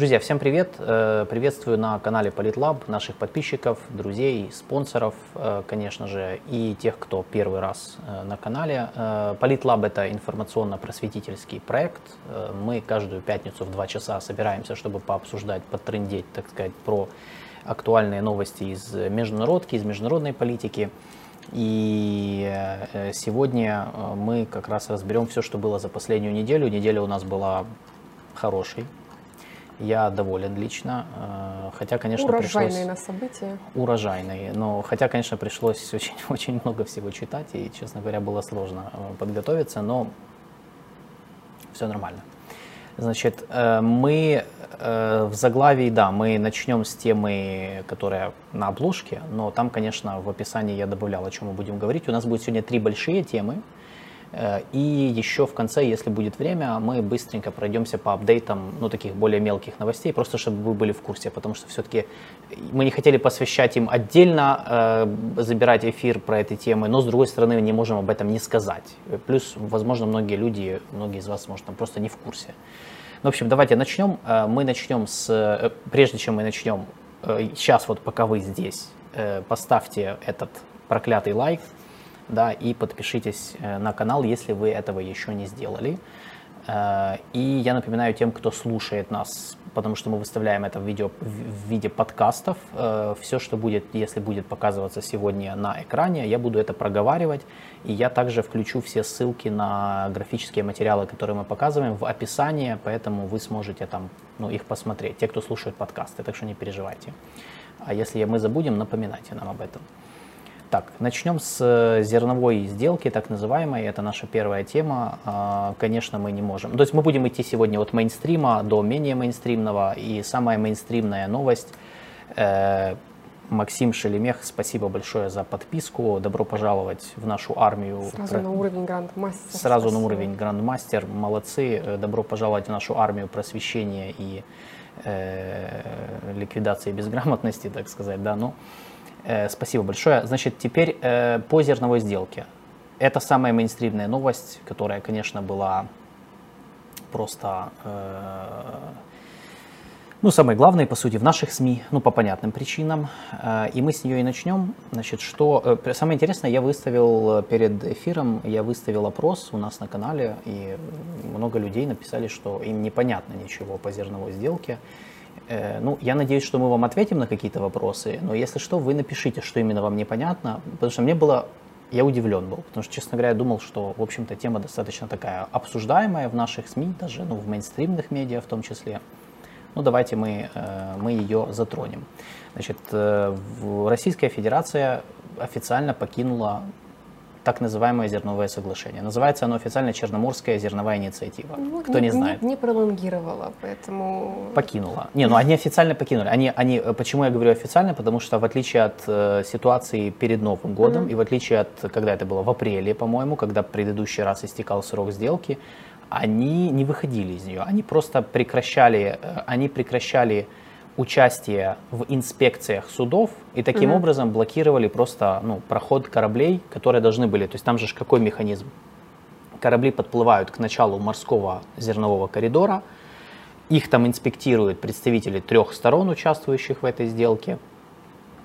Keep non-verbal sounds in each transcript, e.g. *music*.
Друзья, всем привет! Э, приветствую на канале Политлаб наших подписчиков, друзей, спонсоров, э, конечно же, и тех, кто первый раз э, на канале. Политлаб – это информационно-просветительский проект. Мы каждую пятницу в два часа собираемся, чтобы пообсуждать, потрендеть, так сказать, про актуальные новости из международки, из международной политики. И сегодня мы как раз разберем все, что было за последнюю неделю. Неделя у нас была хорошей, я доволен лично, э, хотя, конечно, урожайные пришлось... на события. Урожайные, но хотя, конечно, пришлось *laughs* очень, очень много всего читать, и, честно говоря, было сложно э, подготовиться, но все нормально. Значит, э, мы в заглавии, да, мы начнем с темы, которая на обложке, но там, конечно, в описании я добавлял, о чем мы будем говорить. У нас будет сегодня три большие темы. Э, и еще в конце, если будет время, мы быстренько пройдемся по апдейтам, ну, таких более мелких новостей, просто чтобы вы были в курсе, потому что все-таки мы не хотели посвящать им отдельно, э, забирать эфир про эти темы, но, с другой стороны, не можем об этом не сказать. Плюс, возможно, многие люди, многие из вас, может, там просто не в курсе. Ну, в общем, давайте начнем. Э, мы начнем с... Э, прежде чем мы начнем, сейчас вот пока вы здесь, поставьте этот проклятый лайк, да, и подпишитесь э, на канал, если вы этого еще не сделали. Э, и я напоминаю тем, кто слушает нас, потому что мы выставляем это в, видео, в виде подкастов, э, все, что будет, если будет показываться сегодня на экране, я буду это проговаривать, и я также включу все ссылки на графические материалы, которые мы показываем, в описании, поэтому вы сможете там ну, их посмотреть, те, кто слушает подкасты, так что не переживайте. А если мы забудем, напоминайте нам об этом. Так, начнем с э, зерновой сделки, так называемой. Это наша первая тема. А, конечно, мы не можем. То есть мы будем идти сегодня от мейнстрима до менее мейнстримного. И самая мейнстримная новость. Э, Максим Шелемех, спасибо большое за подписку. Добро пожаловать в нашу армию. Сразу Про... на уровень грандмастер. Сразу спасибо. на уровень грандмастер. Молодцы. Э, добро пожаловать в нашу армию просвещения и э, ликвидации безграмотности, так сказать. Да, ну, Э, спасибо большое. Значит, теперь э, по зерновой сделке. Это самая мейнстримная новость, которая, конечно, была просто, э, ну, самой главной, по сути, в наших СМИ, ну, по понятным причинам. И мы с нее и начнем. Значит, что... Самое интересное, я выставил перед эфиром, я выставил опрос у нас на канале, и много людей написали, что им непонятно ничего по зерновой сделке. Э, ну, я надеюсь, что мы вам ответим на какие-то вопросы, но если что, вы напишите, что именно вам непонятно, потому что мне было, я удивлен был, потому что, честно говоря, я думал, что, в общем-то, тема достаточно такая обсуждаемая в наших СМИ, даже, ну, в мейнстримных медиа в том числе. Ну, давайте мы, э, мы ее затронем. Значит, э, Российская Федерация официально покинула так называемое зерновое соглашение. Называется оно официально Черноморская зерновая инициатива. Ну, Кто не, не знает. Не, не пролонгировала, поэтому... Покинула. Не, ну они официально покинули. Они, они, э, почему я говорю официально? Потому что в отличие от э, ситуации перед Новым годом, mm-hmm. и в отличие от, когда это было в апреле, по-моему, когда предыдущий раз истекал срок сделки, они не выходили из нее. Они просто прекращали, э, они прекращали участие в инспекциях судов и таким mm-hmm. образом блокировали просто ну, проход кораблей, которые должны были. То есть там же какой механизм? Корабли подплывают к началу морского зернового коридора, их там инспектируют представители трех сторон, участвующих в этой сделке,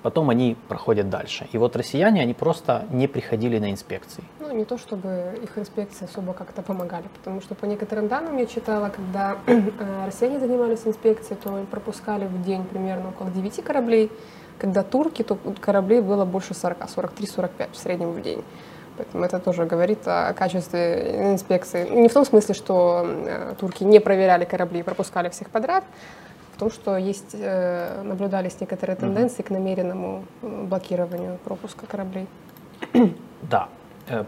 потом они проходят дальше. И вот россияне, они просто не приходили на инспекции. Ну, не то чтобы их инспекции особо как-то помогали, потому что по некоторым данным я читала, когда *clears throat* э, россияне занимались инспекцией, то пропускали в день примерно около 9 кораблей, когда турки, то кораблей было больше 40, 43-45 в среднем в день. Поэтому это тоже говорит о качестве инспекции. Не в том смысле, что э, турки не проверяли корабли и пропускали всех подряд, в том, что есть, э, наблюдались некоторые тенденции к намеренному блокированию пропуска кораблей. Да,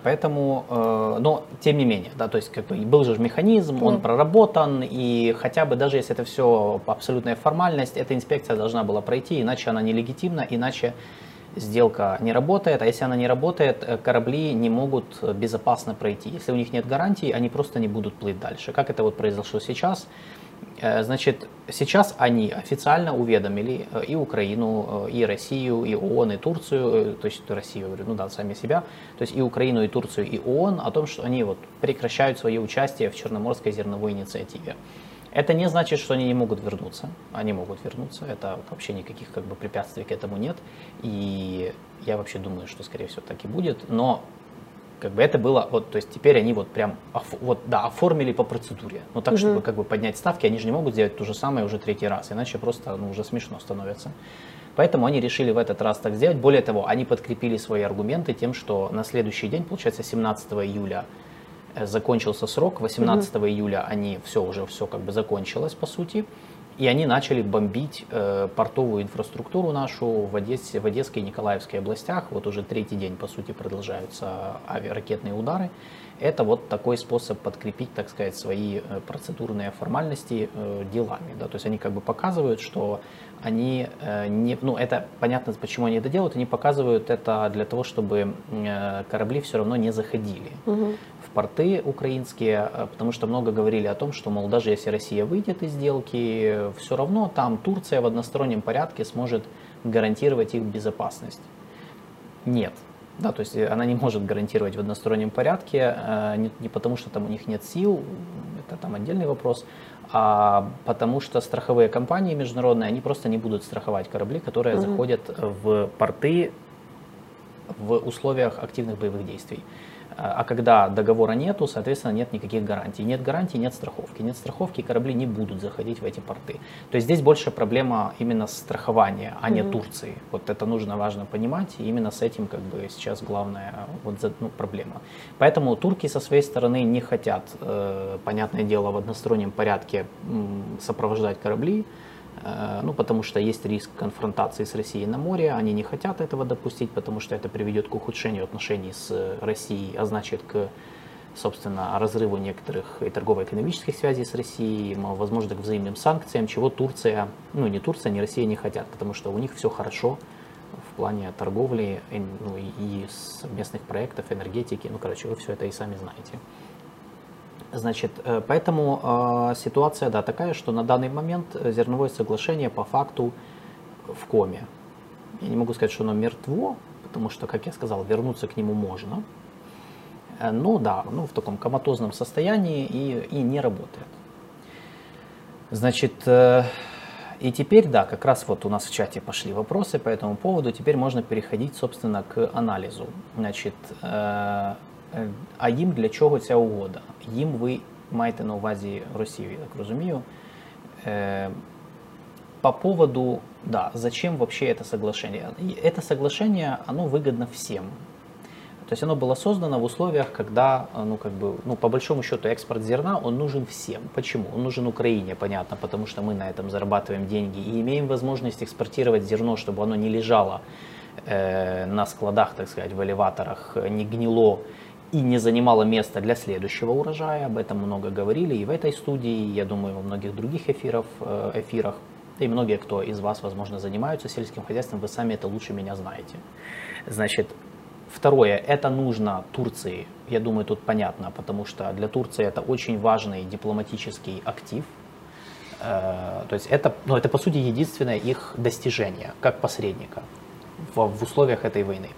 Поэтому, э, но тем не менее, да, то есть как бы был же механизм, он mm. проработан, и хотя бы даже если это все абсолютная формальность, эта инспекция должна была пройти, иначе она нелегитимна, иначе сделка не работает, а если она не работает, корабли не могут безопасно пройти. Если у них нет гарантий, они просто не будут плыть дальше. Как это вот произошло сейчас? Э, значит, сейчас они официально уведомили э, и Украину, э, и Россию, и ООН, и Турцию, то есть Россию, говорю, ну да, сами себя, то есть и Украину, и Турцию, и ООН о том, что они вот прекращают свое участие в Черноморской зерновой инициативе. Это не значит, что они не могут вернуться. Они могут вернуться. Это вообще никаких как бы препятствий к этому нет. И я вообще думаю, что скорее всего так и будет. Но как бы это было, вот, то есть теперь они вот прям, вот, да, оформили по процедуре. Ну так, угу. чтобы как бы поднять ставки, они же не могут сделать то же самое уже третий раз, иначе просто, ну, уже смешно становится. Поэтому они решили в этот раз так сделать. Более того, они подкрепили свои аргументы тем, что на следующий день, получается, 17 июля э, закончился срок, 18 угу. июля они все уже все как бы закончилось по сути. И они начали бомбить э, портовую инфраструктуру нашу в, Одессе, в Одесской и Николаевской областях. Вот уже третий день, по сути, продолжаются авиаракетные удары. Это вот такой способ подкрепить, так сказать, свои э, процедурные формальности э, делами. Да? То есть они как бы показывают, что они э, не... Ну, это понятно, почему они это делают. Они показывают это для того, чтобы э, корабли все равно не заходили. Угу порты украинские, э, потому что много говорили о том, что, мол, даже если Россия выйдет из сделки, все равно там Турция в одностороннем порядке сможет гарантировать их безопасность. Нет. Да, то есть она не может гарантировать в одностороннем порядке, э, не, не потому что там у них нет сил, это там отдельный вопрос, а потому что страховые компании международные, они просто не будут страховать корабли, которые mm-hmm. заходят в порты в условиях активных боевых действий. А когда договора нету, соответственно, нет никаких гарантий. Нет гарантий, нет страховки. Нет страховки, корабли не будут заходить в эти порты. То есть здесь больше проблема именно страхования, а не mm-hmm. Турции. Вот это нужно важно понимать, и именно с этим как бы сейчас главная вот, ну, проблема. Поэтому турки со своей стороны не хотят, э, понятное дело, в одностороннем порядке сопровождать корабли, ну, потому что есть риск конфронтации с Россией на море, они не хотят этого допустить, потому что это приведет к ухудшению отношений с Россией, а значит к, собственно, разрыву некоторых и торгово-экономических связей с Россией, возможно, к взаимным санкциям, чего Турция, ну, не Турция, не Россия не хотят, потому что у них все хорошо в плане торговли ну, и совместных проектов, энергетики, ну, короче, вы все это и сами знаете. Значит, э, поэтому э, ситуация, да, такая, что на данный момент зерновое соглашение по факту в коме. Я не могу сказать, что оно мертво, потому что, как я сказал, вернуться к нему можно. Э, но да, ну, в таком коматозном состоянии и, и не работает. Значит, э, и теперь, да, как раз вот у нас в чате пошли вопросы по этому поводу. Теперь можно переходить, собственно, к анализу. Значит, э, а їм для чого ця угода? Їм ви маєте на увазі Росію, я так розумію. Е, по поводу, да, зачем вообще это соглашение? Это соглашение, оно выгодно всем. То есть оно было создано в условиях, когда, ну, как бы, ну, по большому счету, экспорт зерна, он нужен всем. Почему? Он нужен Украине, понятно, потому что мы на этом зарабатываем деньги и имеем возможность экспортировать зерно, чтобы оно не лежало э, на складах, так сказать, в элеваторах, не гнило и не занимала места для следующего урожая. Об этом много говорили и в этой студии, я думаю, во многих других эфиров, э, эфирах. И многие, кто из вас, возможно, занимаются сельским хозяйством, вы сами это лучше меня знаете. Значит, второе, это нужно Турции, я думаю, тут понятно, потому что для Турции это очень важный дипломатический актив. Э, то есть это, ну, это, по сути, единственное их достижение, как посредника в, в условиях этой войны.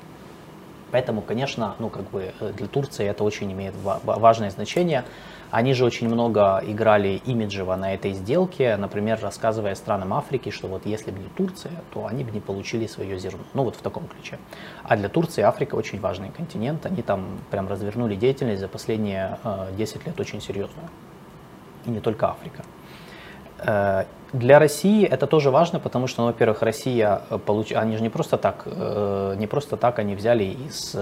Поэтому, конечно, ну, как бы э, для Турции это очень имеет важное значение. Они же очень много играли имиджево на этой сделке, например, рассказывая странам Африки, что вот если бы не Турция, то они бы не получили свое зерно. Ну вот в таком ключе. А для Турции Африка очень важный континент. Они там прям развернули деятельность за последние 10 э, лет очень серьезную. И не только Африка. Э, для России это тоже важно, потому что, ну, во-первых, Россия э, получ... они же не просто так, э, не просто так они взяли из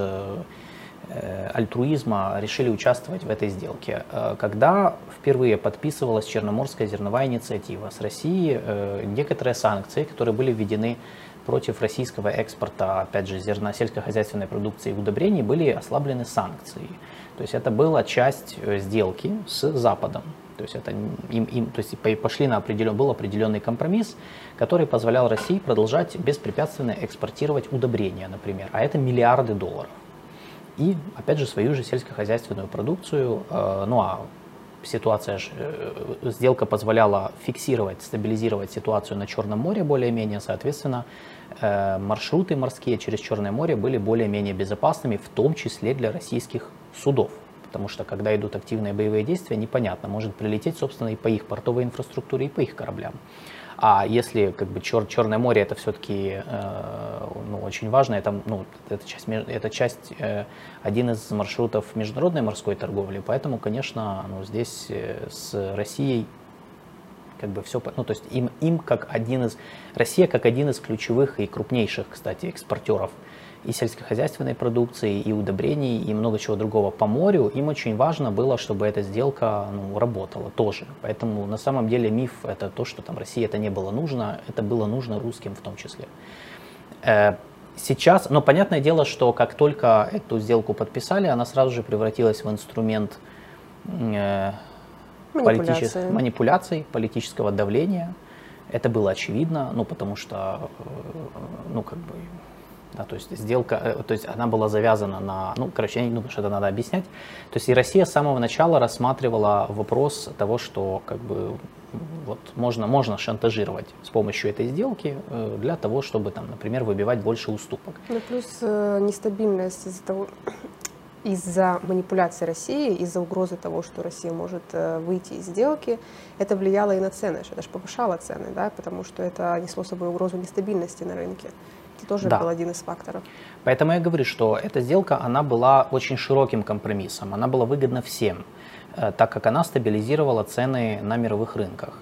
альтруизма решили участвовать в этой сделке. Когда впервые подписывалась Черноморская зерновая инициатива с Россией, некоторые санкции, которые были введены против российского экспорта, опять же, зерна сельскохозяйственной продукции и удобрений, были ослаблены санкции. То есть это была часть сделки с Западом. То есть, это им, им, то есть пошли на определен, был определенный компромисс, который позволял России продолжать беспрепятственно экспортировать удобрения, например, а это миллиарды долларов. И, опять же, свою же сельскохозяйственную продукцию, э, ну а ситуация, э, сделка позволяла фиксировать, стабилизировать ситуацию на Черном море более-менее, соответственно, э, маршруты морские через Черное море были более-менее безопасными, в том числе для российских судов. Потому что когда идут активные боевые действия, непонятно, может прилететь, собственно, и по их портовой инфраструктуре, и по их кораблям. А если как бы Чер, Черное море это все-таки э, ну, очень важно, это, ну, это часть, это часть э, один из маршрутов международной морской торговли, поэтому, конечно, ну, здесь э, с Россией как бы все, ну то есть им, им как один из, Россия как один из ключевых и крупнейших, кстати, экспортеров и сельскохозяйственной продукции, и удобрений, и много чего другого по морю, им очень важно было, чтобы эта сделка ну, работала тоже. Поэтому на самом деле миф это то, что там России это не было нужно, это было нужно русским в том числе. Э, сейчас, но понятное дело, что как только эту сделку подписали, она сразу же превратилась в инструмент э, манипуляции. манипуляций, политического давления. Это было очевидно, ну потому что, э, ну как бы да, то есть сделка, э, то есть она была завязана на, ну, короче, я не думаю, что это надо объяснять. То есть и Россия с самого начала рассматривала вопрос того, что как бы вот можно, можно шантажировать с помощью этой сделки э, для того, чтобы, там, например, выбивать больше уступок. Ну, плюс э, нестабильность из-за того, *clears throat* из-за манипуляции России, из-за угрозы того, что Россия может э, выйти из сделки, это влияло и на цены, это же повышало цены, да, потому что это несло собой угрозу нестабильности на рынке. Тоже да. был один из факторов. Поэтому я говорю, что эта сделка, она была очень широким компромиссом, она была выгодна всем, э, так как она стабилизировала цены на мировых рынках.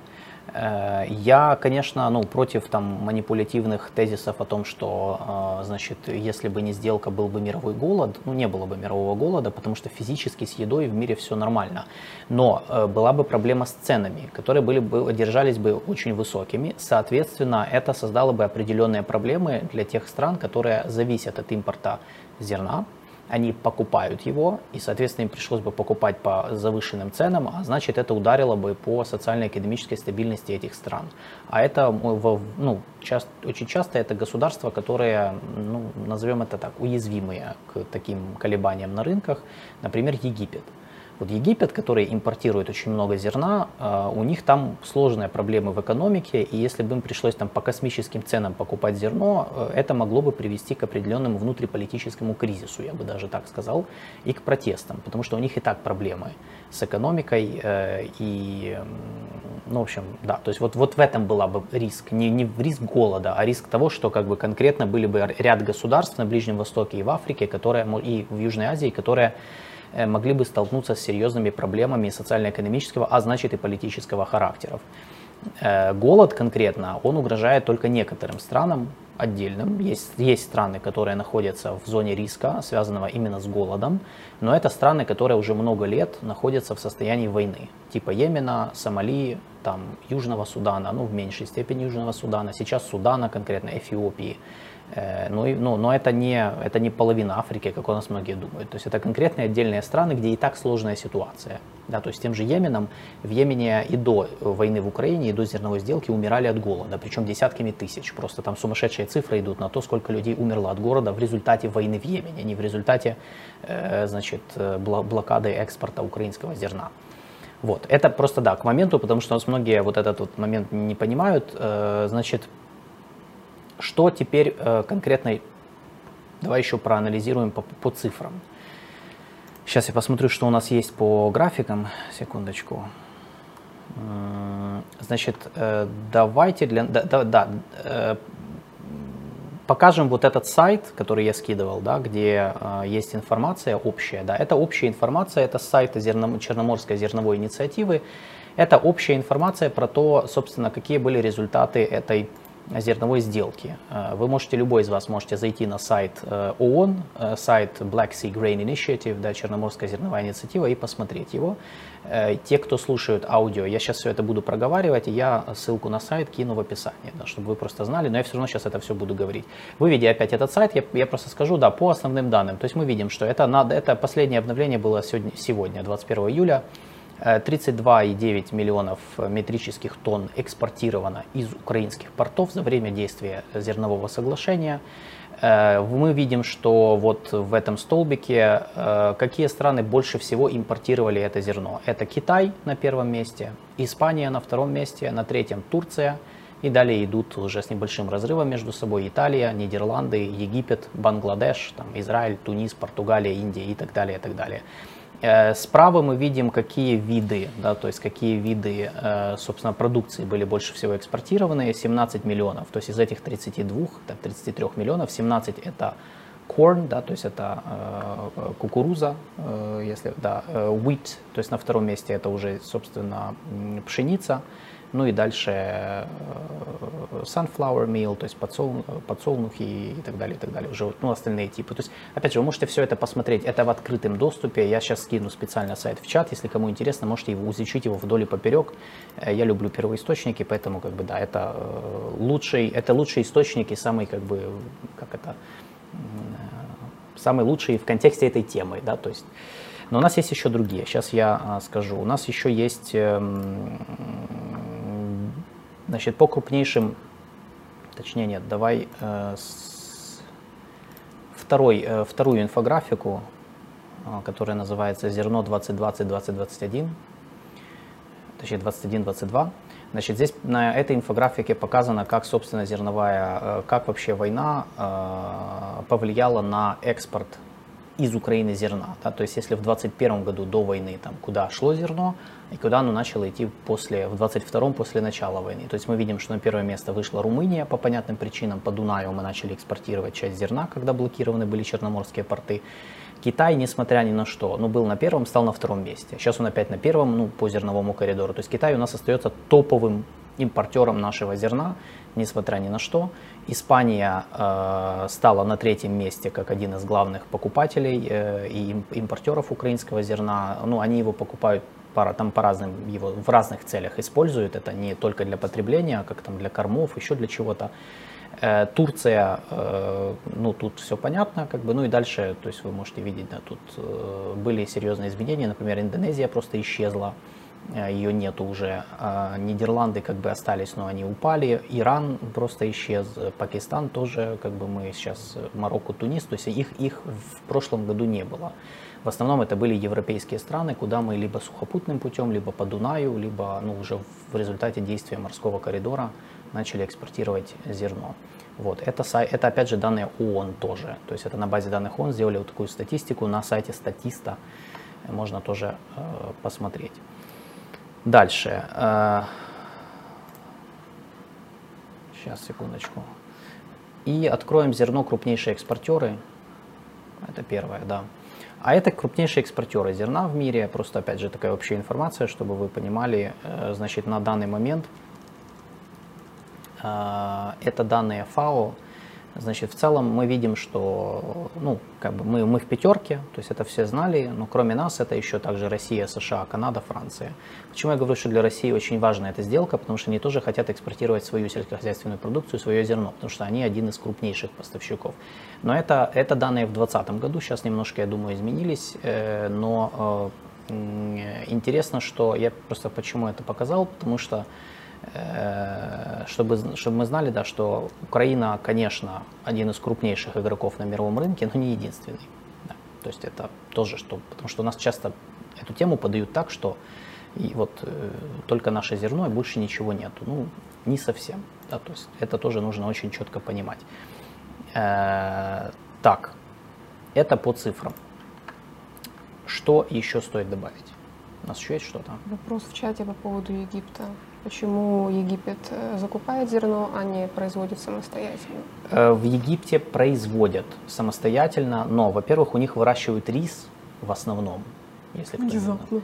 Э, я, конечно, ну, против там, манипулятивных тезисов о том, что, э, значит, если бы не сделка, был бы мировой голод. Ну, не было бы мирового голода, потому что физически с едой в мире все нормально. Но э, была бы проблема с ценами, которые были бы, держались бы очень высокими. Соответственно, это создало бы определенные проблемы для тех стран, которые зависят от импорта зерна, они покупают его, и, соответственно, им пришлось бы покупать по завышенным ценам, а значит, это ударило бы по социально-экономической стабильности этих стран. А это, ну, часто, очень часто это государства, которые, ну, назовем это так, уязвимые к таким колебаниям на рынках, например, Египет. Вот Египет, который импортирует очень много зерна, а, у них там сложные проблемы в экономике, и если бы им пришлось там по космическим ценам покупать зерно, э, это могло бы привести к определенному внутриполитическому кризису, я бы даже так сказал, и к протестам, потому что у них и так проблемы с экономикой, э, и, ну, в общем, да, то есть вот, вот в этом была бы риск, не, не риск голода, а риск того, что как бы конкретно были бы ряд государств на Ближнем Востоке и в Африке, которые, и в Южной Азии, которые могли бы столкнуться с серьезными проблемами социально-экономического, а значит и политического характеров. Э, голод конкретно, он угрожает только некоторым странам отдельным. Есть, есть страны, которые находятся в зоне риска, связанного именно с голодом, но это страны, которые уже много лет находятся в состоянии войны, типа Йемена, Сомали, там, Южного Судана, ну в меньшей степени Южного Судана, сейчас Судана, конкретно Эфиопии. Э, ну, ну, но это не, это не половина Африки, как у нас многие думают. То есть это конкретные отдельные страны, где и так сложная ситуация. Да, то есть тем же Йеменом, в Йемене и до войны в Украине, и до зерновой сделки умирали от голода, причем десятками тысяч. Просто там сумасшедшие цифры идут на то, сколько людей умерло от голода в результате войны в Йемене, не в результате э, значит, э, блокады экспорта украинского зерна. Вот, это просто да, к моменту, потому что у нас многие вот этот вот момент не понимают, значит, что теперь э, конкретно, давай еще проанализируем по, по цифрам. Сейчас я посмотрю, что у нас есть по графикам. Секундочку. Значит, э, давайте для... Да, да, да э, покажем вот этот сайт, который я скидывал, да, где э, есть информация общая. Да, это общая информация, это сайт зерно, Черноморской зерновой инициативы. Это общая информация про то, собственно, какие были результаты этой зерновой сделки. Э, вы можете, любой из вас можете зайти на сайт э, ООН, э, сайт Black Sea Grain Initiative, да, Черноморская зерновая инициатива, и посмотреть его. Те, кто слушают аудио, я сейчас все это буду проговаривать, я ссылку на сайт кину в описании, да, чтобы вы просто знали, но я все равно сейчас это все буду говорить. Вы видите опять этот сайт, я, я просто скажу, да, по основным данным. То есть мы видим, что это, надо, это последнее обновление было сегодня, сегодня 21 июля. 32,9 миллионов метрических тонн экспортировано из украинских портов за время действия зернового соглашения. Э, мы видим, что вот в этом столбике э, какие страны больше всего импортировали это зерно. Это Китай на первом месте, Испания на втором месте, на третьем Турция. И далее идут уже с небольшим разрывом между собой Италия, Нидерланды, Египет, Бангладеш, там, Израиль, Тунис, Португалия, Индия и так далее, и так далее. Э, справа мы видим, какие виды, да, то есть какие виды, собственно, продукции были больше всего экспортированы. 17 миллионов. То есть из этих 32, 33 миллионов, 17 это corn, да, то есть это э, кукуруза, э, если, да, wheat, то есть на втором месте это уже, собственно, пшеница. Ну и дальше э, sunflower meal, то есть подсол, подсолнухи и так далее, и так далее. Уже ну, остальные типы. То есть, опять же, вы можете все это посмотреть. Это в открытом доступе. Я сейчас скину специально сайт в чат. Если кому интересно, можете его, изучить его вдоль и поперек. Э, я люблю первоисточники, поэтому, как бы, да, это э, лучший, это лучшие источники, самый, как бы, как это, самый лучший в контексте этой темы, да, то есть но у нас есть еще другие. Сейчас я а, скажу. У нас еще есть эм, Значит, по крупнейшим, точнее нет, давай э, второй, э, вторую инфографику, э, которая называется «Зерно 2020-2021», точнее 21-22. Значит, здесь на этой инфографике показано, как, собственно, зерновая, э, как вообще война повлияла на экспорт из Украины зерна. Да? То есть если в 2021 году до войны там, куда шло зерно, и куда оно начало идти после, в 22 после начала войны. То есть мы видим, что на первое место вышла Румыния по понятным причинам. По Дунаю мы начали экспортировать часть зерна, когда блокированы были черноморские порты. Китай, несмотря ни на что, ну, был на первом, стал на втором месте. Сейчас он опять на первом, ну, по зерновому коридору. То есть Китай у нас остается топовым импортером нашего зерна, несмотря ни на что. Испания э, стала на третьем месте как один из главных покупателей э, и импортеров украинского зерна. Ну, они его покупают пара, там по разным его в разных целях используют. Это не только для потребления, а как там для кормов, еще для чего-то. Э, Турция, э, ну тут все понятно, как бы, ну и дальше, то есть вы можете видеть, да, тут э, были серьезные изменения, например, Индонезия просто исчезла, ее нету уже, а Нидерланды как бы остались, но они упали, Иран просто исчез, Пакистан тоже, как бы мы сейчас, Марокко, Тунис, то есть их, их в прошлом году не было. В основном это были европейские страны, куда мы либо сухопутным путем, либо по Дунаю, либо ну, уже в результате действия морского коридора начали экспортировать зерно. Вот. Это, это опять же данные ООН тоже. То есть это на базе данных ООН сделали вот такую статистику на сайте статиста. Можно тоже э, посмотреть. Дальше. Э, сейчас, секундочку. И откроем зерно крупнейшие экспортеры. Это первое, да. А это крупнейшие экспортеры зерна в мире. Просто, опять же, такая общая информация, чтобы вы понимали. Э, значит, на данный момент э, это данные ФАО Значит, в целом мы видим, что ну, как бы мы, мы в пятерке, то есть это все знали, но кроме нас это еще также Россия, США, Канада, Франция. Почему я говорю, что для России очень важна эта сделка? Потому что они тоже хотят экспортировать свою сельскохозяйственную продукцию, свое зерно, потому что они один из крупнейших поставщиков. Но это, это данные в 2020 году, сейчас немножко, я думаю, изменились, э, но э, интересно, что я просто почему это показал, потому что чтобы, чтобы мы знали, да, что Украина, конечно, один из крупнейших игроков на мировом рынке, но не единственный. Да. То есть это тоже, что, потому что у нас часто эту тему подают так, что и вот э, только наше зерно и больше ничего нету. Ну, не совсем. Да, то есть это тоже нужно очень четко понимать. Э, так, это по цифрам. Что еще стоит добавить? У нас еще есть что-то? Вопрос в чате по поводу Египта. Почему Египет э, закупает зерно, а не производит самостоятельно? Э, в Египте производят самостоятельно, но, во-первых, у них выращивают рис в основном. Если внезапно.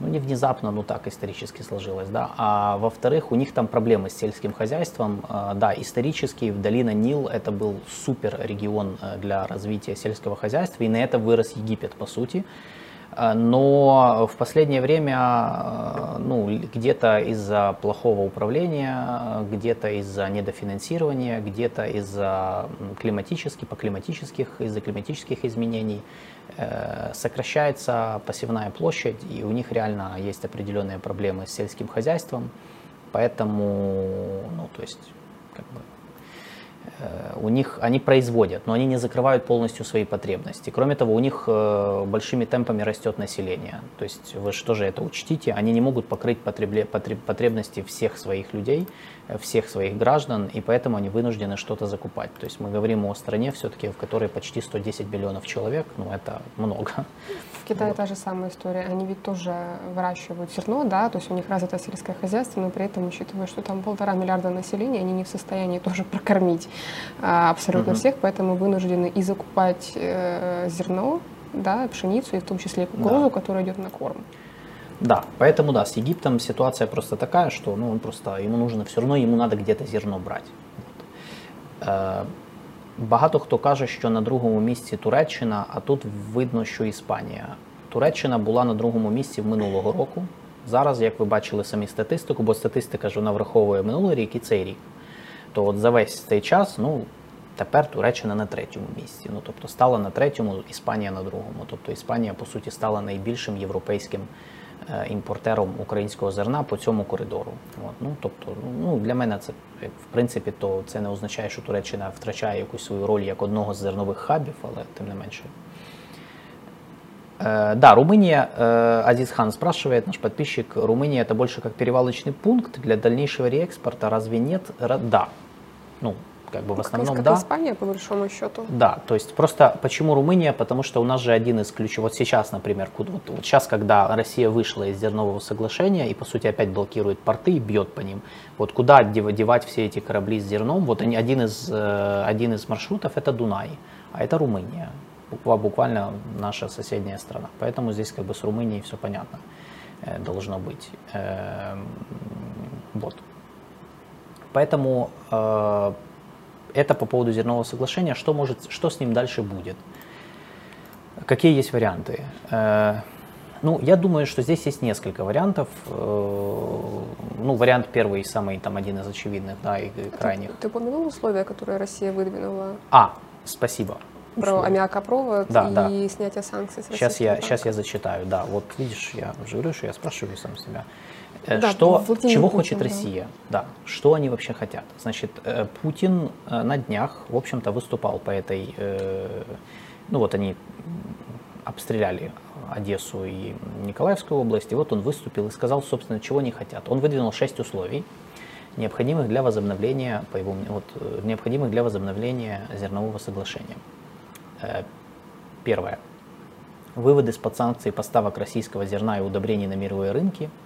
Ну, не внезапно, ну так исторически сложилось, да. А во-вторых, у них там проблемы с сельским хозяйством. Э, да, исторически в долина Нил это был супер регион для развития сельского хозяйства, и на это вырос Египет, по сути. А, но в последнее время а, ну, где-то из-за плохого управления, где-то из-за недофинансирования, где-то из-за климатических, по климатических, из-за климатических изменений э, сокращается посевная площадь, и у них реально есть определенные проблемы с сельским хозяйством, поэтому, ну, то есть, как бы, Э, у них они производят, но они не закрывают полностью свои потребности. Кроме того, у них э, большими темпами растет население. То есть вы что же это учтите, они не могут покрыть потребле, потреб, потребности всех своих людей, э, всех своих граждан, и поэтому они вынуждены что-то закупать. То есть мы говорим о стране все-таки, в которой почти 110 миллионов человек, ну это много. Китае вот. та же самая история. Они ведь тоже выращивают зерно, да, то есть у них развито сельское хозяйство, но при этом, учитывая, что там полтора миллиарда населения, они не в состоянии *laughs* тоже прокормить а, абсолютно угу. всех, поэтому вынуждены и закупать э, зерно, да, пшеницу, и в том числе кукурузу, да. которая идет на корм. Да, поэтому да, с Египтом ситуация просто такая, что ну, он просто, ему нужно все равно, ему надо где-то зерно брати. Е, багато хто каже, що на другому місці Туреччина, а тут видно, що Іспанія. Туреччина була на другому місці минулого року. Зараз, як ви бачили самі статистику, бо статистика ж вона враховує минулий рік і цей рік то от за весь цей час, ну тепер Туреччина на третьому місці. Ну тобто стала на третьому, Іспанія на другому. Тобто Іспанія, по суті, стала найбільшим європейським імпортером українського зерна по цьому коридору. От, ну тобто, ну для мене це в принципі, то це не означає, що Туреччина втрачає якусь свою роль як одного з зернових хабів, але тим не менше. Э, да, Румыния, э, Азиз Хан спрашивает, наш подписчик, Румыния это больше как перевалочный пункт для дальнейшего реэкспорта, разве нет? Да. Ну, как бы в основном, как да. Испания, по большому счету. Да, то есть просто почему Румыния? Потому что у нас же один из ключевых, вот сейчас, например, вот, вот сейчас, когда Россия вышла из зернового соглашения и, по сути, опять блокирует порты и бьет по ним, вот куда девать все эти корабли с зерном? Вот они, один, из, э, один из маршрутов это Дунай, а это Румыния буквально наша соседняя страна. Поэтому здесь как бы с Румынией все понятно э, должно быть. Эм, вот. Поэтому э, это по поводу зернового соглашения. Что, может, что с ним дальше будет? Какие есть варианты? Э, ну, я думаю, что здесь есть несколько вариантов. Ну, вариант первый, самый там один из очевидных, да, и крайних. Ты, ты упомянул условия, которые Россия выдвинула? А, спасибо про аммиакопровод да, и да. снятие санкций с сейчас я, сейчас я зачитаю, да. Вот видишь, я уже говорю, что я спрашиваю сам себя. Э, да, что, чего Путин, хочет Россия? Да. что они вообще хотят? Значит, э, Путин э, на днях, в общем-то, выступал по этой, ну вот они обстреляли Одессу и Николаевскую область, и вот он выступил и сказал, собственно, чего они хотят. Он выдвинул шесть условий, необходимых для возобновления, по его, вот, необходимых для возобновления зернового соглашения. Первое. Выводы из-под санкций поставок российского зерна и удобрений на мировые рынки –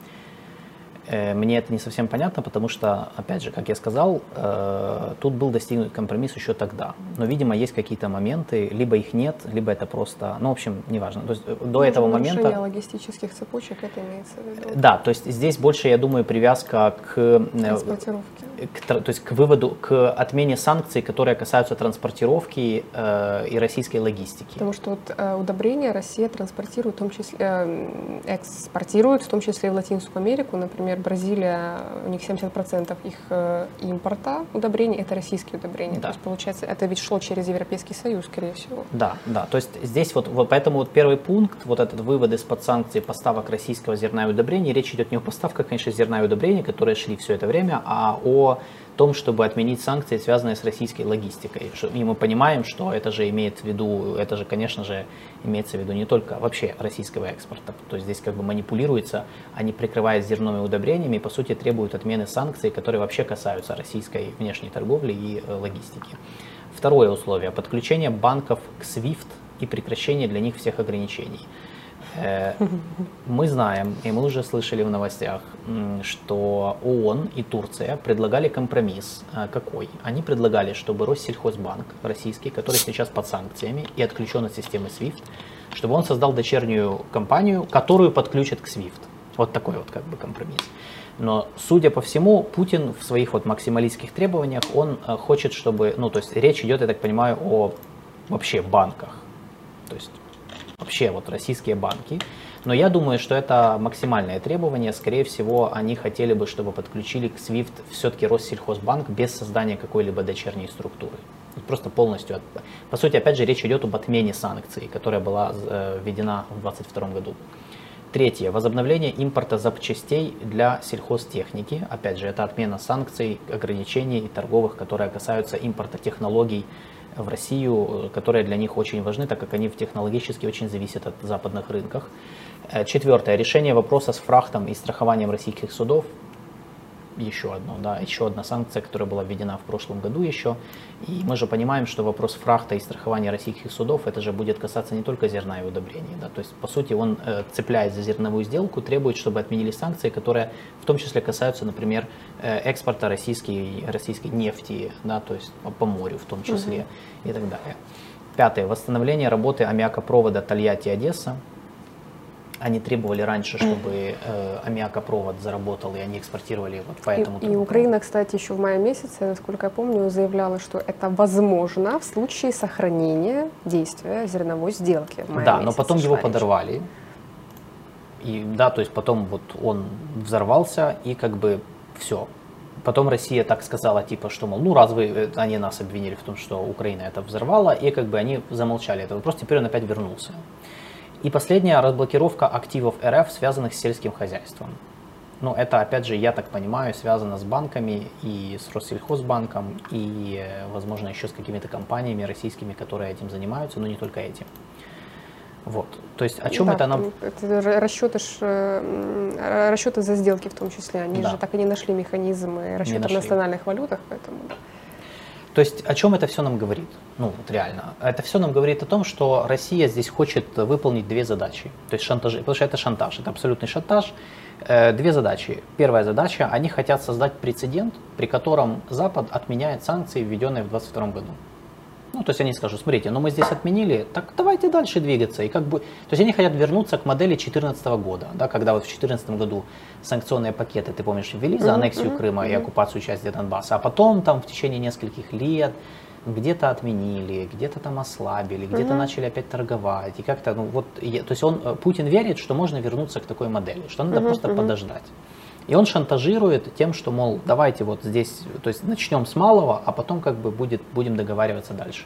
мне это не совсем понятно, потому что, опять же, как я сказал, э, тут был достигнут компромисс еще тогда. Но, видимо, есть какие-то моменты, либо их нет, либо это просто, ну, в общем, неважно. То есть э, до этого момента... логистических цепочек, это имеется в виду? Да, то есть здесь больше, я думаю, привязка к... Транспортировке. К, то есть к выводу, к отмене санкций, которые касаются транспортировки э, и российской логистики. Потому что вот, э, удобрения Россия транспортирует, в том числе, э, экспортирует, в том числе и в Латинскую Америку, например, Бразилия, у них 70% их э, импорта удобрений это российские удобрения. Да. То есть, получается, это ведь шло через Европейский Союз, скорее всего. Да, да. То есть здесь вот, вот поэтому вот первый пункт, вот этот вывод из-под санкций поставок российского зерна и удобрений, речь идет не о поставках, конечно, зерна и удобрений, которые шли все это время, а о том, чтобы отменить санкции, связанные с российской логистикой. И мы понимаем, что это же имеет в виду, это же, конечно же, имеется в виду не только вообще российского экспорта. То есть здесь как бы манипулируется, они прикрываясь зерновыми удобрениями, по сути требуют отмены санкций, которые вообще касаются российской внешней торговли и э, логистики. Второе условие – подключение банков к SWIFT и прекращение для них всех ограничений. Э, мы знаем, и мы уже слышали в новостях, что ООН и Турция предлагали компромисс. Э, какой? Они предлагали, чтобы Россельхозбанк российский, который сейчас под санкциями и отключен от системы SWIFT, чтобы он создал дочернюю компанию, которую подключат к SWIFT. Вот такой вот как бы компромисс. Но, судя по всему, Путин в своих вот максималистских требованиях, он э, хочет, чтобы, ну, то есть речь идет, я так понимаю, о вообще банках. То есть вообще вот российские банки. Но я думаю, что это максимальное требование. Скорее всего, они хотели бы, чтобы подключили к SWIFT все-таки Россельхозбанк без создания какой-либо дочерней структуры. Просто полностью. По сути, опять же, речь идет об отмене санкций, которая была э, введена в 2022 году. Третье. Возобновление импорта запчастей для сельхозтехники. Опять же, это отмена санкций, ограничений торговых, которые касаются импорта технологий в Россию, которые для них очень важны, так как они технологически очень зависят от западных рынков. Э, четвертое. Решение вопроса с фрахтом и страхованием российских судов еще одно, да, еще одна санкция, которая была введена в прошлом году еще. И мы же понимаем, что вопрос фрахта и страхования российских судов, это же будет касаться не только зерна и удобрений. Да, то есть, по сути, он, э, цепляясь за зерновую сделку, требует, чтобы отменили санкции, которые в том числе касаются, например, э, экспорта российской, российской нефти, да, то есть по морю в том числе угу. и так далее. Пятое. Восстановление работы аммиакопровода Тольятти-Одесса они требовали раньше, чтобы э, аммиакопровод заработал, и они экспортировали вот по этому И, и Украина, кстати, еще в мае месяце, насколько я помню, заявляла, что это возможно в случае сохранения действия зерновой сделки. да, но потом его подорвали. И да, то есть потом вот он взорвался, и как бы все. Потом Россия так сказала, типа, что, мол, ну, раз вы, э, они нас обвинили в том, что Украина это взорвала, и как бы они замолчали этот вопрос, теперь он опять вернулся. И последняя разблокировка активов РФ, связанных с сельским хозяйством. Ну, это, опять же, я так понимаю, связано с банками и с Россельхозбанком, и, возможно, еще с какими-то компаниями российскими, которые этим занимаются, но не только этим. Вот. То есть о чем да, это нам... Это расчеты, э, расчеты за сделки в том числе. Они да. же так и не нашли механизмы расчета в национальных валютах, поэтому... То есть о чем это все нам говорит? Ну, вот реально. Это все нам говорит о том, что Россия здесь хочет выполнить две задачи. То есть шантаж, потому что это шантаж, это абсолютный шантаж. Э, две задачи. Первая задача, они хотят создать прецедент, при котором Запад отменяет санкции, введенные в 2022 году. Ну, то есть они скажут, смотрите, ну мы здесь отменили, так давайте дальше двигаться. И как бы, то есть они хотят вернуться к модели 2014 года, да, когда вот в 2014 году санкционные пакеты, ты помнишь, ввели за аннексию mm-hmm. Крыма mm-hmm. и оккупацию части Донбасса, а потом там в течение нескольких лет где-то отменили, где-то там ослабили, где-то mm-hmm. начали опять торговать. И как-то, ну вот, то есть он, э, Путин верит, что можно вернуться к такой модели, что надо mm-hmm. просто mm-hmm. подождать. И он шантажирует тем, что, мол, давайте вот здесь, то есть начнем с малого, а потом как бы будет, будем договариваться дальше.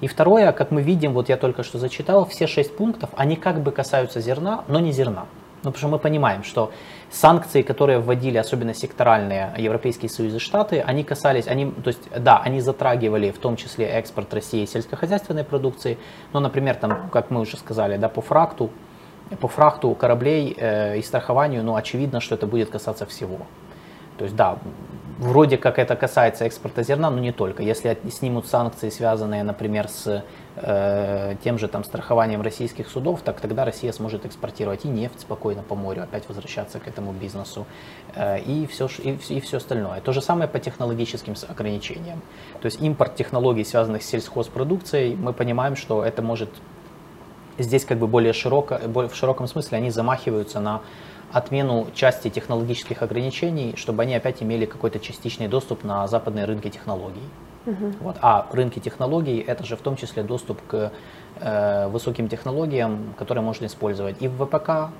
И второе, как мы видим, вот я только что зачитал, все шесть пунктов, они как бы касаются зерна, но не зерна. Ну, потому что мы понимаем, что санкции, которые вводили, особенно секторальные Европейские Союзы Штаты, они касались, они, то есть, да, они затрагивали в том числе экспорт России сельскохозяйственной продукции, но, например, там, как мы уже сказали, да, по фракту, по фрахту кораблей э, и страхованию, ну, очевидно, что это будет касаться всего. То есть, да, вроде как это касается экспорта зерна, но не только. Если снимут санкции, связанные, например, с э, тем же там страхованием российских судов, так тогда Россия сможет экспортировать и нефть спокойно по морю, опять возвращаться к этому бизнесу э, и, все, и, и все остальное. То же самое по технологическим ограничениям. То есть импорт технологий, связанных с сельхозпродукцией, мы понимаем, что это может здесь как бы более широко, в широком смысле они замахиваются на отмену части технологических ограничений, чтобы они опять имели какой-то частичный доступ на западные рынки технологий. Uh-huh. Вот. А рынки технологий это же в том числе доступ к э, высоким технологиям, которые можно использовать и в ВПК,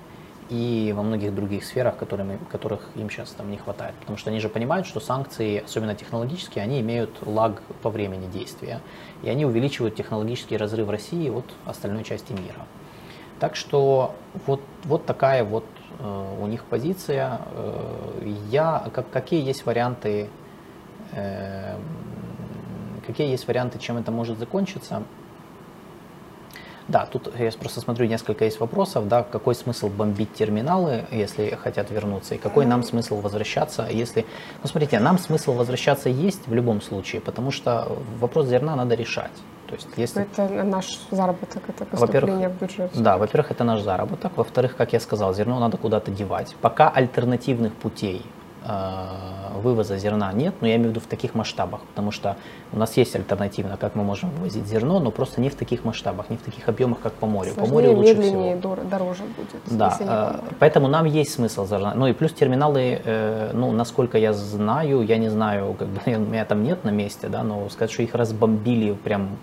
и во многих других сферах, которыми, которых им сейчас там не хватает. Потому что они же понимают, что санкции, особенно технологические, они имеют лаг по времени действия. И они увеличивают технологический разрыв России от остальной части мира. Так что вот, вот такая вот э, у них позиция. Э, я, как, какие есть варианты, э, какие есть варианты, чем это может закончиться? Да, тут я просто смотрю, несколько есть вопросов, да, какой смысл бомбить терминалы, если хотят вернуться, и какой нам смысл возвращаться, если... Ну, смотрите, нам смысл возвращаться есть в любом случае, потому что вопрос зерна надо решать. То есть, если... Это наш заработок, это поступление в бюджет. Да, во-первых, это наш заработок. Во-вторых, как я сказал, зерно надо куда-то девать. Пока альтернативных путей вывоза зерна нет, но я имею в виду в таких масштабах, потому что у нас есть альтернативно, как мы можем вывозить зерно, но просто не в таких масштабах, не в таких объемах, как по морю. Сложнее, по морю лучше медленнее, всего. дороже будет. Да, э, поэтому нам есть смысл зерна. Ну и плюс терминалы, э, ну насколько я знаю, я не знаю, как бы *laughs* у меня там нет на месте, да, но сказать, что их разбомбили прям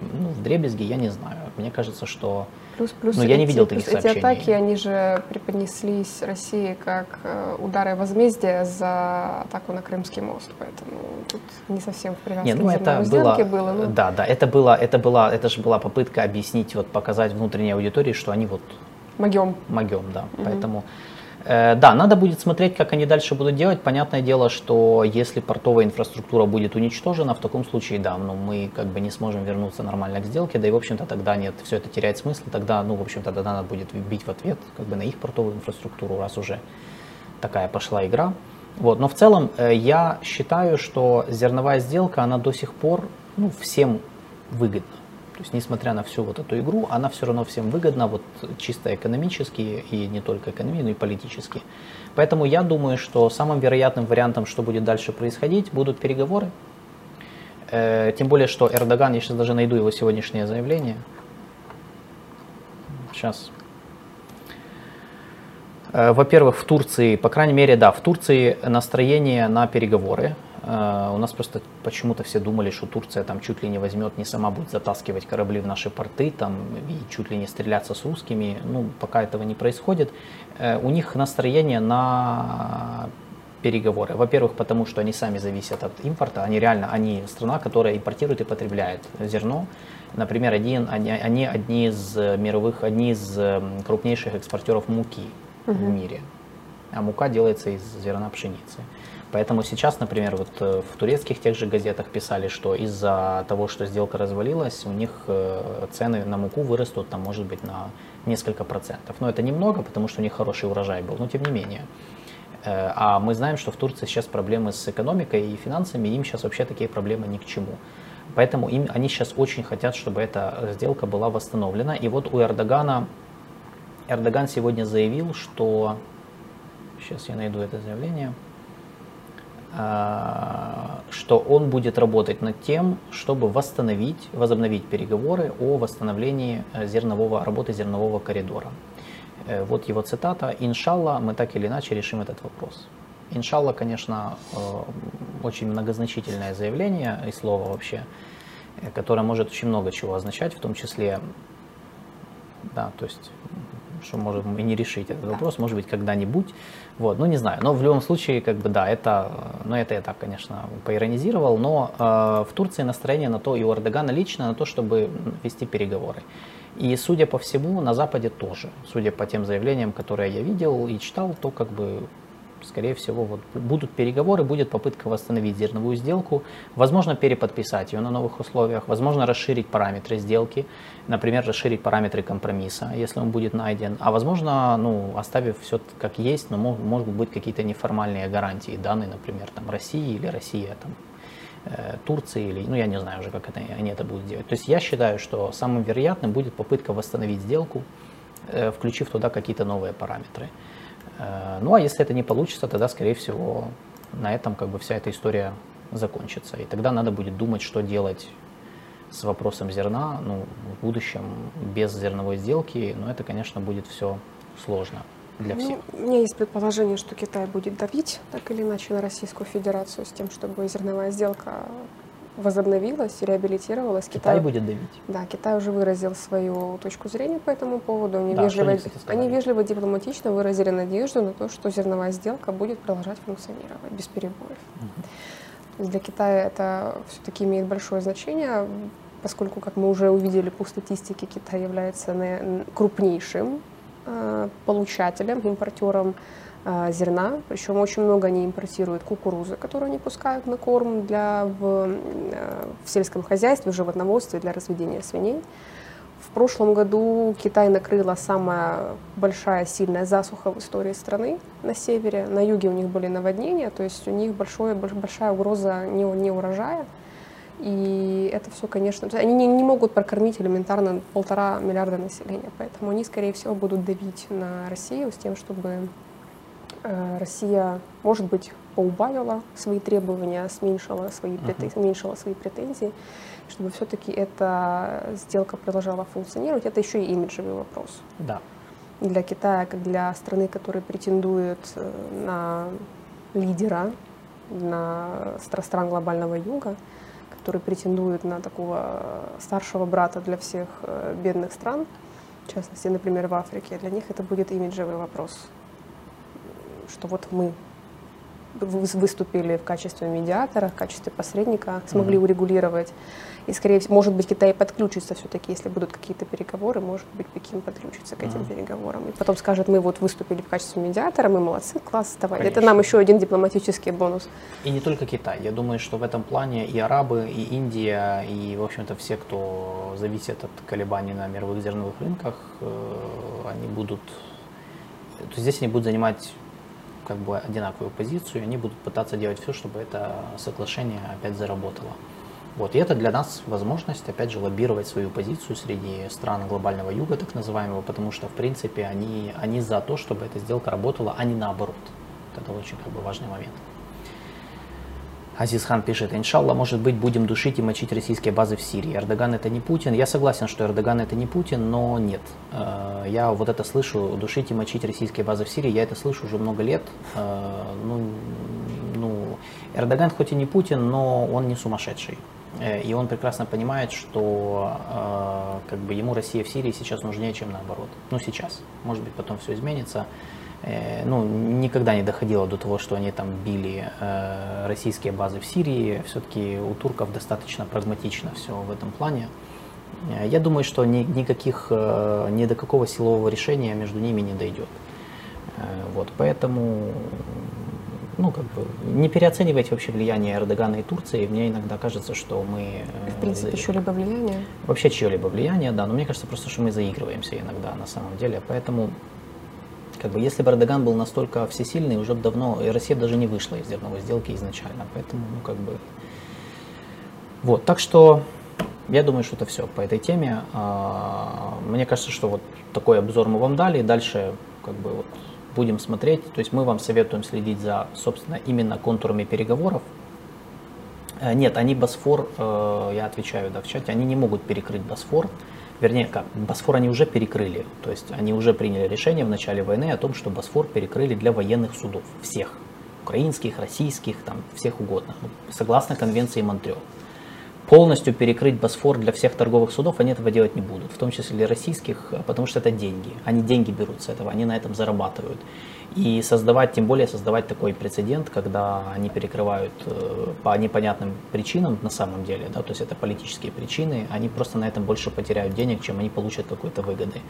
ну, в дребезги, я не знаю. Мне кажется, что Плюс, плюс Но ну, я не видел таких эти сообщений. атаки, они же преподнеслись России как э, удары возмездия за атаку на Крымский мост, поэтому тут не совсем в привязке Нет, ну, это было, было ну. Да, да, это было, это была, это же была попытка объяснить, вот показать внутренней аудитории, что они вот Могем. Могем, да. Угу. Поэтому да, надо будет смотреть, как они дальше будут делать. Понятное дело, что если портовая инфраструктура будет уничтожена, в таком случае, да, ну, мы как бы не сможем вернуться нормально к сделке, да и, в общем-то, тогда нет, все это теряет смысл, тогда, ну, в общем-то, тогда надо будет бить в ответ как бы на их портовую инфраструктуру, раз уже такая пошла игра. Вот. Но в целом э, я считаю, что зерновая сделка, она до сих пор ну, всем выгодна. То есть, несмотря на всю вот эту игру, она все равно всем выгодна, вот чисто экономически, и не только экономически, но и политически. Поэтому я думаю, что самым вероятным вариантом, что будет дальше происходить, будут переговоры. Э, тем более, что Эрдоган, я сейчас даже найду его сегодняшнее заявление. Сейчас. Э, во-первых, в Турции, по крайней мере, да, в Турции настроение на переговоры. Э, у нас просто почему-то все думали, что Турция там чуть ли не возьмет, не сама будет затаскивать корабли в наши порты там, и чуть ли не стреляться с русскими. Ну, пока этого не происходит. Э, у них настроение на переговоры. Во-первых, потому что они сами зависят от импорта. Они реально, они страна, которая импортирует и потребляет зерно. Например, один, они, они одни из мировых, одни из крупнейших экспортеров муки угу. в мире. А мука делается из зерна пшеницы. Поэтому сейчас, например, вот э, в турецких тех же газетах писали, что из-за того, что сделка развалилась, у них э, цены на муку вырастут, там, может быть, на несколько процентов. Но это немного, потому что у них хороший урожай был, но тем не менее. Э, а мы знаем, что в Турции сейчас проблемы с экономикой и финансами, им сейчас вообще такие проблемы ни к чему. Поэтому им, они сейчас очень хотят, чтобы эта сделка была восстановлена. И вот у Эрдогана, Эрдоган сегодня заявил, что... Сейчас я найду это заявление. А, что он будет работать над тем, чтобы восстановить, возобновить переговоры о восстановлении э, зернового, работы зернового коридора. Э, вот его цитата. «Иншалла, мы так или иначе решим этот вопрос». Иншалла, конечно, э, очень многозначительное заявление и слово вообще, которое может очень много чего означать, в том числе, да, то есть что можем и не решить этот вопрос, может быть, когда-нибудь. Вот, ну, не знаю. Но в любом случае, как бы, да, это, ну, это я так, конечно, поиронизировал, но э, в Турции настроение на то, и у Эрдогана лично, на то, чтобы вести переговоры. И, судя по всему, на Западе тоже, судя по тем заявлениям, которые я видел и читал, то как бы скорее всего, вот будут переговоры, будет попытка восстановить зерновую сделку, возможно, переподписать ее на новых условиях, возможно, расширить параметры сделки, например, расширить параметры компромисса, если он будет найден, а возможно, ну, оставив все как есть, но могут, быть какие-то неформальные гарантии, данные, например, там, России или Россия, там, э, Турции или, ну, я не знаю уже, как это, они это будут делать. То есть я считаю, что самым вероятным будет попытка восстановить сделку, э, включив туда какие-то новые параметры. Э, ну а если это не получится, тогда, скорее всего, на этом как бы вся эта история закончится. И тогда надо будет думать, что делать с вопросом зерна ну, в будущем без зерновой сделки. Но это, конечно, будет все сложно для ну, всех. Ну, у меня есть предположение, что Китай будет давить так или иначе на Российскую Федерацию с тем, чтобы зерновая сделка возобновилась, реабилитировалась. Китай, Китай будет давить. Да, Китай уже выразил свою точку зрения по этому поводу. Они, да, вежливо, они, они вежливо, дипломатично выразили надежду на то, что зерновая сделка будет продолжать функционировать без перебоев. Угу. Для Китая это все-таки имеет большое значение, поскольку, как мы уже увидели по статистике, Китай является крупнейшим э, получателем, импортером а, зерна, причем очень много они импортируют кукурузы, которую они пускают на корм для, в, э, в сельском хозяйстве, в животноводстве для разведения свиней. В прошлом году Китай накрыла самая большая сильная засуха в истории страны на севере. На юге у них были наводнения, то есть у них большое, большая угроза не, не урожая. И это все, конечно, они не, не могут прокормить элементарно полтора миллиарда населения, поэтому они, скорее всего, будут давить на Россию с тем, чтобы Россия, может быть, поубавила свои требования, уменьшила свои, претензии, uh-huh. уменьшила свои претензии, чтобы все-таки эта сделка продолжала функционировать. Это еще и имиджевый вопрос. Да. Для Китая, как для страны, которая претендует э, на лидера, на стран глобального юга, который претендует на такого старшего брата для всех э, бедных стран, в частности, например, в Африке, для них это будет имиджевый вопрос что вот мы выступили в качестве медиатора, в качестве посредника, смогли mm-hmm. урегулировать. И, скорее всего, может быть, Китай подключится все-таки, если будут какие-то переговоры, может быть, Пекин подключится к этим mm-hmm. переговорам. И потом скажет, мы вот выступили в качестве медиатора, мы молодцы, класс, давай. Конечно. Это нам еще один дипломатический бонус. И не только Китай. Я думаю, что в этом плане и арабы, и Индия, и, в общем-то, все, кто зависит от колебаний на мировых зерновых рынках, э, они будут... То есть здесь они будут занимать как бы одинаковую позицию, они будут пытаться делать все, чтобы это соглашение опять заработало. Вот. И это для нас возможность, опять же, лоббировать свою позицию среди стран глобального юга, так называемого, потому что, в принципе, они, они за то, чтобы эта сделка работала, а не наоборот. Это очень как бы, важный момент. Азизхан пишет, иншалла, может быть, будем душить и мочить российские базы в Сирии. Эрдоган это не Путин. Я согласен, что Эрдоган это не Путин, но нет. Э, я вот это слышу, душить и мочить российские базы в Сирии, я это слышу уже много лет. Э, ну, ну, Эрдоган хоть и не Путин, но он не сумасшедший. Э, и он прекрасно понимает, что как бы ему Россия в Сирии сейчас нужнее, чем наоборот. Ну, сейчас. Может быть, потом все изменится. Э, ну, никогда не доходило до того, что они там били э, российские базы в Сирии. Все-таки у турков достаточно прагматично все в этом плане. Э, я думаю, что ни, никаких, ни до какого силового решения между ними не дойдет. Вот, поэтому ну, как бы, не переоценивайте вообще влияние Эрдогана и Турции. Мне иногда кажется, что мы... В принципе, за... чье-либо влияние? Вообще чье-либо влияние, да. Но мне кажется просто, что мы заигрываемся иногда на самом деле. Поэтому как бы, если бы Эрдоган был настолько всесильный, уже бы давно, и Россия даже не вышла из зерновой сделки изначально. Поэтому, ну, как бы... Вот, так что я думаю, что это все по этой теме. А, мне кажется, что вот такой обзор мы вам дали, и дальше как бы вот будем смотреть. То есть мы вам советуем следить за, собственно, именно контурами переговоров. Э, нет, они Босфор, э, я отвечаю да, в чате, они не могут перекрыть Босфор вернее, как, Босфор они уже перекрыли, то есть они уже приняли решение в начале войны о том, что Босфор перекрыли для военных судов, всех, украинских, российских, там, всех угодно, ну, согласно конвенции Монтрео. Полностью перекрыть Босфор для всех торговых судов они этого делать не будут, в том числе для российских, потому что это деньги, они деньги берут с этого, они на этом зарабатывают. И создавать, тем более создавать такой прецедент, когда они перекрывают э, по непонятным причинам на самом деле, да, то есть это политические причины, они просто на этом больше потеряют денег, чем они получат какой-то выгоды.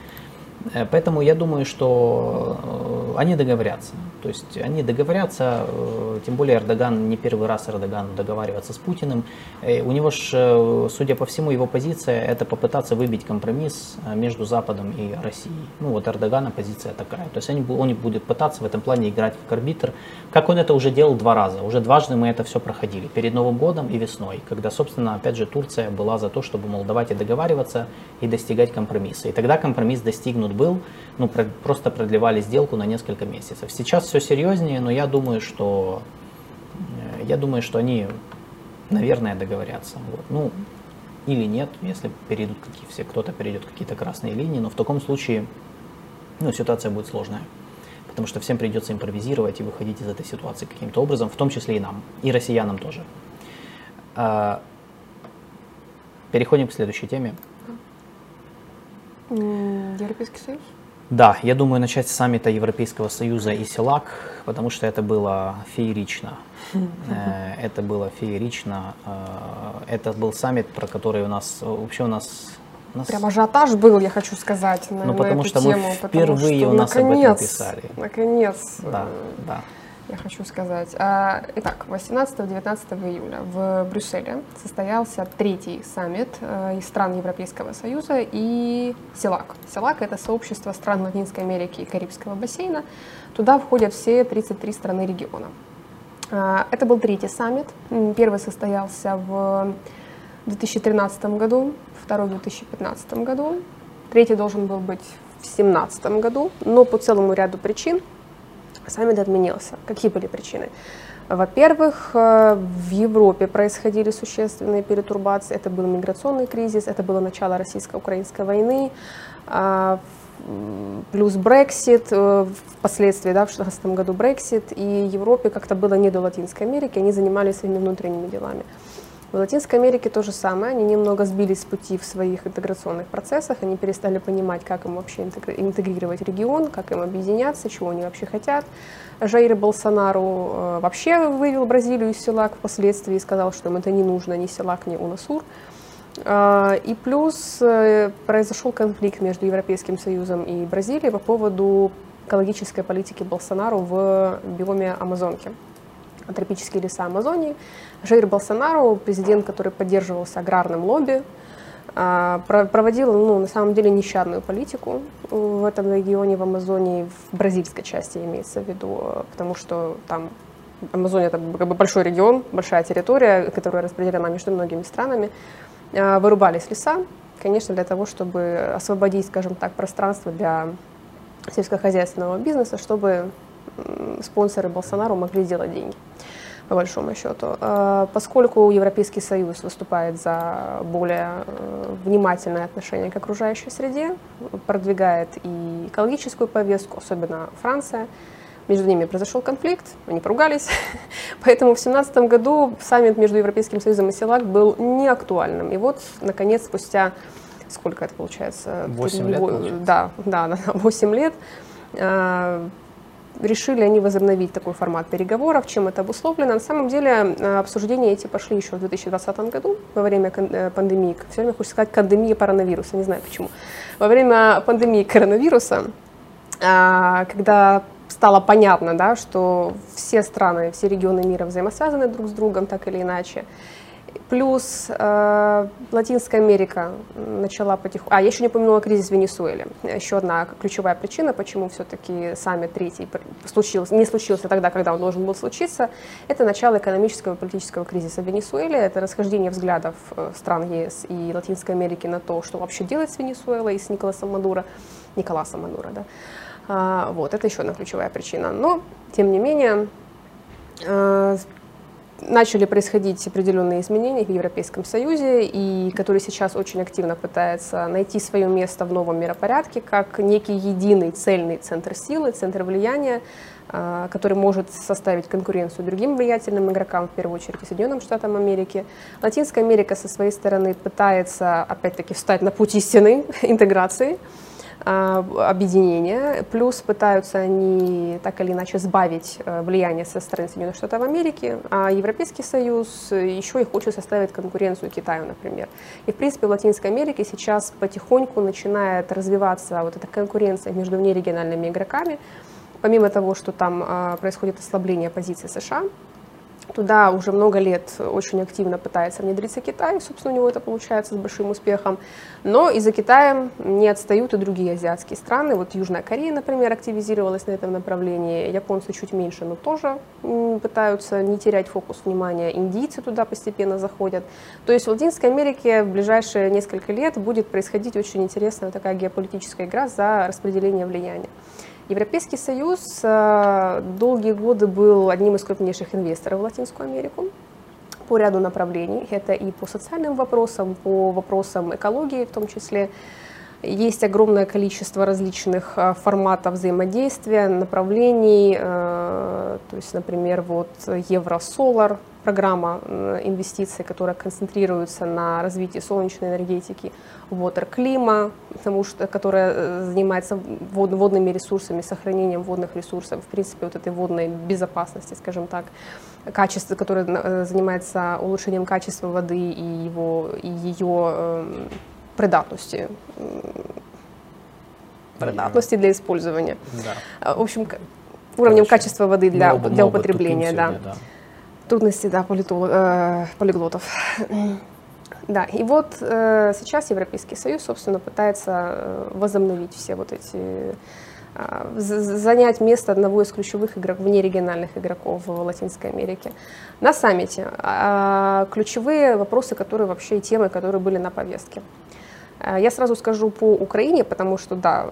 Э, поэтому я думаю, что э, они договорятся. То есть они договорятся, э, тем более Эрдоган, не первый раз Эрдоган договаривается с Путиным. У него же, судя по всему, его позиция это попытаться выбить компромисс между Западом и Россией. Ну вот Эрдогана позиция такая. То есть он будет пытаться в этом плане играть как арбитр, как он это уже делал два раза. Уже дважды мы это все проходили. Перед Новым годом и весной, когда, собственно, опять же, Турция была за то, чтобы, мол, давайте договариваться и достигать компромисса. И тогда компромисс достигнут был, ну, про, просто продлевали сделку на несколько месяцев. Сейчас все серьезнее, но я думаю, что э, я думаю, что они, наверное, договорятся. Вот. Ну, или нет, если перейдут какие все, кто-то перейдет какие-то красные линии, но в таком случае ну, ситуация будет сложная. Потому что всем придется импровизировать и выходить из этой ситуации каким-то образом, в том числе и нам, и россиянам тоже. А, переходим к следующей теме. Европейский Союз? Да, я думаю начать с саммита Европейского Союза и СИЛАК, потому что это было феерично. *laughs* Э, это было феерично. Э, это был саммит, про который у нас вообще у нас нас... Прям ажиотаж был, я хочу сказать, на, ну, потому эту что тему. Мы впервые что, у нас наконец, об этом писали. Наконец. Да, да я хочу сказать. А, итак, 18-19 июля в Брюсселе состоялся третий саммит э, из стран Европейского Союза и СЕЛАК. СЕЛАК — это сообщество стран Латинской Америки и Карибского бассейна. Туда входят все 33 страны региона. А, это был третий саммит. Первый состоялся в 2013 году, второй в 2015 году. Третий должен был быть в 2017 году, но по целому ряду причин саммит отменился. Какие были причины? Во-первых, э, в Европе происходили существенные перетурбации. Это был миграционный кризис, это было начало российско-украинской войны, а, плюс Брексит, э, впоследствии, да, в 2016 году Брексит, и Европе как-то было не до Латинской Америки, они занимались своими внутренними делами. В Латинской Америке то же самое. Они немного сбились с пути в своих интеграционных процессах. Они перестали понимать, как им вообще интегрировать регион, как им объединяться, чего они вообще хотят. Жаир Болсонару э, вообще вывел Бразилию из СЕЛАК впоследствии и сказал, что им это не нужно, ни СЕЛАК, ни УНАСУР. Э, и плюс э, произошел конфликт между Европейским Союзом и Бразилией по поводу экологической политики Болсонару в биоме Амазонки тропические леса Амазонии. Жаир Болсонару, президент, который поддерживался аграрным лобби, а, проводил, ну, на самом деле, нещадную политику в этом регионе, в Амазонии, в бразильской части имеется в виду, потому что там Амазония это как бы большой регион, большая территория, которая распределена между многими странами. А, вырубались леса, конечно, для того, чтобы освободить, скажем так, пространство для сельскохозяйственного бизнеса, чтобы спонсоры Болсонару могли сделать деньги по большому счету. Э, поскольку Европейский Союз выступает за более э, внимательное отношение к окружающей среде, продвигает и экологическую повестку, особенно Франция, между ними произошел конфликт, они поругались, *laughs* поэтому в 2017 году саммит между Европейским Союзом и СЕЛАК был неактуальным. И вот, наконец, спустя, сколько это получается? 8 лет, получается. Да, да, 8 лет э, решили они возобновить такой формат переговоров. Чем это обусловлено? На самом деле э, обсуждения эти пошли еще в 2020 году, во время э, пандемии. Все время хочется сказать пандемия коронавируса, не знаю почему. Во время пандемии коронавируса, э, когда стало понятно, да, что все страны, все регионы мира взаимосвязаны друг с другом, так или иначе, Плюс э, Латинская Америка начала потихоньку... А, я еще не упомянула кризис в Венесуэле. Еще одна ключевая причина, почему все-таки саммит третий случился, не случился тогда, когда он должен был случиться, это начало экономического и политического кризиса в Венесуэле, это расхождение взглядов э, стран ЕС и Латинской Америки на то, что вообще делать с Венесуэлой и с Николасом Мадуро, Николаса Мадуро, да. А, вот, это еще одна ключевая причина. Но, тем не менее, э, начали происходить определенные изменения в Европейском Союзе, и который сейчас очень активно пытается найти свое место в новом миропорядке как некий единый цельный центр силы, центр влияния, а, который может составить конкуренцию другим влиятельным игрокам, в первую очередь Соединенным Штатам Америки. Латинская Америка со своей стороны пытается, опять-таки, встать на путь истины *laughs* интеграции, объединения, плюс пытаются они так или иначе сбавить э, влияние со стороны Соединенных Штатов Америки, а Европейский Союз еще и хочет составить конкуренцию Китаю, например. И, в принципе, в Латинской Америке сейчас потихоньку начинает развиваться вот эта конкуренция между внерегиональными игроками, помимо того, что там а, происходит ослабление позиции США, Туда уже много лет очень активно пытается внедриться Китай, собственно, у него это получается с большим успехом. Но и за Китаем не отстают и другие азиатские страны. Вот Южная Корея, например, активизировалась на этом направлении. Японцы чуть меньше, но тоже пытаются не терять фокус внимания. Индийцы туда постепенно заходят. То есть в Латинской Америке в ближайшие несколько лет будет происходить очень интересная такая геополитическая игра за распределение влияния. Европейский Союз э, долгие годы был одним из крупнейших инвесторов в Латинскую Америку по ряду направлений. Это и по социальным вопросам, по вопросам экологии в том числе. Есть огромное количество различных э, форматов взаимодействия, направлений. Э, то есть, например, вот Евросолар, программа инвестиций, которая концентрируется на развитии солнечной энергетики, Water потому что, которая э, занимается вод, водными ресурсами, сохранением водных ресурсов, в принципе, вот этой водной безопасности, скажем так, качество, которое э, занимается улучшением качества воды и, его, и ее э, придатности придатности для использования. Да. В общем, уровнем Короче, качества воды для, для употребления, да. да. Трудности, да, политолог, э, полиглотов. *clears throat* Да, и вот э, сейчас Европейский Союз, собственно, пытается э, возобновить все вот эти э, занять место одного из ключевых игроков, внерегиональных игроков в Латинской Америке. На саммите э, ключевые вопросы, которые вообще и темы, которые были на повестке. Э, я сразу скажу по Украине, потому что, да,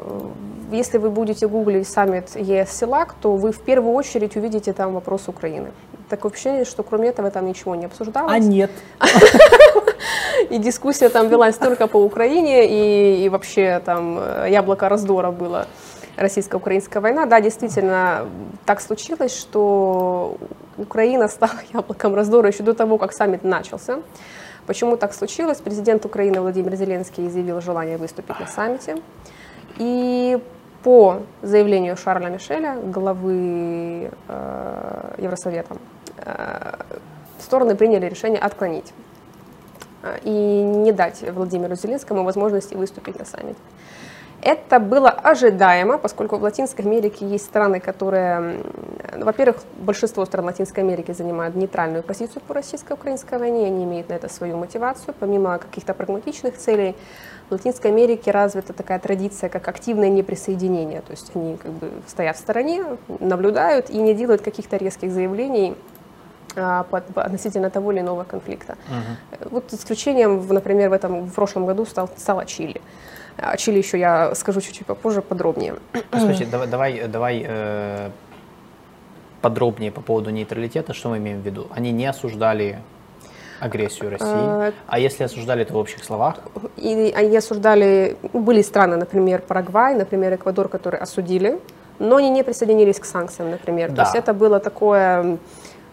если вы будете гуглить саммит ЕС-СЕЛАК, то вы в первую очередь увидите там вопрос Украины. Такое ощущение, что кроме этого там ничего не обсуждалось. А нет. *laughs* И дискуссия там велась только по Украине, и, и вообще там э, яблоко раздора было. российско-украинская война. Да, действительно, так случилось, что Украина стала *laughs* яблоком раздора еще до того, как саммит начался. Почему так случилось? Президент Украины Владимир Зеленский изъявил желание выступить на саммите. И по заявлению Шарля Мишеля, главы э, Евросовета, э, стороны приняли решение отклонить э, и не дать Владимиру Зеленскому возможности выступить на саммите. Это было ожидаемо, поскольку в Латинской Америке есть страны, которые, во-первых, большинство стран Латинской Америки занимают нейтральную позицию по российско-украинской войне, они имеют на это свою мотивацию, помимо каких-то прагматичных целей. В Латинской Америке развита такая традиция, как активное неприсоединение, то есть они как бы стоят в стороне, наблюдают и не делают каких-то резких заявлений а, относительно того или иного конфликта. Uh-huh. Вот исключением, например, в этом в прошлом году стал, стала Чили. О Чили еще я скажу чуть-чуть попозже подробнее. Слушайте, давай, давай, давай э, подробнее по поводу нейтралитета, что мы имеем в виду? Они не осуждали агрессию России. А, а если осуждали, то в общих словах? И они осуждали, были страны, например, Парагвай, например, Эквадор, которые осудили, но они не присоединились к санкциям, например. Да. То есть это было такое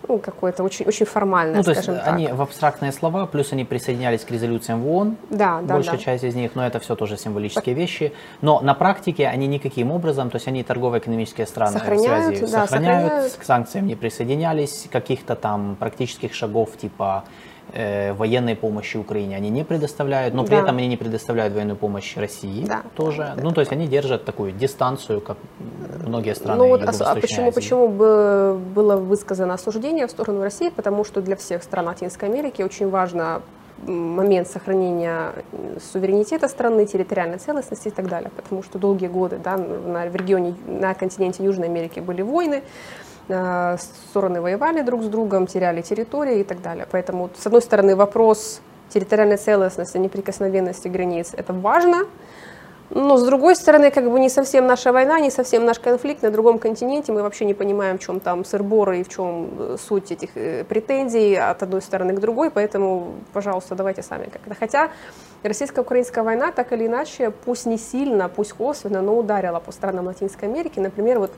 ну, какое-то очень, очень формальное, ну, то есть так. они в абстрактные слова, плюс они присоединялись к резолюциям в ООН, да, да, большая да. часть из них, но это все тоже символические вещи. Но на практике они никаким образом, то есть они торгово-экономические страны сохраняют, связи да, сохраняют, сохраняют, к санкциям не присоединялись, каких-то там практических шагов типа э, военной помощи Украине они не предоставляют, но при да. этом они не предоставляют военную помощь России да. тоже. Да, ну, то есть они держат такую дистанцию, как многие страны. Ну вот а, а почему, почему бы было высказано осуждение в сторону России? Потому что для всех стран Латинской Америки очень важно момент сохранения суверенитета страны, территориальной целостности и так далее. Потому что долгие годы да, на, в регионе, на континенте Южной Америки были войны, стороны воевали друг с другом, теряли территории и так далее. Поэтому, с одной стороны, вопрос территориальной целостности, неприкосновенности границ – это важно, но с другой стороны, как бы не совсем наша война, не совсем наш конфликт на другом континенте. Мы вообще не понимаем, в чем там сырборы и в чем э, суть этих э, претензий от одной стороны к другой. Поэтому, пожалуйста, давайте сами как-то. Хотя российско-украинская война так или иначе, пусть не сильно, пусть косвенно, но ударила по странам Латинской Америки. Например, вот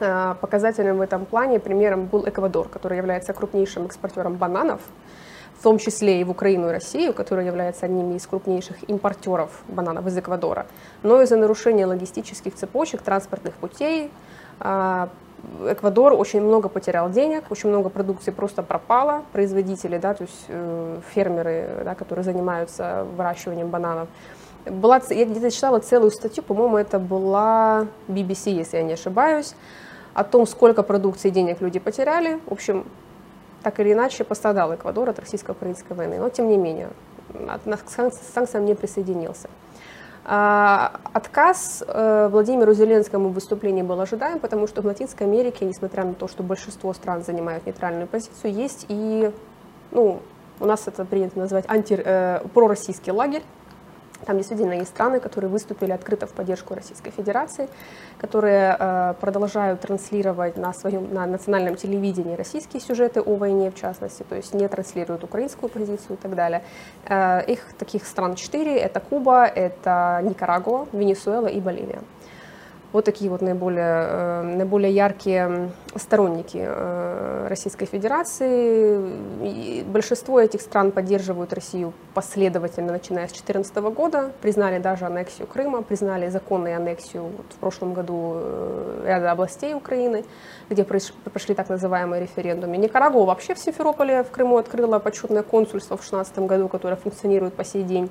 Э, показателем в этом плане примером был Эквадор, который является крупнейшим экспортером бананов, в том числе и в Украину и Россию, которая является одними из крупнейших импортеров бананов из Эквадора. Но из-за нарушения логистических цепочек, транспортных путей, э, Эквадор очень много потерял денег, очень много продукции просто пропало. Производители, да, то есть э, фермеры, да, которые занимаются выращиванием бананов, была, я где-то читала целую статью, по-моему, это была BBC, если я не ошибаюсь, о том, сколько продукции и денег люди потеряли. В общем, так или иначе пострадал Эквадор от российско-украинской войны. Но тем не менее, к санкциям не присоединился. А, отказ э, Владимиру Зеленскому в выступлении был ожидаем, потому что в Латинской Америке, несмотря на то, что большинство стран занимают нейтральную позицию, есть и, ну, у нас это принято называть анти, э, пророссийский лагерь, там действительно есть страны, которые выступили открыто в поддержку Российской Федерации, которые э, продолжают транслировать на своем на национальном телевидении российские сюжеты о войне, в частности, то есть не транслируют украинскую позицию и так далее. Э, их таких стран четыре: это Куба, это Никарагуа, Венесуэла и Боливия. Вот такие вот наиболее, э, наиболее яркие сторонники э, Российской Федерации. И большинство этих стран поддерживают Россию последовательно, начиная с 2014 года. Признали даже аннексию Крыма, признали законную аннексию вот в прошлом году э, ряда областей Украины, где прошли так называемые референдумы. Никарагуа вообще в Симферополе в Крыму открыла почетное консульство в 2016 году, которое функционирует по сей день.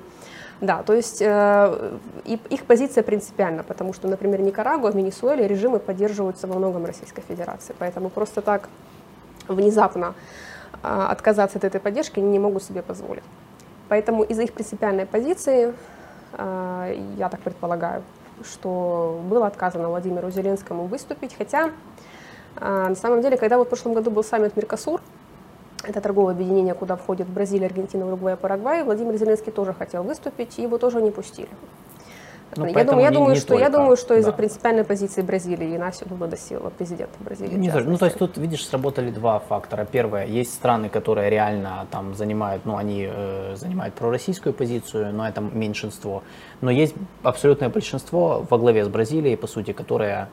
Да, то есть э, их позиция принципиальна, потому что, например, Никарагуа, в Венесуэле режимы поддерживаются во многом Российской Федерации, поэтому просто так внезапно э, отказаться от этой поддержки они не могут себе позволить. Поэтому из-за их принципиальной позиции, э, я так предполагаю, что было отказано Владимиру Зеленскому выступить, хотя э, на самом деле, когда вот в прошлом году был саммит Меркосур, это торговое объединение, куда входят Бразилия, Аргентина, Уругвай Парагвай. Владимир Зеленский тоже хотел выступить, его тоже не пустили. Ну, я думаю, я не, думаю, не что только, я думаю, что да. из-за принципиальной позиции Бразилии и Насио Лула да Силва, президента Бразилии. Не ну, то есть тут, видишь, сработали два фактора. Первое, есть страны, которые реально там занимают, ну, они э, занимают пророссийскую позицию, но это меньшинство. Но есть абсолютное большинство во главе с Бразилией, по сути, которые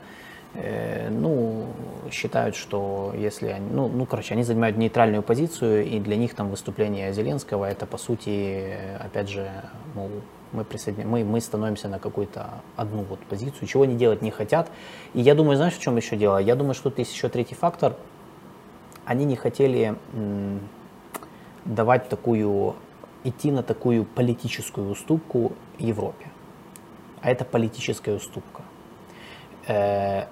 Э, ну, считают, что если они, ну, ну, короче, они занимают нейтральную позицию, и для них там выступление Зеленского это, по сути, опять же, мол, мы, присоединя... мы, мы становимся на какую-то одну вот позицию, чего они делать не хотят. И я думаю, знаешь, в чем еще дело? Я думаю, что тут есть еще третий фактор. Они не хотели давать такую, идти на такую политическую уступку Европе. А это политическая уступка э,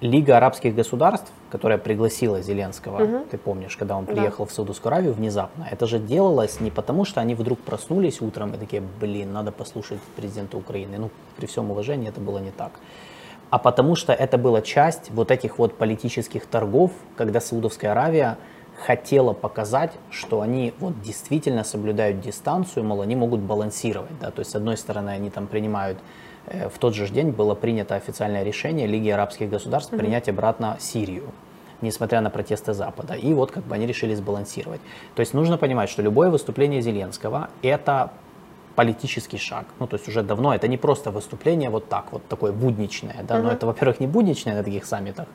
Лига арабских государств, которая пригласила Зеленского, угу. ты помнишь, когда он приехал да. в Саудовскую Аравию внезапно, это же делалось не потому, что они вдруг проснулись утром и такие, блин, надо послушать президента Украины. Ну, при всем уважении это было не так. А потому что это была часть вот этих вот политических торгов, когда Саудовская Аравия хотела показать, что они вот действительно соблюдают дистанцию, мол, они могут балансировать, да, то есть с одной стороны они там принимают в тот же день было принято официальное решение Лиги арабских государств mm-hmm. принять обратно Сирию несмотря на протесты Запада. И вот как бы они решили сбалансировать. То есть нужно понимать, что любое выступление Зеленского – это политический шаг. Ну, то есть уже давно это не просто выступление вот так, вот такое будничное, да, но это, во-первых, не будничное на таких саммитах,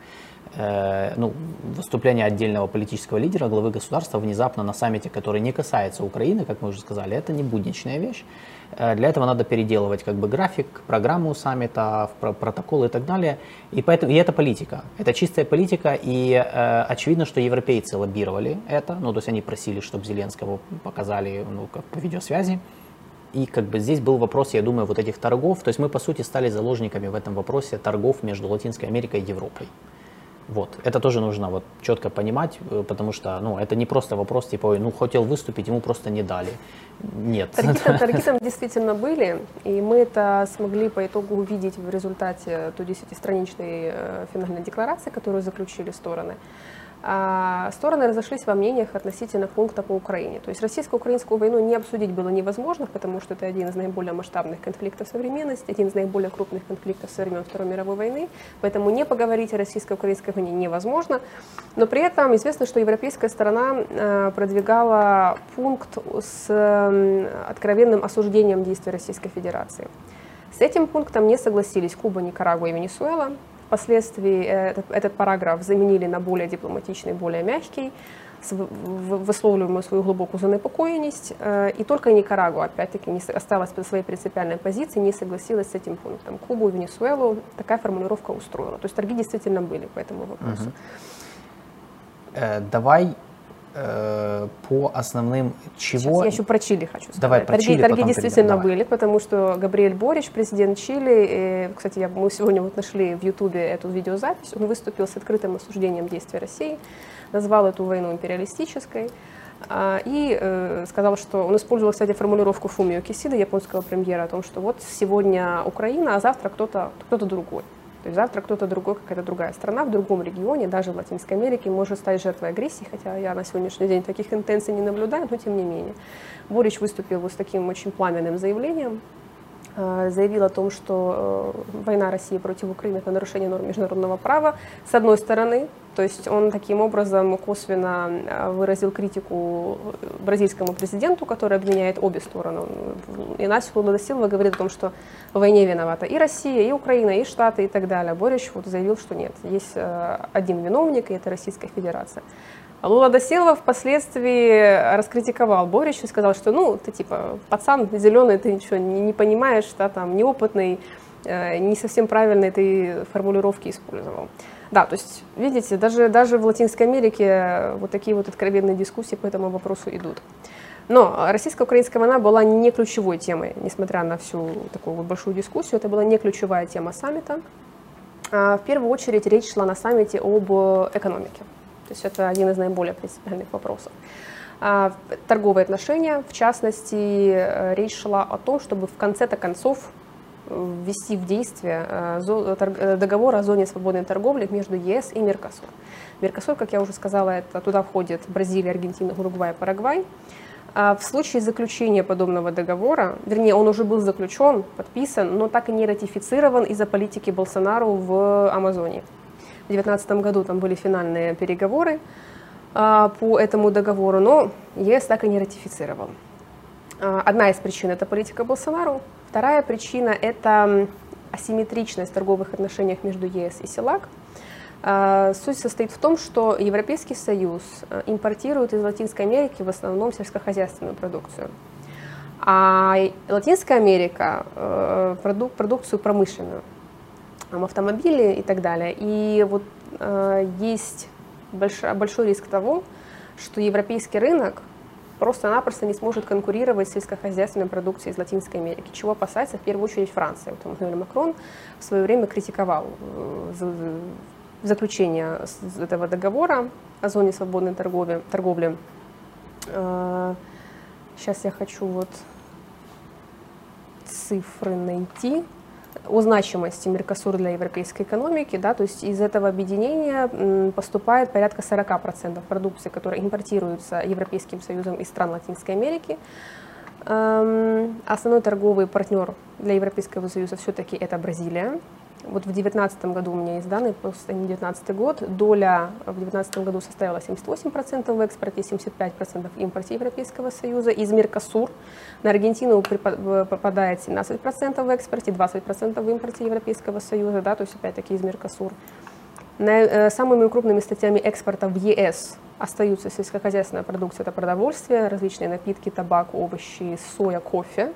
э, ну, выступление отдельного политического лидера, главы государства внезапно на саммите, который не касается Украины, как мы уже сказали, это не будничная вещь. Э, для этого надо переделывать как бы график, программу саммита, протоколы и так далее. И, поэтому, и это политика. Это чистая политика. И э, очевидно, что европейцы лоббировали это. Ну, то есть они просили, чтобы Зеленского показали ну, как по видеосвязи. И как бы здесь был вопрос, я думаю, вот этих торгов. То есть мы, по сути, стали заложниками в этом вопросе торгов между Латинской Америкой и Европой. Вот. Это тоже нужно вот четко понимать, э, потому что ну, это не просто вопрос, типа, ну, хотел выступить, ему просто не дали. Нет. Торги там, торги там действительно были, и мы это смогли по итогу увидеть в результате той 10-страничной э, финальной декларации, которую заключили стороны. А, стороны разошлись во мнениях относительно пункта по Украине. То есть российско-украинскую войну не обсудить было невозможно, потому что это один из наиболее масштабных конфликтов современности, один из наиболее крупных конфликтов со времен Второй мировой войны, поэтому не поговорить о российско-украинской войне невозможно. Но при этом известно, что европейская сторона а, продвигала пункт с откровенным осуждением действий Российской Федерации. С этим пунктом не согласились Куба, Никарагуа и Венесуэла. Впоследствии этот, этот параграф заменили на более дипломатичный, более мягкий, высловливаемую свою глубокую занепокоенность. Э, и только Никарагуа, опять-таки, не осталась по своей принципиальной позиции, не согласилась с этим пунктом. Кубу и Венесуэлу такая формулировка устроила. То есть торги действительно были по этому вопросу. Э, давай Э, по основным чего... Сейчас я еще про Чили хочу сказать. Давай про торги, Чили, торги действительно перейдем. были, потому что Габриэль Борич, президент Чили, и, кстати, я, мы сегодня вот нашли в Ютубе эту видеозапись, он выступил с открытым осуждением действий России, назвал эту войну империалистической, а, и э, сказал, что он использовал, кстати, формулировку Фумио Кисида, японского премьера, о том, что вот сегодня Украина, а завтра кто-то кто другой. То есть завтра кто-то другой, какая-то другая страна в другом регионе, даже в Латинской Америке, может стать жертвой агрессии, хотя я на сегодняшний день таких интенций не наблюдаю, но тем не менее. Борич выступил вот с таким очень пламенным заявлением, Э, заявил о том, что э, война России против Украины – это нарушение норм международного права, с одной стороны, то есть он таким образом косвенно э, выразил критику бразильскому президенту, который обвиняет обе стороны. Инасио Лула Силва говорит о том, что в войне виновата и Россия, и Украина, и Штаты, и так далее. Борич вот заявил, что нет, есть один виновник, и это Российская Федерация. Лула Досилова впоследствии раскритиковал Борич и сказал, что ну, ты типа пацан зеленый, ты ничего не, не понимаешь, да, там, неопытный, э, не совсем правильно этой формулировки использовал. Да, то есть, видите, даже, даже в Латинской Америке вот такие вот откровенные дискуссии по этому вопросу идут. Но российско-украинская война была не ключевой темой, несмотря на всю такую вот большую дискуссию, это была не ключевая тема саммита. А, в первую очередь речь шла на саммите об экономике. То есть это один из наиболее принципиальных вопросов. А, торговые отношения, в частности, э, речь шла о том, чтобы в конце-то концов э, ввести в действие э, договор о зоне свободной торговли между ЕС и Меркосур. Меркосур, как я уже сказала, это туда входит Бразилия, Аргентина, Уругвай, Парагвай. А в случае заключения подобного договора, вернее, он уже был заключен, подписан, но так и не ратифицирован из-за политики Болсонару в Амазонии. В 2019 году там были финальные переговоры а, по этому договору, но ЕС так и не ратифицировал. А, одна из причин – это политика Болсонару. Вторая причина – это асимметричность в торговых отношениях между ЕС и СЕЛАК – а, суть состоит в том, что Европейский Союз э, импортирует из Латинской Америки в основном сельскохозяйственную продукцию, а Латинская Америка э, продук, продукцию промышленную, автомобили и так далее. И вот э, есть большой риск того, что европейский рынок просто-напросто не сможет конкурировать с сельскохозяйственной продукцией из Латинской Америки, чего опасается в первую очередь Франция. Вот Эммануэль Макрон в свое время критиковал заключения этого договора о зоне свободной торговли. торговли. Сейчас я хочу вот цифры найти о значимости Меркосур для европейской экономики, да, то есть из этого объединения поступает порядка 40% продукции, которая импортируется Европейским Союзом из стран Латинской Америки. Основной торговый партнер для Европейского Союза все-таки это Бразилия, вот в 2019 году у меня есть данные по состоянию 2019 год. Доля в 2019 году составила 78% в экспорте, 75% в импорте Европейского Союза. Из Меркосур на Аргентину попадает 17% в экспорте, 20% в импорте Европейского Союза, да, то есть опять-таки из Меркосур. Э, самыми крупными статьями экспорта в ЕС остаются сельскохозяйственная продукция, это продовольствие, различные напитки, табак, овощи, соя, кофе.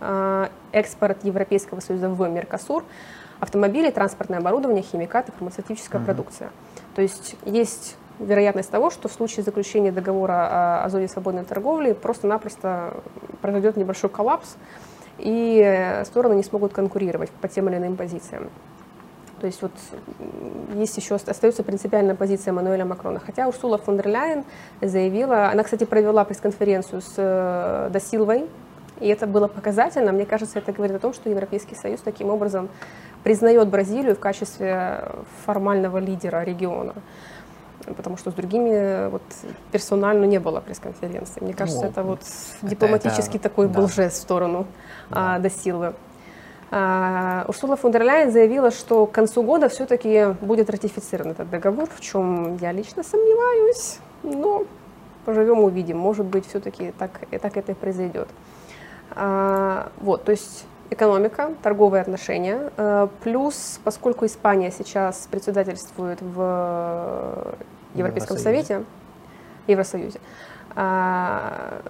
А, экспорт Европейского Союза в Меркосур – автомобили, транспортное оборудование, химикаты, фармацевтическая uh-huh. продукция. То есть есть вероятность того, что в случае заключения договора о, зоне свободной торговли просто-напросто произойдет небольшой коллапс, и стороны не смогут конкурировать по тем или иным позициям. То есть вот есть еще остается принципиальная позиция Мануэля Макрона. Хотя Урсула фон дер Ляйен заявила, она, кстати, провела пресс-конференцию с э, Досилвой, и это было показательно. Мне кажется, это говорит о том, что Европейский Союз таким образом признает Бразилию в качестве формального лидера региона. Потому что с другими вот, персонально не было пресс-конференции. Мне кажется, ну, это вот это, дипломатический это, такой да. был жест в сторону да. а, до силы. А, Урсула фон дер Ляйен заявила, что к концу года все-таки будет ратифицирован этот договор, в чем я лично сомневаюсь, но поживем увидим. Может быть, все-таки так, так это и произойдет. А, вот, то есть экономика, торговые отношения. Э, плюс, поскольку Испания сейчас председательствует в Европейском Евросоюзе. Совете, Евросоюзе, а,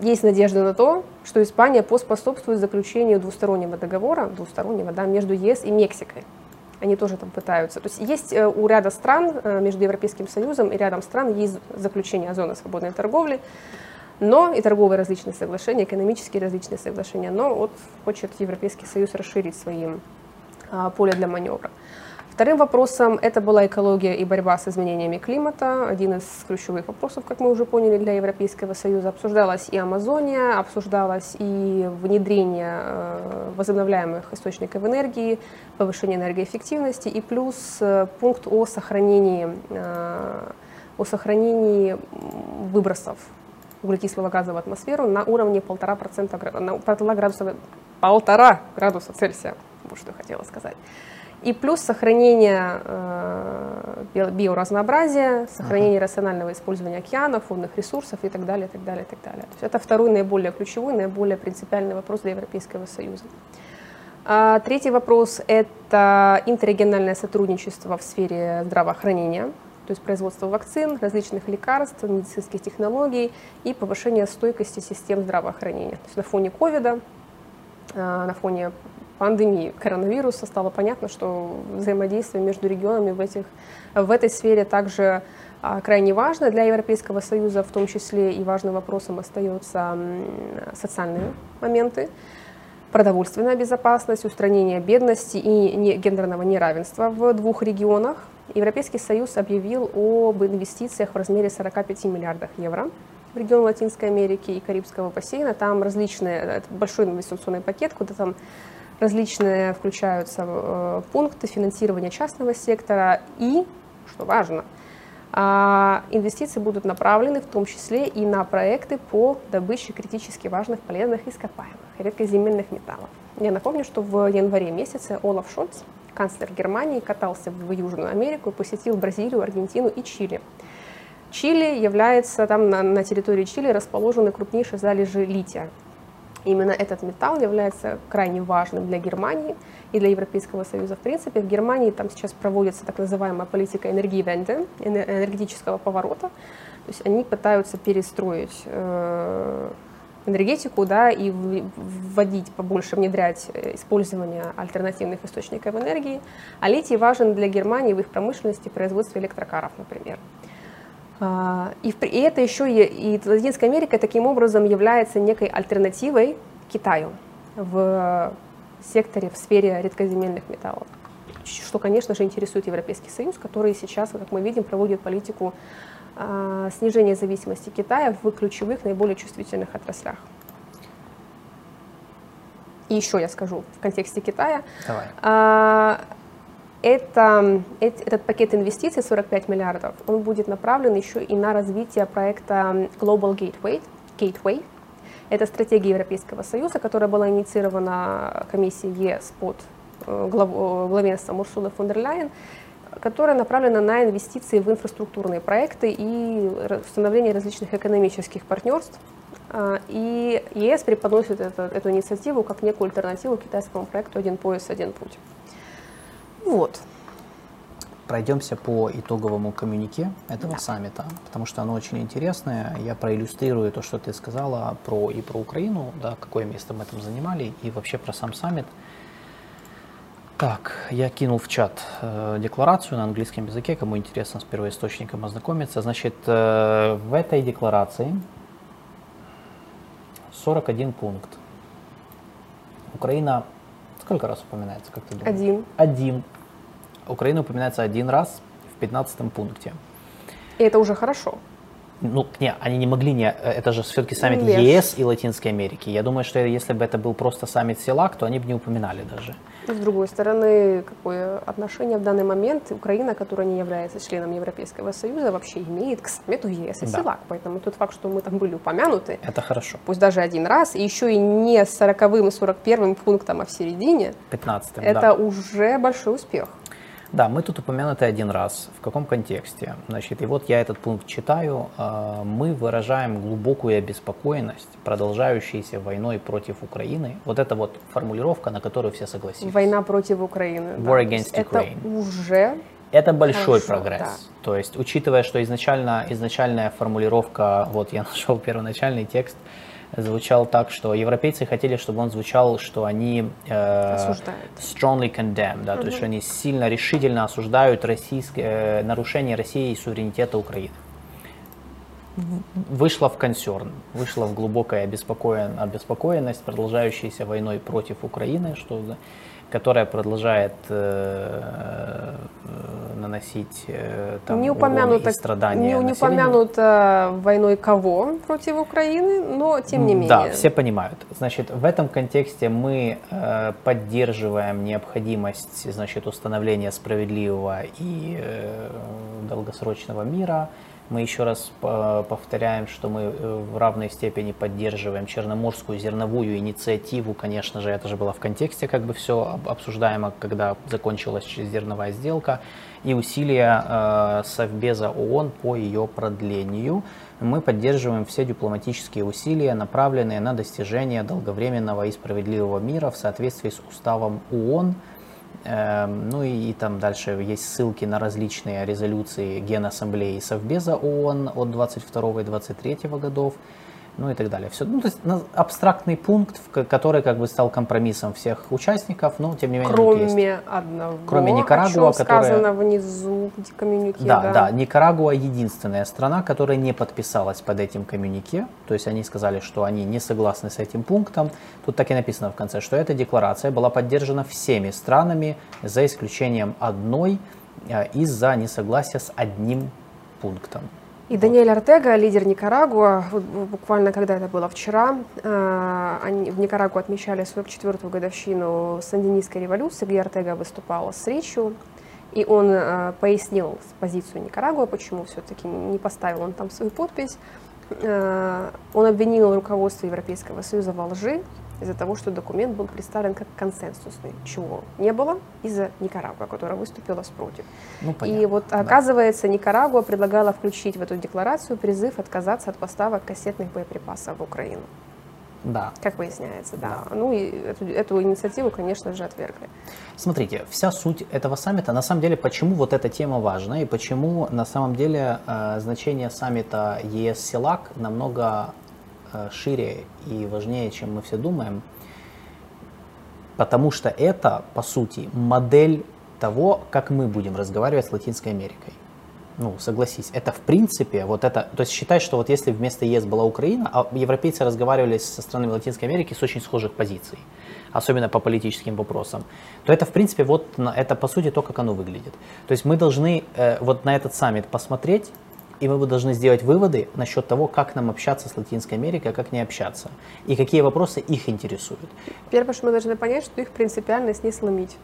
есть надежда на то, что Испания поспособствует заключению двустороннего договора, двустороннего, да, между ЕС и Мексикой. Они тоже там пытаются. То есть есть э, у ряда стран э, между Европейским Союзом и рядом стран есть заключение о зоне свободной торговли но и торговые различные соглашения, экономические различные соглашения, но вот хочет Европейский Союз расширить свои а, поле для маневра. Вторым вопросом это была экология и борьба с изменениями климата. Один из ключевых вопросов, как мы уже поняли, для Европейского Союза. Обсуждалась и Амазония, обсуждалось и внедрение э, возобновляемых источников энергии, повышение энергоэффективности и плюс э, пункт о сохранении, э, о сохранении выбросов углекислого газа в атмосферу на уровне 1,5%, на полтора градуса, полтора градуса Цельсия, вот что я хотела сказать. И плюс сохранение э, биоразнообразия, сохранение ага. рационального использования океанов, водных ресурсов и так далее, и так далее, и так далее. То есть это второй наиболее ключевой, наиболее принципиальный вопрос для Европейского Союза. А, третий вопрос – это интеррегиональное сотрудничество в сфере здравоохранения то есть производство вакцин, различных лекарств, медицинских технологий и повышение стойкости систем здравоохранения. То есть на фоне ковида, а, на фоне пандемии коронавируса стало понятно, что взаимодействие между регионами в, этих, в этой сфере также а, крайне важно для Европейского Союза, в том числе и важным вопросом остаются социальные моменты продовольственная безопасность, устранение бедности и гендерного неравенства в двух регионах. Европейский Союз объявил об инвестициях в размере 45 миллиардов евро в регион Латинской Америки и Карибского бассейна. Там различные, большой инвестиционный пакет, куда там различные включаются э, пункты финансирования частного сектора и, что важно, А инвестиции будут направлены в том числе и на проекты по добыче критически важных полезных ископаемых, редкоземельных металлов. Я напомню, что в январе месяце Олаф Шольц, канцлер Германии, катался в Южную Америку и посетил Бразилию, Аргентину и Чили. Чили является, там на, на территории Чили расположены крупнейшие залежи лития. Именно этот металл является крайне важным для Германии и для Европейского Союза. В принципе, в Германии там сейчас проводится так называемая политика энергии-венде, энергетического поворота. То есть они пытаются перестроить э, энергетику, да, и вводить побольше, внедрять э, использование альтернативных источников энергии. А литий важен для Германии в их промышленности, производстве электрокаров, например. А, и, это еще и, и Латинская Америка таким образом является некой альтернативой Китаю в секторе, в сфере редкоземельных металлов. Что, конечно же, интересует Европейский Союз, который сейчас, как мы видим, проводит политику э, снижения зависимости Китая в ключевых, наиболее чувствительных отраслях. И еще я скажу в контексте Китая. Давай. Э, это, этот пакет инвестиций 45 миллиардов, он будет направлен еще и на развитие проекта Global Gateway. Gateway. Это стратегия Европейского Союза, которая была инициирована комиссией ЕС под э, главенством Урсулы фон дер Ляйен, которая направлена на инвестиции в инфраструктурные проекты и установление различных экономических партнерств. А, и ЕС преподносит это, эту инициативу как некую альтернативу китайскому проекту «Один пояс, один путь». Вот. Пройдемся по итоговому коммюнике этого да. саммита, потому что оно очень интересное. Я проиллюстрирую то, что ты сказала про и про Украину, да, какое место мы там занимали, и вообще про сам саммит. Так, я кинул в чат э, декларацию на английском языке, кому интересно с первоисточником ознакомиться. Значит, э, в этой декларации 41 пункт. Украина сколько раз упоминается, как ты думаешь? Один. Один. Украина упоминается один раз в 15 пункте. И это уже хорошо. Ну, не, они не могли не... Это же все-таки саммит Леш. ЕС и Латинской Америки. Я думаю, что если бы это был просто саммит СЕЛАК, то они бы не упоминали даже. С другой стороны, какое отношение в данный момент Украина, которая не является членом Европейского Союза, вообще имеет к саммиту ЕС и да. СЕЛАК. Поэтому тот факт, что мы там были упомянуты... Это хорошо. Пусть даже один раз, и еще и не с 40-м и 41-м пунктом, а в середине. 15 Это да. уже большой успех. Да, мы тут упомянуты один раз. В каком контексте? Значит, и вот я этот пункт читаю. А, мы выражаем глубокую обеспокоенность продолжающейся войной против Украины. Вот это вот формулировка, на которую все согласились. Война против Украины. War да. against Ukraine. Это уже это большой Хорошо, прогресс. Да. То есть, учитывая, что изначально, изначальная формулировка, вот я *laughs* нашел первоначальный текст, звучал так, что европейцы хотели, чтобы он звучал, что они э, strongly condemn, да, угу. то есть что они сильно решительно осуждают российское, э, нарушение России и суверенитета Украины. Вышла в консерн, вышла в глубокая обеспокоен, обеспокоенность, продолжающейся войной против Украины, что которая продолжает э, э, наносить э, там, не упомянуто, и страдания Не, не упомянуто войной кого против Украины, но тем не менее. Да, все понимают. Значит, в этом контексте мы э, поддерживаем необходимость значит, установления справедливого и э, долгосрочного мира, мы еще раз повторяем, что мы э, в равной степени поддерживаем черноморскую зерновую инициативу. Конечно же, это же было в контексте как бы все обсуждаемо, когда закончилась зерновая сделка. И усилия э, Совбеза ООН по ее продлению. Мы поддерживаем все дипломатические усилия, направленные на достижение долговременного и справедливого мира в соответствии с уставом ООН – ну и, и там дальше есть ссылки на различные резолюции Генассамблеи и Совбеза ООН от 22 и 23 годов ну и так далее. Все, ну, то есть абстрактный пункт, который как бы стал компромиссом всех участников, но тем не менее Кроме одного, Кроме Никарагуа, которая... сказано внизу в коммюнике. Да, да, да, Никарагуа единственная страна, которая не подписалась под этим коммюнике, то есть они сказали, что они не согласны с этим пунктом. Тут так и написано в конце, что эта декларация была поддержана всеми странами, за исключением одной э, из-за несогласия с одним пунктом. И Даниэль Артега, лидер Никарагуа, буквально когда это было вчера, э, они в Никарагуа отмечали 44-ю годовщину сандинистской революции, где Артега выступала с речью, И он э, пояснил позицию Никарагуа, почему все-таки не поставил он там свою подпись. Э, он обвинил руководство Европейского Союза во лжи из-за того, что документ был представлен как консенсусный, чего не было из-за Никарагуа, которая выступила против. Ну, и вот да. оказывается, Никарагуа предлагала включить в эту декларацию призыв отказаться от поставок кассетных боеприпасов в Украину. Да. Как выясняется, да. да. Ну и эту, эту инициативу, конечно же, отвергли. Смотрите, вся суть этого саммита, на самом деле, почему вот эта тема важна и почему на самом деле э, значение саммита ЕС-СЕЛАК намного шире и важнее, чем мы все думаем, потому что это, по сути, модель того, как мы будем разговаривать с Латинской Америкой ну, согласись, это в принципе, вот это, то есть считай, что вот если вместо ЕС была Украина, а европейцы разговаривали со странами Латинской Америки с очень схожих позиций, особенно по политическим вопросам, то это в принципе вот, это по сути то, как оно выглядит. То есть мы должны э, вот на этот саммит посмотреть, и мы должны сделать выводы насчет того, как нам общаться с Латинской Америкой, а как не общаться, и какие вопросы их интересуют. Первое, что мы должны понять, что их принципиальность не сломить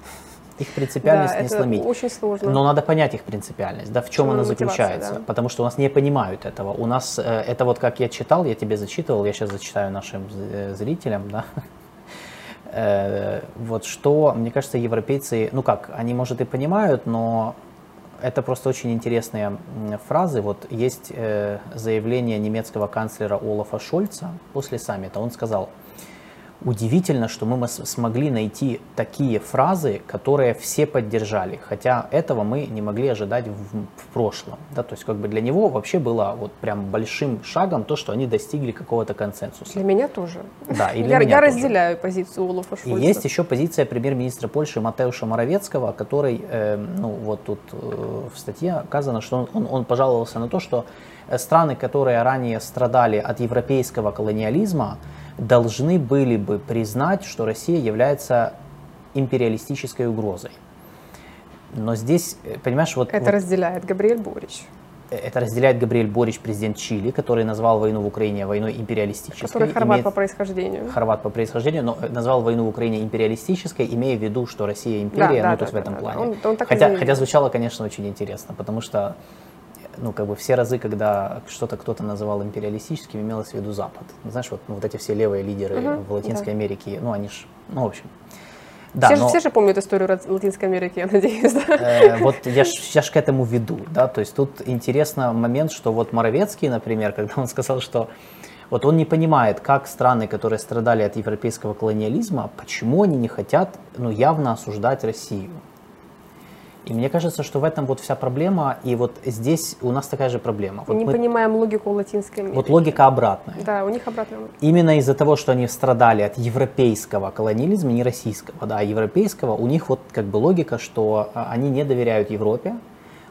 их принципиальность да, не это сломить. очень сложно. Но надо понять их принципиальность, да, в чем, она заключается. Да. Потому что у нас не понимают этого. У нас э, это вот как я читал, я тебе зачитывал, я сейчас зачитаю нашим э, зрителям, да. *laughs* Э, вот что, мне кажется, европейцы, ну как, они, может, и понимают, но это просто очень интересные фразы. Вот есть заявление немецкого канцлера Олафа Шольца после саммита. Он сказал, удивительно, что мы смогли найти такие фразы, которые все поддержали, хотя этого мы не могли ожидать в, в прошлом. Да, то есть как бы для него вообще было вот прям большим шагом то, что они достигли какого-то консенсуса. Для меня тоже. Да, и для я, меня я тоже. разделяю позицию Олафа Шольца. И есть еще позиция премьер-министра Польши Матеуша Моровецкого, который, э, ну вот тут э, в статье оказано, что он, он, он пожаловался на то, что страны, которые ранее страдали от европейского колониализма, должны были бы признать, что Россия является империалистической угрозой. Но здесь, э, понимаешь, вот... Это вот, разделяет Габриэль Борич. Э, это разделяет Габриэль Борич, президент Чили, который назвал войну в Украине войной империалистической. Который хорват имеет, по происхождению. Хорват по происхождению, но э, назвал войну в Украине империалистической, имея в виду, что Россия империя, да, ну да, то есть да, в этом да, плане. Он, он хотя, хотя звучало, конечно, очень интересно, потому что ну, как бы все разы, когда что-то кто-то называл империалистическим, имелось в виду Запад. Знаешь, вот, ну, вот эти все левые лидеры угу, в Латинской да. Америке, ну, они ж, ну, в общем. Да, все, но, все же помнят историю Латинской Америки, я надеюсь. Да? Э, вот я ж, я ж к этому веду, да, то есть тут интересный момент, что вот Моровецкий, например, когда он сказал, что вот он не понимает, как страны, которые страдали от европейского колониализма, почему они не хотят, ну, явно осуждать Россию. И мне кажется, что в этом вот вся проблема, и вот здесь у нас такая же проблема. Вот не мы, понимаем логику латинской Америки. Вот логика обратная. Да, у них обратная логика. Именно из-за того, что они страдали от европейского колониализма, не российского, да, а европейского, у них вот как бы логика, что а, они не доверяют Европе,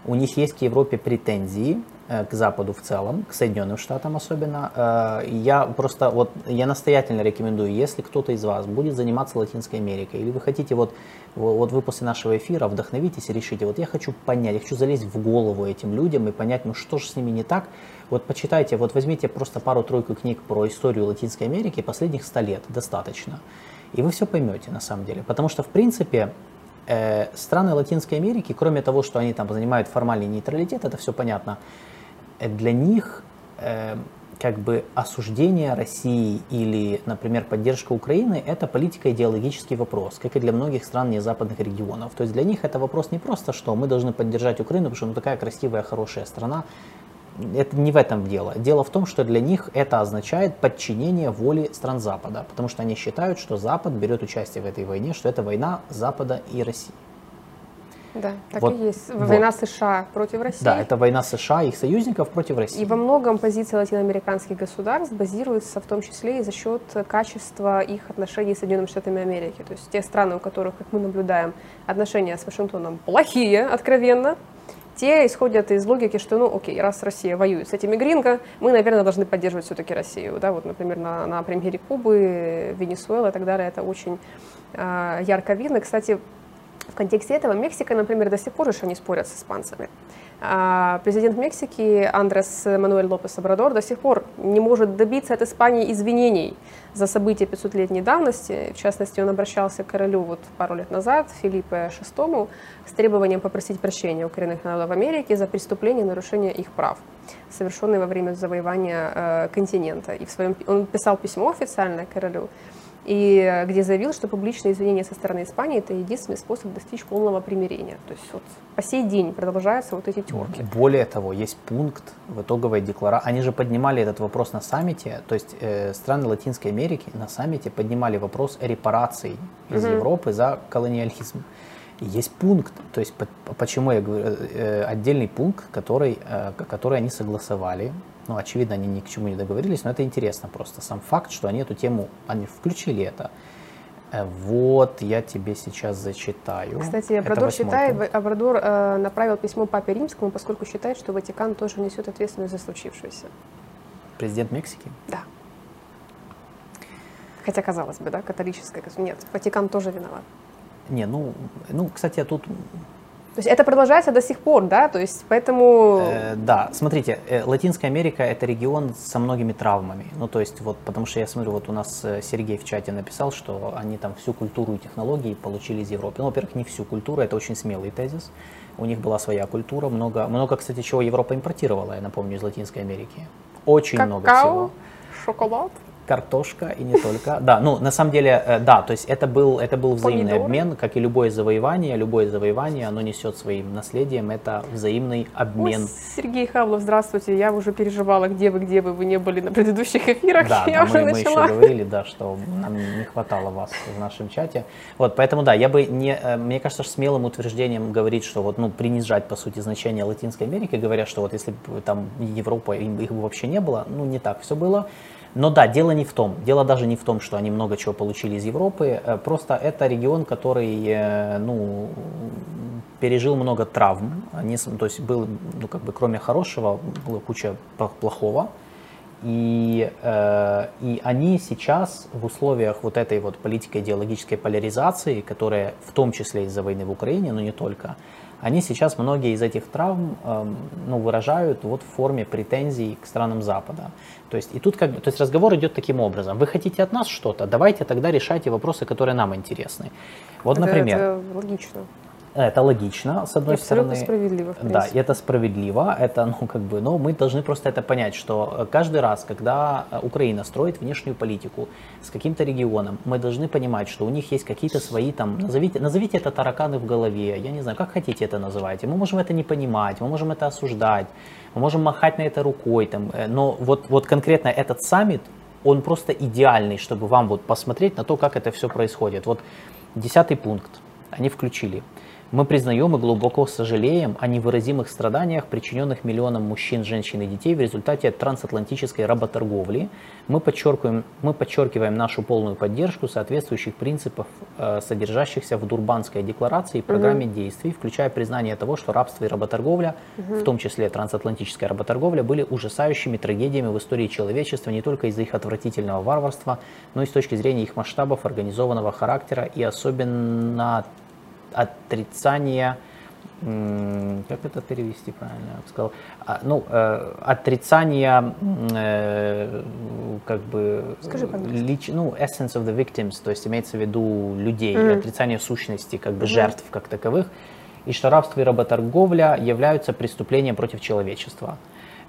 у них есть к Европе претензии, к Западу в целом, к Соединенным Штатам особенно. Э, я просто вот, я настоятельно рекомендую, если кто-то из вас будет заниматься Латинской Америкой, или вы хотите вот вот вы после нашего эфира вдохновитесь и решите, вот я хочу понять, я хочу залезть в голову этим людям и понять, ну что же с ними не так. Вот почитайте, вот возьмите просто пару-тройку книг про историю Латинской Америки последних 100 лет, достаточно. И вы все поймете на самом деле. Потому что, в принципе, э, страны Латинской Америки, кроме того, что они там занимают формальный нейтралитет, это все понятно, э, для них э, как бы осуждение России или, например, поддержка Украины – это политико-идеологический вопрос, как и для многих стран незападных регионов. То есть для них это вопрос не просто, что мы должны поддержать Украину, потому что ну такая красивая, хорошая страна. Это не в этом дело. Дело в том, что для них это означает подчинение воле стран Запада, потому что они считают, что Запад берет участие в этой войне, что это война Запада и России. Да, так вот, и есть. Война вот. США против России. Да, это война США и их союзников против России. И во многом позиция латиноамериканских государств базируется в том числе и за счет качества их отношений с Соединенными Штатами Америки. То есть те страны, у которых, как мы наблюдаем, отношения с Вашингтоном плохие, откровенно, те исходят из логики, что, ну, окей, раз Россия воюет с этими гринго, мы, наверное, должны поддерживать все-таки Россию. Да, вот, например, на, на примере Кубы, Венесуэлы и так далее, это очень э, ярко видно. Кстати, В контексте этого Мексика, например, до сих пор еще не спорят с испанцами. А президент Мексики Андрес Мануэль Лопес Обрадор до сих пор не может добиться от Испании извинений за события 500-летней давности. В частности, он обращался к королю вот пару лет назад, Филиппе VI, с требованием попросить прощения у коренных народов Америки за преступление и нарушение их прав, совершенные во время завоевания э, континента. И в своем, он писал письмо официальное королю, и где заявил, что публичные извинения со стороны Испании это единственный способ достичь полного примирения. То есть вот по сей день продолжаются вот эти терки. Более того, есть пункт в итоговой декларации. Они же поднимали этот вопрос на саммите, то есть э, страны Латинской Америки на саммите поднимали вопрос репараций из угу. Европы за колониализм. И есть пункт, то есть почему я говорю, э, э, отдельный пункт, который, э, который они согласовали ну, очевидно, они ни к чему не договорились, но это интересно просто. Сам факт, что они эту тему, они включили это. Э, вот, я тебе сейчас зачитаю. Кстати, Абрадор считает, Абрадор э, направил письмо Папе Римскому, поскольку считает, что Ватикан тоже несет ответственность за случившееся. Президент Мексики? Да. Хотя, казалось бы, да, католическая. Нет, Ватикан тоже виноват. Не, ну, ну, кстати, я тут то есть это продолжается до сих пор, да? То есть поэтому... Э, да, смотрите, э, Латинская Америка это регион со многими травмами. Ну, то есть вот, потому что я смотрю, вот у нас э, Сергей в чате написал, что они там всю культуру и технологии получили из Европы. Ну, во-первых, не всю культуру, это очень смелый тезис. У них была своя культура, много, много, кстати, чего Европа импортировала, я напомню, из Латинской Америки. Очень Какао, много всего. шоколад картошка и не только. Да, ну на самом деле, э, да, то есть это был, это был взаимный Помидоры. обмен, как и любое завоевание. Любое завоевание, оно несет своим наследием, это взаимный обмен. Ой, Сергей Хавлов, здравствуйте. Я уже переживала, где вы, где вы, вы не были на предыдущих эфирах. Да, *laughs* я да мы, мы еще говорили, да, что нам не хватало вас в нашем чате. Вот, поэтому да, я бы не, э, мне кажется, что смелым утверждением говорить, что вот, ну, принижать, по сути, значение Латинской Америки, говоря, что вот если бы там Европа, их бы вообще не было, ну, не так все было. Но да, дело не в том. Дело даже не в том, что они много чего получили из Европы. Э, просто это регион, который э, ну, пережил много травм. Они, то есть был, ну, как бы, кроме хорошего, было куча плохого. И, э, и они сейчас в условиях вот этой вот политико-идеологической поляризации, которая в том числе из-за войны в Украине, но не только, они сейчас многие из этих травм э, ну, выражают вот в форме претензий к странам Запада. То есть, и тут как то есть разговор идет таким образом. Вы хотите от нас что-то, давайте тогда решайте вопросы, которые нам интересны. Вот, это, например. Это логично. Это логично, с одной и стороны. справедливо. В да, это справедливо. Это, ну, как бы, но мы должны просто это понять, что каждый раз, когда Украина строит внешнюю политику с каким-то регионом, мы должны понимать, что у них есть какие-то свои там, назовите, назовите это тараканы в голове, я не знаю, как хотите это называйте. Мы можем это не понимать, мы можем это осуждать, мы можем махать на это рукой, там, э, но вот, вот конкретно этот саммит, он просто идеальный, чтобы вам вот посмотреть на то, как это все происходит. Вот десятый пункт они включили. Мы признаем и глубоко сожалеем о невыразимых страданиях, причиненных миллионам мужчин, женщин и детей в результате трансатлантической работорговли. Мы подчеркиваем, мы подчеркиваем нашу полную поддержку соответствующих принципов, э, содержащихся в Дурбанской декларации и программе угу. действий, включая признание того, что рабство и работорговля, угу. в том числе трансатлантическая работорговля, были ужасающими трагедиями в истории человечества не только из-за их отвратительного варварства, но и с точки зрения их масштабов, организованного характера и особенно отрицание, как это перевести правильно, я бы сказал, а, ну, э, отрицание, э, как бы, Скажи, лич, ну, essence of the victims, то есть имеется в виду людей, mm. отрицание сущности, как бы, mm. жертв как таковых, и что рабство и работорговля являются преступлением против человечества.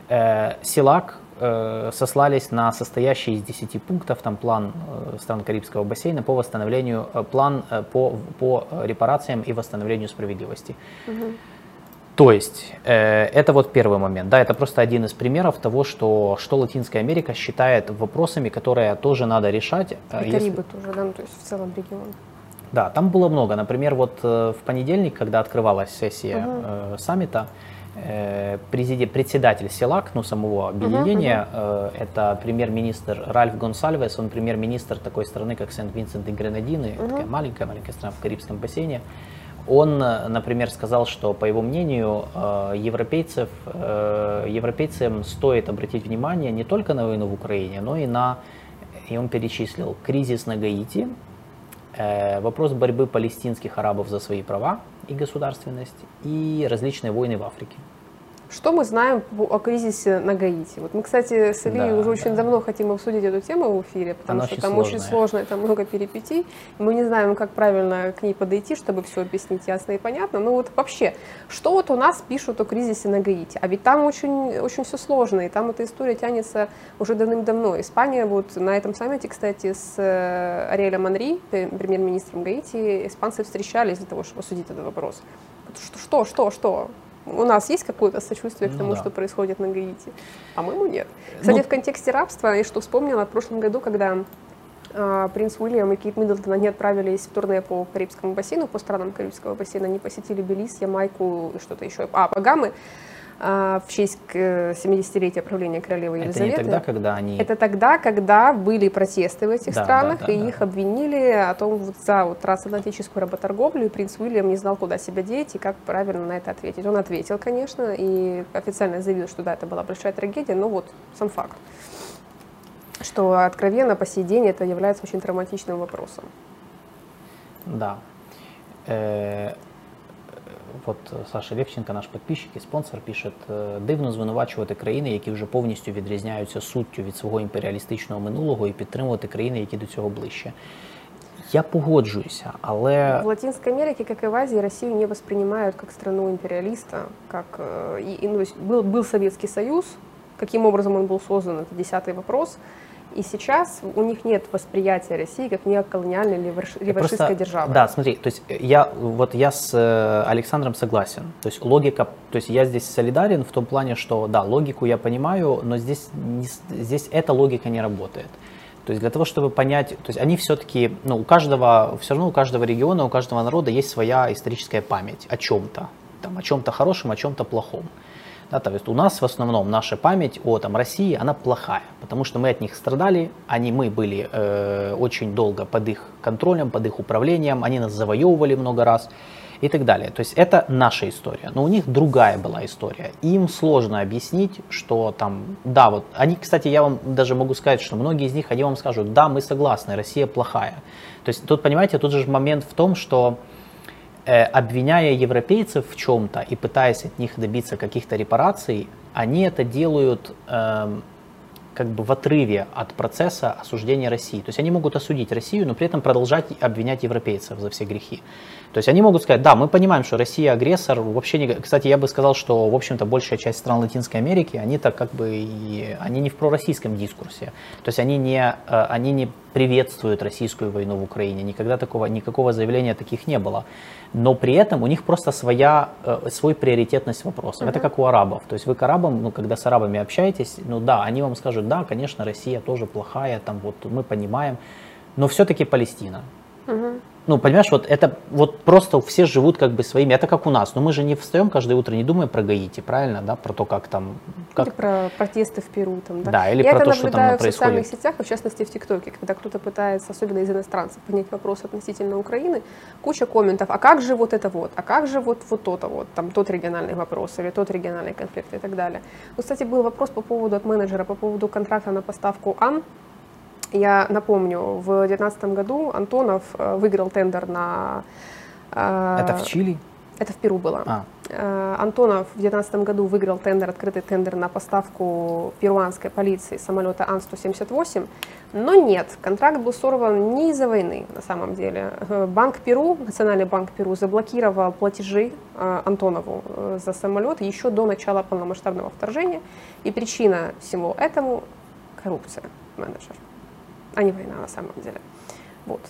Э, Силак Э, сослались на состоящий из 10 пунктов, там план э, стран Карибского бассейна по восстановлению, э, план по, по репарациям и восстановлению справедливости. Угу. То есть э, это вот первый момент, да, это просто один из примеров того, что, что Латинская Америка считает вопросами, которые тоже надо решать. И Карибы если... тоже, да, ну, то есть в целом регион. Да, там было много. Например, вот в понедельник, когда открывалась сессия угу. э, саммита, председатель СЕЛАК, ну, самого объединения, uh-huh, uh-huh. это премьер-министр Ральф Гонсальвес, он премьер-министр такой страны, как Сент-Винсент и Гренадины, uh-huh. такая маленькая-маленькая страна в Карибском бассейне. Он, например, сказал, что, по его мнению, э, европейцев, европейцам стоит обратить внимание не только на войну в Украине, но и на, и он перечислил, кризис на Гаити, э, вопрос борьбы палестинских арабов за свои права и государственность и различные войны в Африке. Что мы знаем о кризисе на Гаити? Вот мы, кстати, с Ильей да, уже очень да. давно хотим обсудить эту тему в эфире, потому Она что очень там сложная. очень сложно, там много перипетий. Мы не знаем, как правильно к ней подойти, чтобы все объяснить ясно и понятно. Но вот вообще, что вот у нас пишут о кризисе на Гаити? А ведь там очень, очень все сложно, и там эта история тянется уже давным-давно. Испания вот на этом саммите, кстати, с э, Ариэлем Анри, премьер-министром Гаити, испанцы встречались для того, чтобы обсудить этот вопрос. Что, что, что, что? У нас есть какое-то сочувствие к тому, ну, да. что происходит на Гаити, а моему нет. Кстати, ну, в контексте рабства, я что вспомнила в прошлом году, когда э, принц Уильям и Кейт Миддлтон, они отправились в турне по Карибскому бассейну, по странам Карибского бассейна, они посетили Белиз, Ямайку и что-то еще, а, Багамы, а, в честь 70-летия правления королевы Елизаветы. Это не тогда, когда они... Это тогда, когда были протесты в этих да, странах, да, да, и да. их обвинили о том, вот за вот трансатлантическую работорговлю, и принц Уильям не знал, куда себя деть и как правильно на это ответить. Он ответил, конечно, и официально заявил, что да, это была большая трагедия, но вот сам факт, что откровенно по сей день это является очень травматичным вопросом. Да. Э, От Саша Левченка, наш підписчик і спонсор, пише: дивно звинувачувати країни, які вже повністю відрізняються суттю від свого імперіалістичного минулого, і підтримувати країни, які до цього ближче. Я погоджуюся, але... В Латинской Америке, как и в Азии, Россию не воспринимают как страну империалиста, как и, и, ну, был, был Советский Союз, каким образом он был создан, это десятый вопрос, И сейчас у них нет восприятия России как неоколониальной или реваншистской державы. Да, смотри, то есть я вот я с э, Александром согласен. То есть логика, то есть я здесь солидарен в том плане, что да, логику я понимаю, но здесь, не, здесь эта логика не работает. То есть для того, чтобы понять, то есть они все-таки, ну, у каждого, все равно у каждого региона, у каждого народа есть своя историческая память о чем-то, там, о чем-то хорошем, о чем-то плохом. Да, то есть у нас в основном наша память о там, России, она плохая, потому что мы от них страдали, они, мы были э, очень долго под их контролем, под их управлением, они нас завоевывали много раз и так далее. То есть это наша история, но у них другая была история. Им сложно объяснить, что там, да, вот они, кстати, я вам даже могу сказать, что многие из них, они вам скажут, да, мы согласны, Россия плохая. То есть тут, понимаете, тут же момент в том, что обвиняя европейцев в чем-то и пытаясь от них добиться каких-то репараций, они это делают э, как бы в отрыве от процесса осуждения России. То есть они могут осудить Россию, но при этом продолжать обвинять европейцев за все грехи. То есть они могут сказать, да, мы понимаем, что Россия агрессор, вообще не... Кстати, я бы сказал, что, в общем-то, большая часть стран Латинской Америки, они так как бы, они не в пророссийском дискурсе. То есть они не, э, они не приветствуют российскую войну в Украине, никогда такого, никакого заявления таких не было. Но при этом у них просто своя, э, свой приоритетность вопросов. Uh-huh. Это как у арабов. То есть вы к арабам, ну, когда с арабами общаетесь, ну да, они вам скажут, да, конечно, Россия тоже плохая, там вот мы понимаем, но все-таки Палестина. Uh-huh ну, понимаешь, вот это вот просто все живут как бы своими, это как у нас, но мы же не встаем каждое утро, не думаем про Гаити, правильно, да, про то, как там... Как... Или про протесты в Перу, там, да. Да, или Я про то, что там происходит. в социальных сетях, в частности в ТикТоке, когда кто-то пытается, особенно из иностранцев, поднять вопрос относительно Украины, куча комментов, а как же вот это вот, а как же вот, вот то-то вот, там тот региональный вопрос или тот региональный конфликт и так далее. Ну, кстати, был вопрос по поводу от менеджера, по поводу контракта на поставку АН, я напомню, в 2019 году Антонов э, выиграл тендер на... Э, это в Чили? Это в Перу было. А. Э, Антонов в 2019 году выиграл тендер, открытый тендер на поставку перуанской полиции самолета Ан-178, но нет, контракт был сорван не из-за войны на самом деле. Банк Перу, Национальный банк Перу заблокировал платежи Антонову за самолет еще до начала полномасштабного вторжения, и причина всего этому – коррупция менеджер а не война на самом деле. Вот.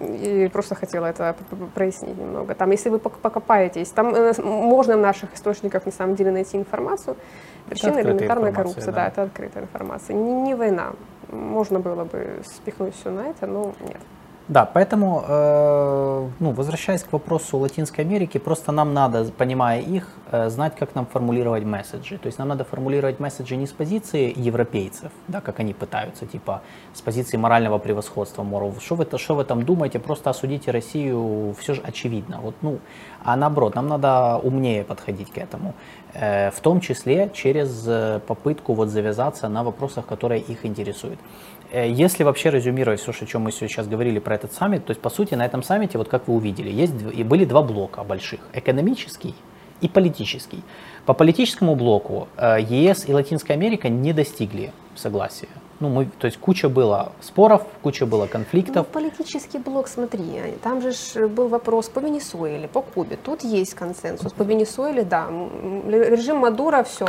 И просто хотела это прояснить немного. Там, если вы покопаетесь, там э, можно в наших источниках на самом деле найти информацию. Причина элементарная коррупция, да. да, это открытая информация. Не, не война. Можно было бы спихнуть все на это, но нет. Да, поэтому, э, ну, возвращаясь к вопросу Латинской Америки, просто нам надо, понимая их, э, знать, как нам формулировать месседжи. То есть нам надо формулировать месседжи не с позиции европейцев, да, как они пытаются, типа с позиции морального превосходства, моров, что вы, что вы там думаете, просто осудите Россию, все же очевидно. Вот, ну, а наоборот, нам надо умнее подходить к этому, э, в том числе через э, попытку вот завязаться на вопросах, которые их интересуют. Э, если вообще резюмировать все, о чем мы сейчас говорили про этот саммит, то есть по сути на этом саммите, вот как вы увидели, есть и были два блока больших, экономический и политический. По политическому блоку ЕС и Латинская Америка не достигли согласия. Ну, мы, то есть куча было споров, куча было конфликтов. Ну, политический блок, смотри, там же был вопрос по Венесуэле, по Кубе. Тут есть консенсус. По Венесуэле, да, режим Мадура, все,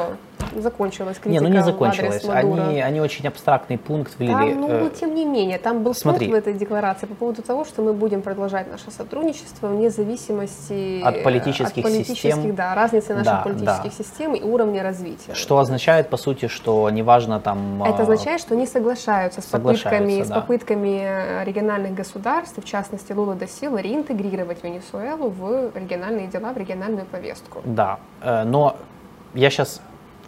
закончилась критика Не, ну не закончилась. Они, они очень абстрактный пункт ввели. Там, ну, э, тем не менее, там был Смотри. в этой декларации по поводу того, что мы будем продолжать наше сотрудничество вне зависимости от политических, от политических систем. Да, разницы наших да, политических да. систем и уровня развития. Что означает, по сути, что неважно там... Это означает, что они соглашаются с попытками, да. с попытками региональных государств, в частности Лула до Сила, реинтегрировать Венесуэлу в региональные дела, в региональную повестку. Да, э, но я сейчас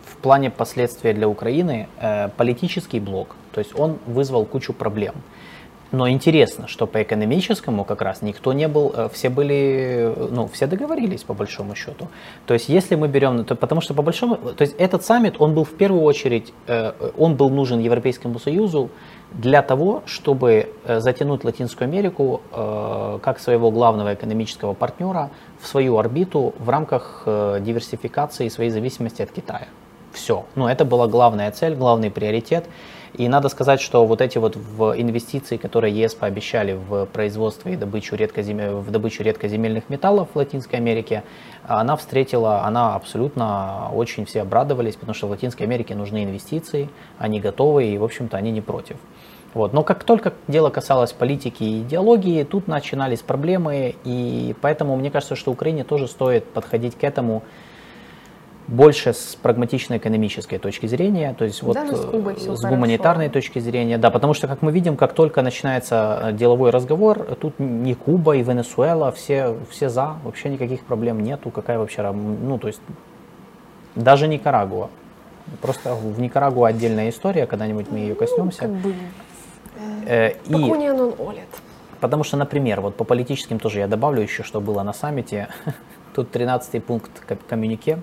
в плане последствия для Украины э, политический блок, то есть он вызвал кучу проблем. Но интересно, что по экономическому как раз никто не был, э, все были, ну, все договорились по большому счету. То есть если мы берем, то, потому что по большому, то есть этот саммит, он был в первую очередь, э, он был нужен Европейскому Союзу для того, чтобы э, затянуть Латинскую Америку как своего главного экономического партнера в свою орбиту в рамках диверсификации своей зависимости от Китая. Все. Ну, это была главная цель, главный приоритет. И надо сказать, что вот эти вот инвестиции, которые ЕС пообещали в производство и добычу редкозем... в добычу редкоземельных металлов в Латинской Америке, она встретила, она абсолютно очень все обрадовались, потому что в Латинской Америке нужны инвестиции, они готовы и, в общем-то, они не против. Вот. Но как только дело касалось политики и идеологии, тут начинались проблемы, и поэтому мне кажется, что Украине тоже стоит подходить к этому больше с прагматичной экономической точки зрения, то есть вот да, с, Кубой э, с гуманитарной хорошо. точки зрения, да, потому что, как мы видим, как только начинается э, деловой разговор, тут не Куба и Венесуэла, все, все за, вообще никаких проблем нету, какая вообще, ну, то есть даже Никарагуа. Просто в Никарагуа отдельная история, когда-нибудь мы ее коснемся. Ну, как бы, э, и, он олит. Потому что, например, вот по политическим тоже я добавлю еще, что было на саммите. *laughs* Тут 13 пункт коммюнике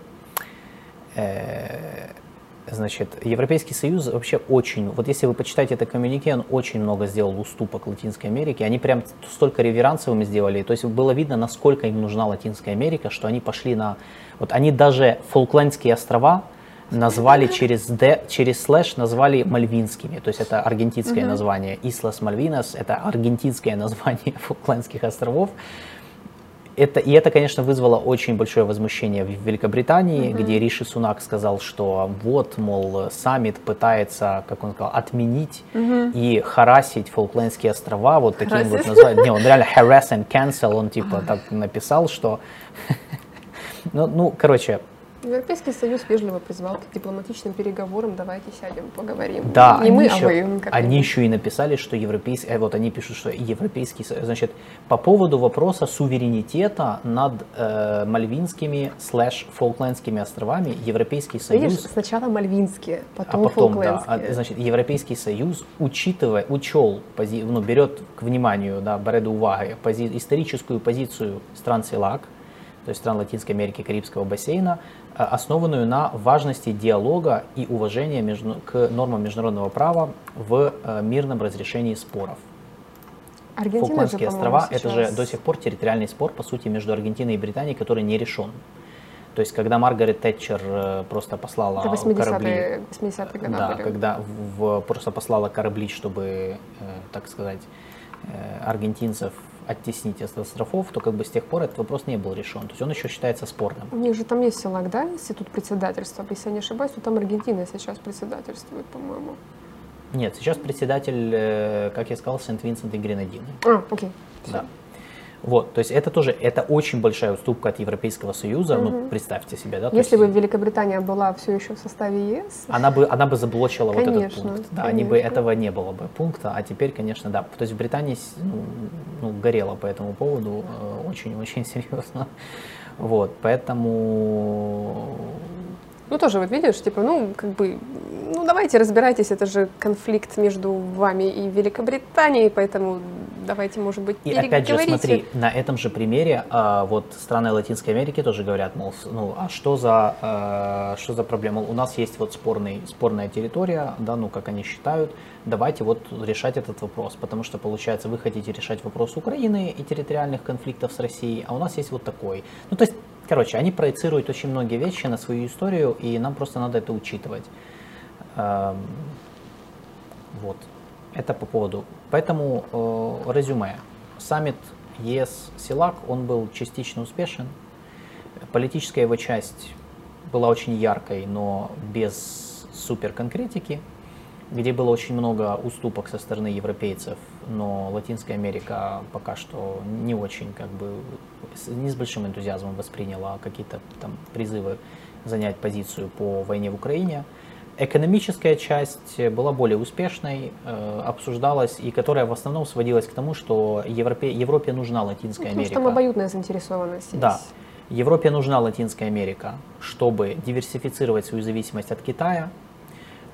значит, Европейский Союз вообще очень, вот если вы почитаете это коммюнике, он очень много сделал уступок Латинской Америке. Они прям столько реверансов им сделали. То есть было видно, насколько им нужна Латинская Америка, что они пошли на... Вот они даже Фолклендские острова назвали через D, через слэш назвали мальвинскими. То есть это аргентинское uh-huh. название. Ислас Мальвинас – это аргентинское *laughs* название Фолклендских островов это, и это, конечно, вызвало очень большое возмущение в Великобритании, mm-hmm. где Риши Сунак сказал, что вот, мол, саммит пытается, как он сказал, отменить mm-hmm. и харасить Фолклендские острова, вот таким Harassing. вот названием. Не, он реально *laughs* harass and cancel, он типа так написал, что... *laughs* ну, ну, короче, Европейский Союз вежливо призвал к дипломатичным переговорам. Давайте сядем, поговорим. Да, не мы, еще, а вы. Они еще и написали, что европейский, э, вот они пишут, что Европейский значит, по поводу вопроса суверенитета над э, Мальвинскими слэш Фолклендскими островами Европейский Союз. Видишь, сначала Мальвинские, потом, а потом Фолклендские. Да, значит, Европейский Союз, учитывая, учел, пози, ну, берет к вниманию, да, берет уваги пози, историческую позицию стран СЕЛАК, то есть стран Латинской Америки Карибского бассейна, основанную на важности диалога и уважения между, к нормам международного права в э, мирном разрешении споров. Аргентина Фолклендские же, острова сейчас... это же до сих пор территориальный спор, по сути, между Аргентиной и Британией, который не решен. То есть, когда Маргарет Тэтчер э, просто послала это 80 корабли, 80 годы да, были. когда в, просто послала корабли, чтобы, так сказать, аргентинцев оттеснить от островов, то как бы с тех пор этот вопрос не был решен. То есть он еще считается спорным. У них же там есть СЕЛАК, да, институт председательства. Если я не ошибаюсь, то там Аргентина сейчас председательствует, по-моему. Нет, сейчас председатель, э, как я сказал, Сент-Винсент и Гренадины. А, окей. Да. Вот, то есть это тоже, это очень большая уступка от Европейского Союза, угу. ну, представьте себе, да. Если есть, бы Великобритания была все еще в составе ЕС. Она бы, она бы заблочила конечно, вот этот пункт, да, они бы, этого не было бы пункта, а теперь, конечно, да, то есть в Британии ну, ну, горело по этому поводу очень-очень *laughs* э, серьезно, вот, поэтому ну, тоже вот видишь, типа, ну, как бы, ну, давайте разбирайтесь, это же конфликт между вами и Великобританией, поэтому давайте, может быть, И опять же, смотри, на этом же примере а, вот страны Латинской Америки тоже говорят, мол, ну а что за, а, что за проблема? У нас есть вот спорный, спорная территория, да, ну как они считают, давайте вот решать этот вопрос, потому что получается вы хотите решать вопрос Украины и территориальных конфликтов с Россией, а у нас есть вот такой. Ну то есть, короче, они проецируют очень многие вещи на свою историю, и нам просто надо это учитывать. Эм, вот. Это по поводу. Поэтому э, резюме. Саммит ЕС СИЛАК, он был частично успешен. Политическая его часть была очень яркой, но без супер конкретики, где было очень много уступок со стороны европейцев, но Латинская Америка пока что не очень, как бы, не с большим энтузиазмом восприняла какие-то там призывы занять позицию по войне в Украине. Экономическая часть была более успешной, э, обсуждалась, и которая в основном сводилась к тому, что Европе, Европе нужна Латинская ну, Америка. Потому что там обоюдная заинтересованность. Да. Европе нужна Латинская Америка, чтобы диверсифицировать свою зависимость от Китая,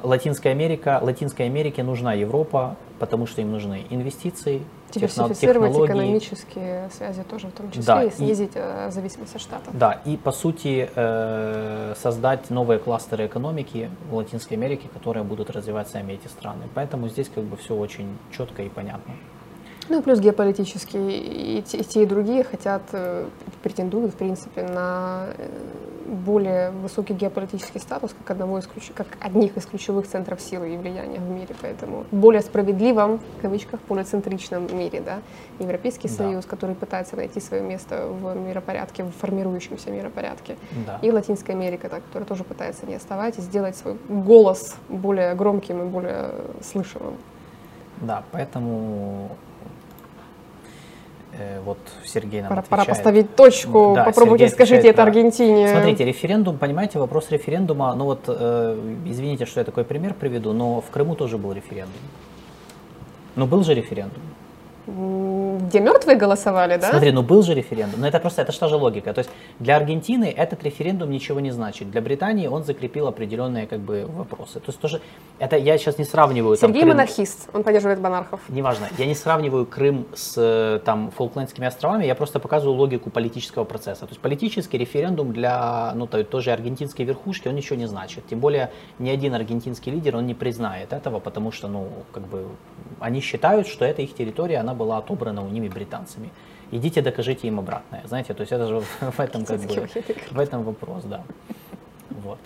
Латинская Америка, Латинской Америке нужна Европа, потому что им нужны инвестиции, Диверсифицировать экономические связи тоже в том числе да, и снизить и, э, зависимость от штатов. Да, и по сути э, создать новые кластеры экономики в Латинской Америке, которые будут развивать сами эти страны. Поэтому здесь как бы все очень четко и понятно. Ну и плюс геополитически и те, и те, и другие хотят, э, претендуют, в принципе, на э, более высокий геополитический статус, как, одного из ключ... как одних из ключевых центров силы и влияния в мире. Поэтому более справедливом, в кавычках, полицентричном мире. Да? Европейский да. Союз, который пытается найти свое место в миропорядке, в формирующемся миропорядке. Да. И Латинская Америка, да, которая тоже пытается не отставать и сделать свой голос более громким и более слышимым. Да, поэтому Э, вот Сергей нам пора, отвечает. Пора поставить точку, да, попробуйте Сергей скажите это Аргентине. Смотрите, референдум, понимаете, вопрос референдума, ну вот, э, извините, что я такой пример приведу, но в Крыму тоже был референдум. Ну был же референдум. Где мертвые голосовали, да? Смотри, ну был же референдум. Но это просто, это что же логика. То есть для Аргентины этот референдум ничего не значит. Для Британии он закрепил определенные как бы вопросы. То есть тоже, это я сейчас не сравниваю. Сергей там, Крым... монархист, он поддерживает монархов. Неважно, я не сравниваю Крым с там Фолклендскими островами, я просто показываю логику политического процесса. То есть политический референдум для, ну, той, той же аргентинской верхушки, он ничего не значит. Тем более ни один аргентинский лидер, он не признает этого, потому что, ну, как бы, они считают, что это их территория, она была отобрана у ними британцами. Идите, докажите им обратное. Знаете, то есть это же в этом как бы, в этом вопрос, да. Вот.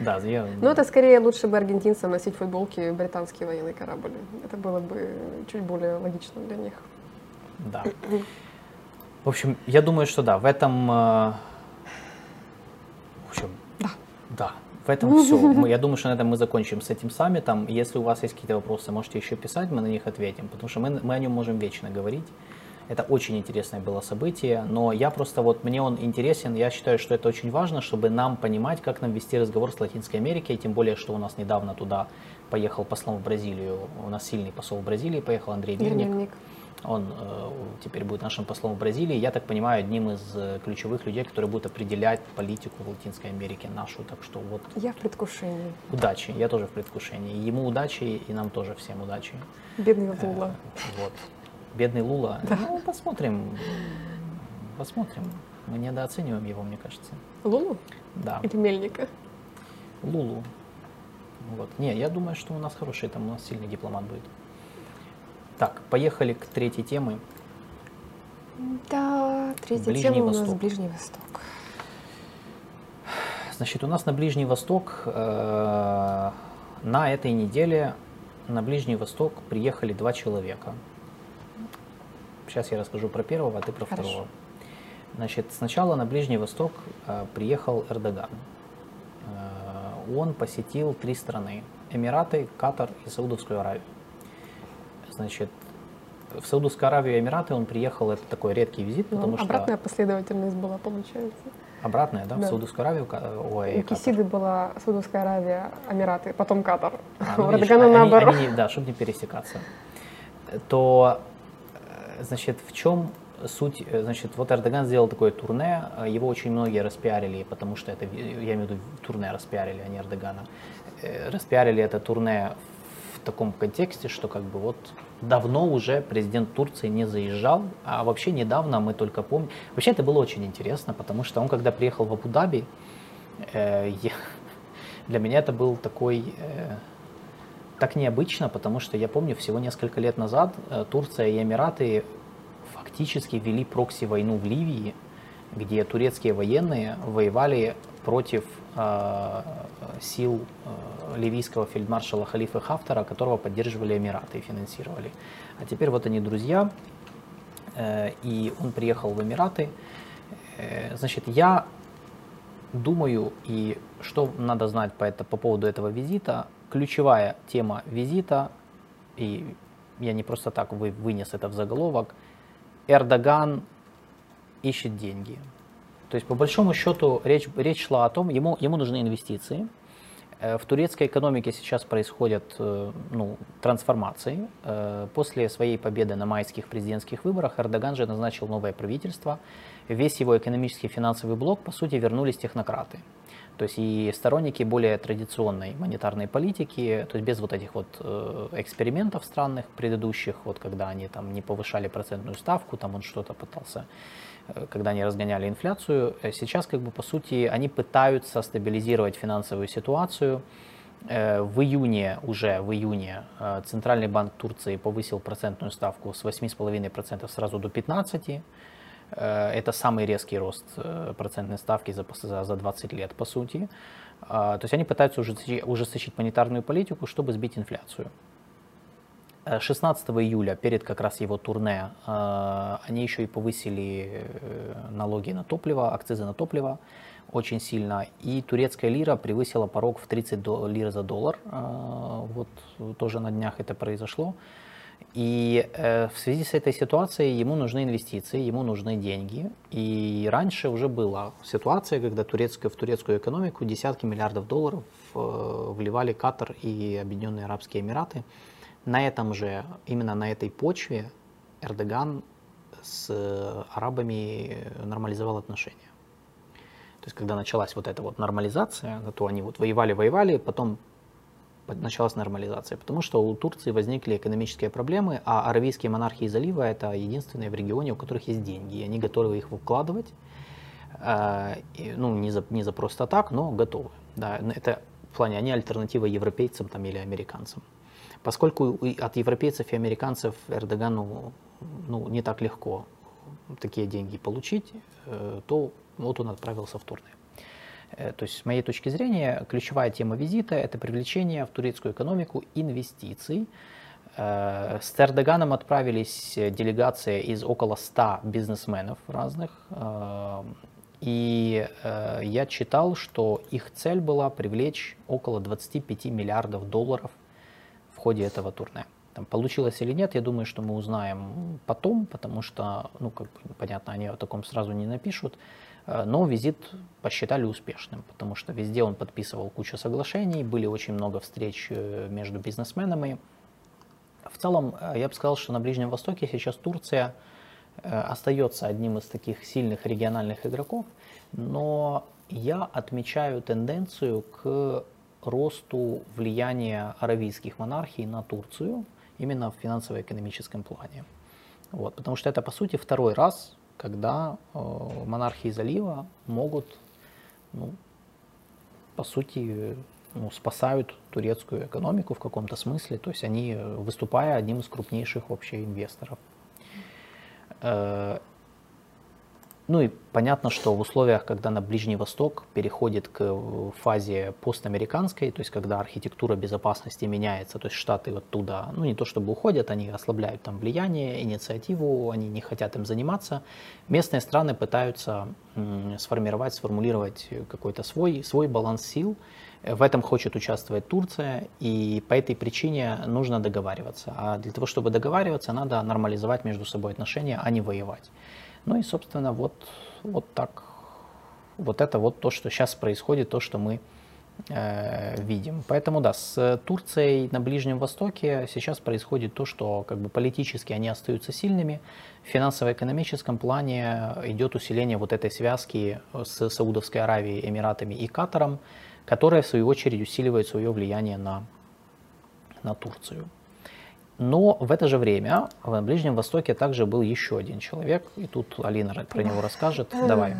Да, я... Ну, это скорее лучше бы аргентинцам носить футболки британский военный корабль. Это было бы чуть более логично для них. Да. В общем, я думаю, что да, в этом... Э, в общем, да. Да, в этом все. *laughs* Я думаю, что на этом мы закончим с этим саммитом. Если у вас есть какие-то вопросы, можете еще писать, мы на них ответим, потому что мы, мы о нем можем вечно говорить. Это очень интересное было событие, но я просто вот, мне он интересен, я считаю, что это очень важно, чтобы нам понимать, как нам вести разговор с Латинской Америкой, тем более, что у нас недавно туда поехал послом в Бразилию, у нас сильный посол в Бразилии поехал, Андрей Мирник. Мирник. Он э, теперь будет нашим послом в Бразилии. Я так понимаю, одним из э, ключевых людей, который будет определять политику в Латинской Америке нашу. Так что вот. Я в предвкушении. Удачи, я тоже в предвкушении. Ему удачи и нам тоже всем удачи. Бедный Лула. Э, вот. Бедный Лула. *laughs* Да. Ну, посмотрим. Посмотрим. Мы недооцениваем его, мне кажется. Лулу? Да. Или Мельника? Лулу. Вот. Не, я думаю, что у нас хороший, там у нас сильный дипломат будет. Так, поехали к третьей теме. Да, третья Ближний тема Восток. у нас Ближний Восток. Значит, у нас на Ближний Восток э, на этой неделе на Ближний Восток приехали два человека. Сейчас я расскажу про первого, а ты про Хорошо. второго. Значит, сначала на Ближний Восток э, приехал Эрдоган. Э, он посетил три страны. Эмираты, Катар и Саудовскую Аравию. Значит, в Саудовскую Аравию и Эмираты он приехал, это такой редкий визит, ну, потому обратная что... Обратная последовательность была, получается. Обратная, да? да. В Саудовскую Аравию, ой, У Кисиды была Саудовская Аравия, Эмираты, потом Катар. *laughs* А, ну, видишь, они, наоборот. Они, да, чтобы не пересекаться. То, э, значит, в чем суть, э, значит, вот Эрдоган сделал такое турне, его очень многие распиарили, потому что это, я имею в виду, турне распиарили, а не Эрдогана. Э, распиарили это турне в таком контексте, что как бы вот давно уже президент Турции не заезжал, а вообще недавно мы только помним. Вообще это было очень интересно, потому что он когда приехал в Абу-Даби, э, *laughs* для меня это был такой э, так необычно, потому что я помню всего несколько лет назад э, Турция и Эмираты фактически вели прокси-войну в Ливии, где турецкие военные воевали против сил э, ливийского фельдмаршала Халифа Хафтара, которого поддерживали Эмираты и финансировали. А теперь вот они друзья, э, и он приехал в Эмираты. Э, значит, я думаю, и что надо знать по, это, по поводу этого визита, ключевая тема визита, и я не просто так вы, вынес это в заголовок, Эрдоган ищет деньги. То есть, по большому счету, речь, речь шла о том, ему, ему нужны инвестиции. Э, в турецкой экономике сейчас происходят э, ну, трансформации. Э, после своей победы на майских президентских выборах Эрдоган же назначил новое правительство. Весь его экономический и финансовый блок, по сути, вернулись технократы. То есть и сторонники более традиционной монетарной политики, то есть без вот этих вот экспериментов странных предыдущих, вот когда они там не повышали процентную ставку, там он что-то пытался, когда они разгоняли инфляцию, э, сейчас как бы по сути они пытаются стабилизировать финансовую ситуацию. В июне, уже в июне, Центральный банк Турции повысил процентную ставку с 8,5% сразу до 15%. Э, это самый резкий рост э, процентной ставки за, за 20 лет, по сути. А, то есть они пытаются ужесточить монетарную политику, чтобы сбить инфляцию. 16 э, июля, перед как раз его турне, они еще и повысили налоги на топливо, акцизы на топливо очень сильно. И турецкая лира превысила порог в 30 лир за доллар. Вот тоже на днях это произошло. И э, в связи с этой ситуацией ему нужны инвестиции, ему нужны деньги. И раньше уже была ситуация, когда турецкая, в турецкую экономику десятки миллиардов долларов э, вливали Катар и Объединенные Арабские Эмираты. На этом же, именно на этой почве Эрдоган с арабами нормализовал отношения. То есть, когда началась вот эта вот нормализация, то они вот воевали-воевали, потом началась нормализация, потому что у Турции возникли экономические проблемы, а аравийские монархии залива это единственные в регионе, у которых есть деньги, и они готовы их вкладывать, э, ну не за, не за просто так, но готовы. Да, это в плане они альтернатива европейцам там, или американцам. Поскольку от европейцев и американцев Эрдогану ну, не так легко такие деньги получить, э, то вот он отправился в турне. Э, то есть, с моей точки зрения, ключевая тема визита – это привлечение в турецкую экономику инвестиций. Э, с Эрдоганом отправились делегация из около 100 бизнесменов разных. И я читал, что их цель была привлечь около 25 миллиардов долларов ходе этого турне. Там, получилось или нет, я думаю, что мы узнаем потом, потому что, ну, как бы, понятно, они о таком сразу не напишут. Э, но визит посчитали успешным, потому что везде он подписывал кучу соглашений, были очень много встреч э, между бизнесменами. В целом, э, я бы сказал, что на Ближнем Востоке сейчас Турция остается одним из таких сильных региональных игроков, но я отмечаю тенденцию к росту влияния аравийских монархий на Турцию именно в финансово-экономическом плане. Вот, потому что это, по сути, второй раз когда э, монархии залива могут, ну, по сути, ну, спасают турецкую экономику в каком-то смысле, то есть они, выступая одним из крупнейших вообще инвесторов. Ну и понятно, что в условиях, когда на Ближний Восток переходит к э, фазе постамериканской, то есть когда архитектура безопасности меняется, то есть Штаты оттуда, ну не то чтобы уходят, они ослабляют там влияние, инициативу, они не хотят им заниматься, местные страны пытаются сформировать, сформулировать какой-то свой, свой баланс сил, в этом хочет участвовать Турция, и по этой причине нужно договариваться. А для того, чтобы договариваться, надо нормализовать между собой отношения, а не воевать. Ну и, собственно, вот, вот так. Вот это вот то, что сейчас происходит, то, что мы э, видим. Поэтому да, с Турцией на Ближнем Востоке сейчас происходит то, что как бы политически они остаются сильными, в финансово-экономическом плане идет усиление вот этой связки с Саудовской Аравией, Эмиратами и Катаром, которая в свою очередь усиливает свое влияние на, на Турцию. Но в это же время в Ближнем Востоке также был еще один человек, и тут Алина про него расскажет. Давай.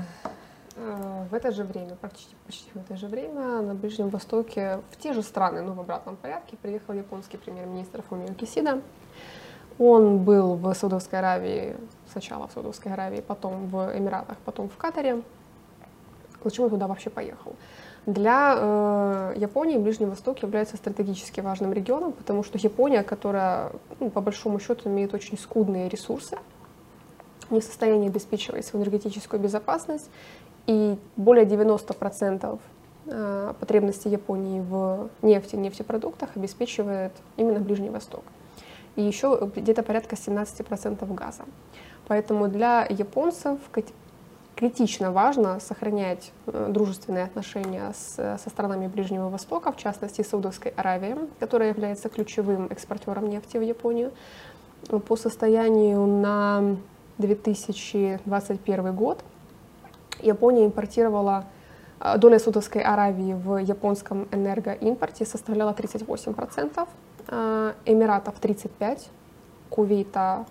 Э, в это же время, почти, почти в это же время на Ближнем Востоке в те же страны, но в обратном порядке, приехал японский премьер-министр Фумио Кисида. Он был в Саудовской Аравии, сначала в Саудовской Аравии, потом в Эмиратах, потом в Катаре. Почему он туда вообще поехал? Для э, Японии Ближний Восток является стратегически важным регионом, потому что Япония, которая ну, по большому счету имеет очень скудные ресурсы, не в состоянии обеспечивать свою энергетическую безопасность, и более 90% э, потребностей Японии в нефти нефтепродуктах обеспечивает именно Ближний Восток. И еще где-то порядка 17% газа. Поэтому для японцев критично важно сохранять э, дружественные отношения с, со странами Ближнего Востока, в частности Саудовской Аравией, которая является ключевым экспортером нефти в Японию. По состоянию на 2021 год Япония импортировала э, доля Саудовской Аравии в японском энергоимпорте составляла 38%, э, Эмиратов 35%, Кувейта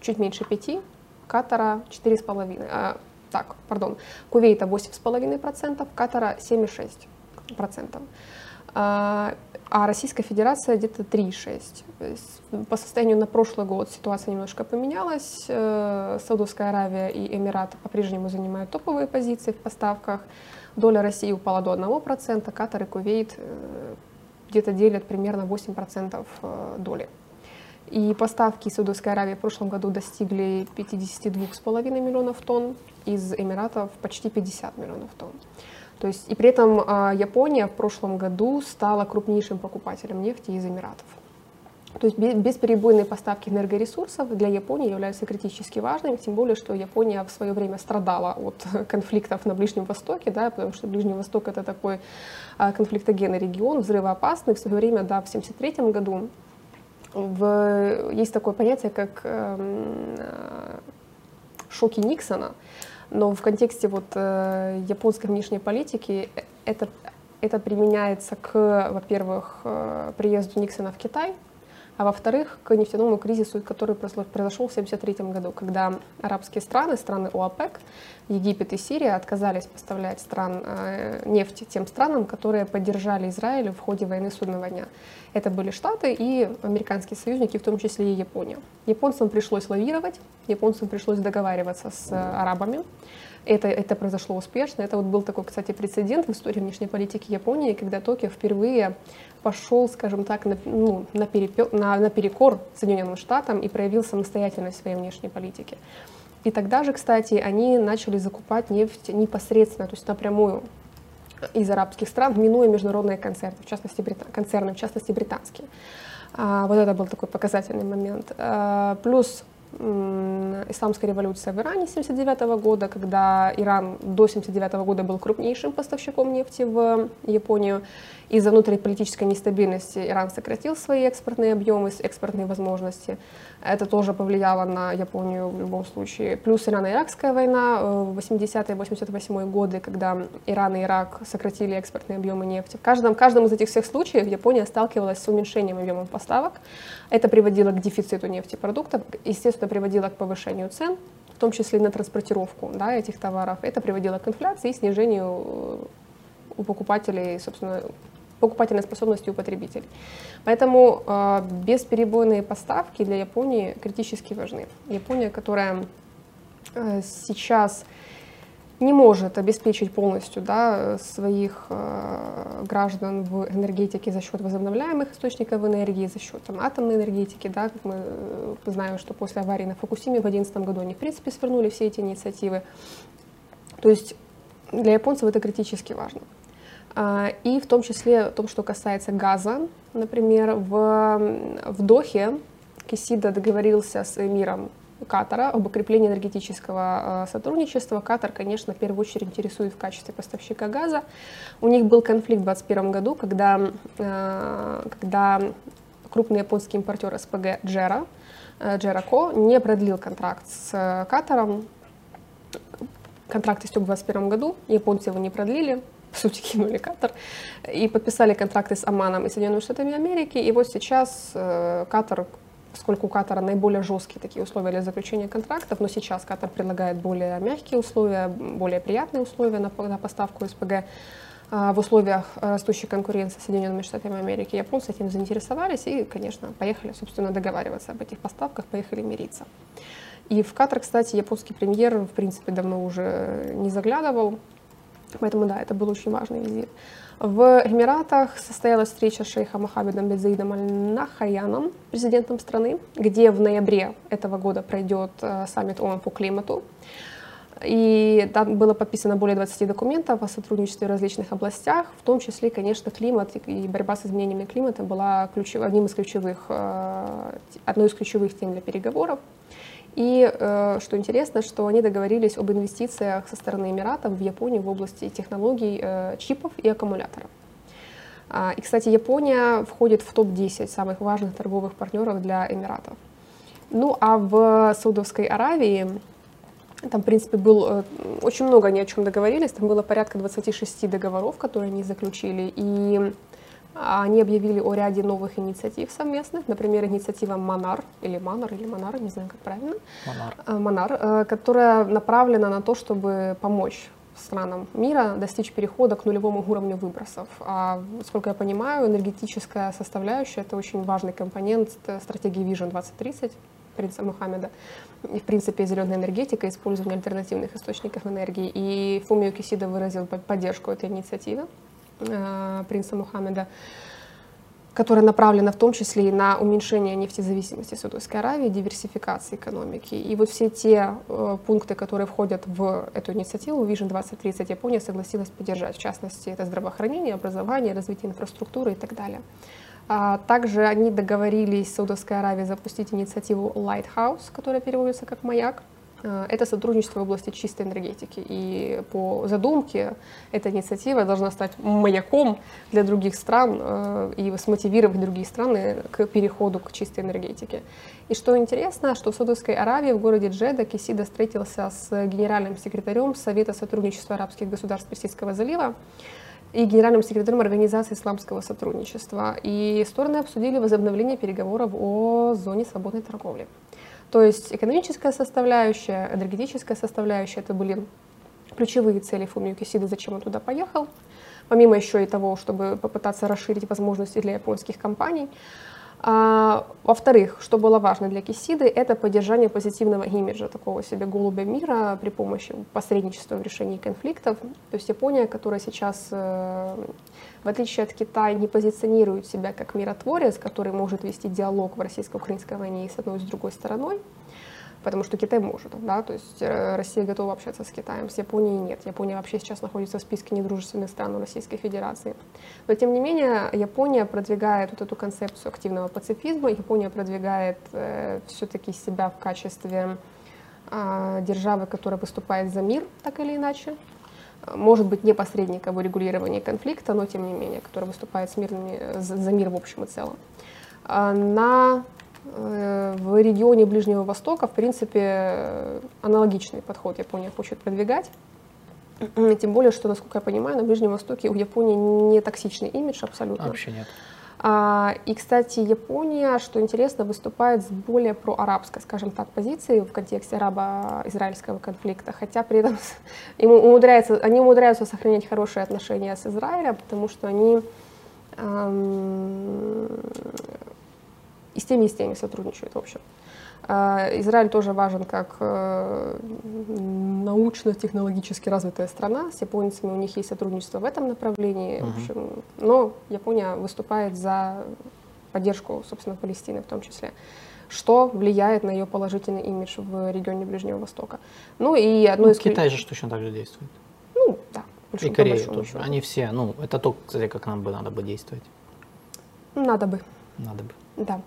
чуть меньше 5%, Катара 4,5%, так, пардон, Кувейта 8,5%, Катара 7,6%. А, а Российская Федерация где-то 3,6%. По состоянию на прошлый год ситуация немножко поменялась. Э, Саудовская Аравия и Эмират по-прежнему занимают топовые позиции в поставках. Доля России упала до 1%, Катар и Кувейт э, где-то делят примерно 8% э, доли. И поставки Саудовской Аравии в прошлом году достигли 52,5 миллионов тонн, из Эмиратов почти 50 миллионов тонн. То есть, и при этом а, Япония в прошлом году стала крупнейшим покупателем нефти из Эмиратов. То есть бесперебойные поставки энергоресурсов для Японии являются критически важными, тем более, что Япония в свое время страдала от *laughs* конфликтов на Ближнем Востоке, да, потому что Ближний Восток это такой а, конфликтогенный регион, взрывоопасный. В свое время, да, в 1973 году в, есть такое понятие, как э, шоки Никсона, но в контексте вот, э, японской внешней политики это, это применяется к, во-первых, э, приезду Никсона в Китай, а во-вторых, к нефтяному кризису, который произошел в 1973 году, когда арабские страны, страны ОАПЕК, Египет и Сирия отказались поставлять стран, э, нефть тем странам, которые поддержали Израиль в ходе войны Судного дня. Это были Штаты и американские союзники, в том числе и Япония. Японцам пришлось лавировать, японцам пришлось договариваться с арабами, это, это произошло успешно. Это вот был такой, кстати, прецедент в истории внешней политики Японии, когда Токио впервые пошел, скажем так, на, ну, на, перепё, на, на перекор Соединенным Штатам и проявил самостоятельность в своей внешней политике. И тогда же, кстати, они начали закупать нефть непосредственно, то есть напрямую из арабских стран, минуя международные концерны, в частности, брита... концерны, в частности британские. А, вот это был такой показательный момент. А, плюс исламская революция в Иране 1979 года, когда Иран до 1979 года был крупнейшим поставщиком нефти в Японию. Из-за внутриполитической нестабильности Иран сократил свои экспортные объемы, экспортные возможности. Это тоже повлияло на Японию в любом случае. Плюс Ирано-Иракская война э, в 80-88 годы, когда Иран и Ирак сократили экспортные объемы нефти. В каждом, каждом из этих всех случаев Япония сталкивалась с уменьшением объемов поставок. Это приводило к дефициту нефтепродуктов, естественно, приводило к повышению цен, в том числе и на транспортировку да, этих товаров. Это приводило к инфляции и снижению э, у покупателей, собственно, покупательной способности у потребителей. Поэтому э, бесперебойные поставки для Японии критически важны. Япония, которая э, сейчас не может обеспечить полностью да, своих э, граждан в энергетике за счет возобновляемых источников энергии, за счет там, атомной энергетики. Да, как мы э, знаем, что после аварии на Фукусиме в 2011 году они, в принципе, свернули все эти инициативы. То есть для японцев это критически важно. И в том числе в том, что касается газа. Например, в, в Дохе Кисида договорился с эмиром Катара об укреплении энергетического а, сотрудничества. Катар, конечно, в первую очередь интересует в качестве поставщика газа. У них был конфликт в 2021 году, когда, а, когда крупный японский импортер СПГ Джера, Джерако не продлил контракт с Катаром. Контракт истек в 2021 году, японцы его не продлили, по сути, кинули Катар, и подписали контракты с Оманом и Соединенными Штатами Америки. И вот сейчас э, Катар поскольку у Катара наиболее жесткие такие условия для заключения контрактов, но сейчас Катар предлагает более мягкие условия, более приятные условия на, на поставку СПГ, а, в условиях растущей конкуренции с Соединенными Штатами Америки. Японцы этим заинтересовались и, конечно, поехали, собственно, договариваться об этих поставках, поехали мириться. И в Катар, кстати, японский премьер, в принципе, давно уже не заглядывал, поэтому, да, это был очень важный визит. В Эмиратах состоялась встреча с шейхом Мохаммедом Бедзаидом Аль-Нахаяном, президентом страны, где в ноябре этого года пройдет э, саммит ООН по климату. И там было подписано более 20 документов о сотрудничестве в различных областях, в том числе, конечно, климат и борьба с изменениями климата была ключев, одним из ключевых, э, одной из ключевых тем для переговоров. И э, что интересно, что они договорились об инвестициях со стороны Эмиратов в Японию в области технологий э, чипов и аккумуляторов. А, и, кстати, Япония входит в топ-10 самых важных торговых партнеров для Эмиратов. Ну а в Саудовской Аравии там, в принципе, был э, очень много они о чем договорились. Там было порядка 26 договоров, которые они заключили. И они объявили о ряде новых инициатив совместных. Например, инициатива Монар, или Манар, или Монар, не знаю, как правильно. Монар. Э, Монар, э, которая направлена на то, чтобы помочь странам мира достичь перехода к нулевому уровню выбросов. А, сколько я понимаю, энергетическая составляющая — это очень важный компонент стратегии Vision 2030 принца Мухаммеда. И, в принципе, зеленая энергетика, использование альтернативных источников энергии. И Фумио Кисида выразил поддержку этой инициативы принца Мухаммеда которая направлена в том числе и на уменьшение нефтезависимости Саудовской Аравии, диверсификации экономики. И вот все те э, пункты, которые входят в эту инициативу Vision 2030, Япония согласилась поддержать. В частности, это здравоохранение, образование, развитие инфраструктуры и так далее. А, также они договорились с Саудовской Аравией запустить инициативу Lighthouse, которая переводится как «Маяк». А, это сотрудничество в области чистой энергетики. И по задумке эта инициатива должна стать маяком для других стран э, и смотивировать другие страны к переходу к чистой энергетике. И что интересно, что в Саудовской Аравии в городе Джеда Кисида встретился с генеральным секретарем Совета сотрудничества арабских государств Персидского залива и генеральным секретарем Организации исламского сотрудничества. И стороны обсудили возобновление переговоров о зоне свободной торговли. То есть экономическая составляющая, энергетическая составляющая, это были ключевые цели Фумио Кисиды, зачем он туда поехал. Помимо еще и того, чтобы попытаться расширить возможности для японских компаний. А, во-вторых, что было важно для Кисиды, это поддержание позитивного имиджа такого себе голубя мира при помощи посредничества в решении конфликтов. То есть Япония, которая сейчас, э, в отличие от Китая, не позиционирует себя как миротворец, который может вести диалог в российско-украинской войне и с одной и с другой стороной, потому что Китай может, да, то есть э, Россия готова общаться с Китаем, с Японией нет. Япония вообще сейчас находится в списке недружественных стран Российской Федерации. Но тем не менее Япония продвигает вот эту концепцию активного пацифизма, Япония продвигает э, все-таки себя в качестве э, державы, которая выступает за мир, так или иначе. Может быть, не посредника в урегулировании конфликта, но тем не менее, которая выступает с мирными, за, за мир в общем и целом. А на Э, в регионе Ближнего Востока, в принципе, аналогичный подход Япония хочет продвигать. Тем более, что, насколько я понимаю, на Ближнем Востоке у Японии не токсичный имидж абсолютно. Вообще нет. А, и, кстати, Япония, что интересно, выступает с более проарабской, скажем так, позицией в контексте арабо-израильского конфликта, хотя при этом *laughs* им умудряется, они умудряются сохранять хорошие отношения с Израилем, потому что они эм, и с теми, и с теми сотрудничают, в общем. А, Израиль тоже важен как э, научно-технологически развитая страна. С японцами у них есть сотрудничество в этом направлении. Uh-huh. В общем, но Япония выступает за поддержку, собственно, Палестины в том числе что влияет на ее положительный имидж в регионе Ближнего Востока. Ну и одно ну, из... Китай же точно так же действует. Ну, да. И Корея тоже. Счету. Они все, ну, это то, кстати, как нам бы надо бы действовать. Надо бы. Надо бы. Да.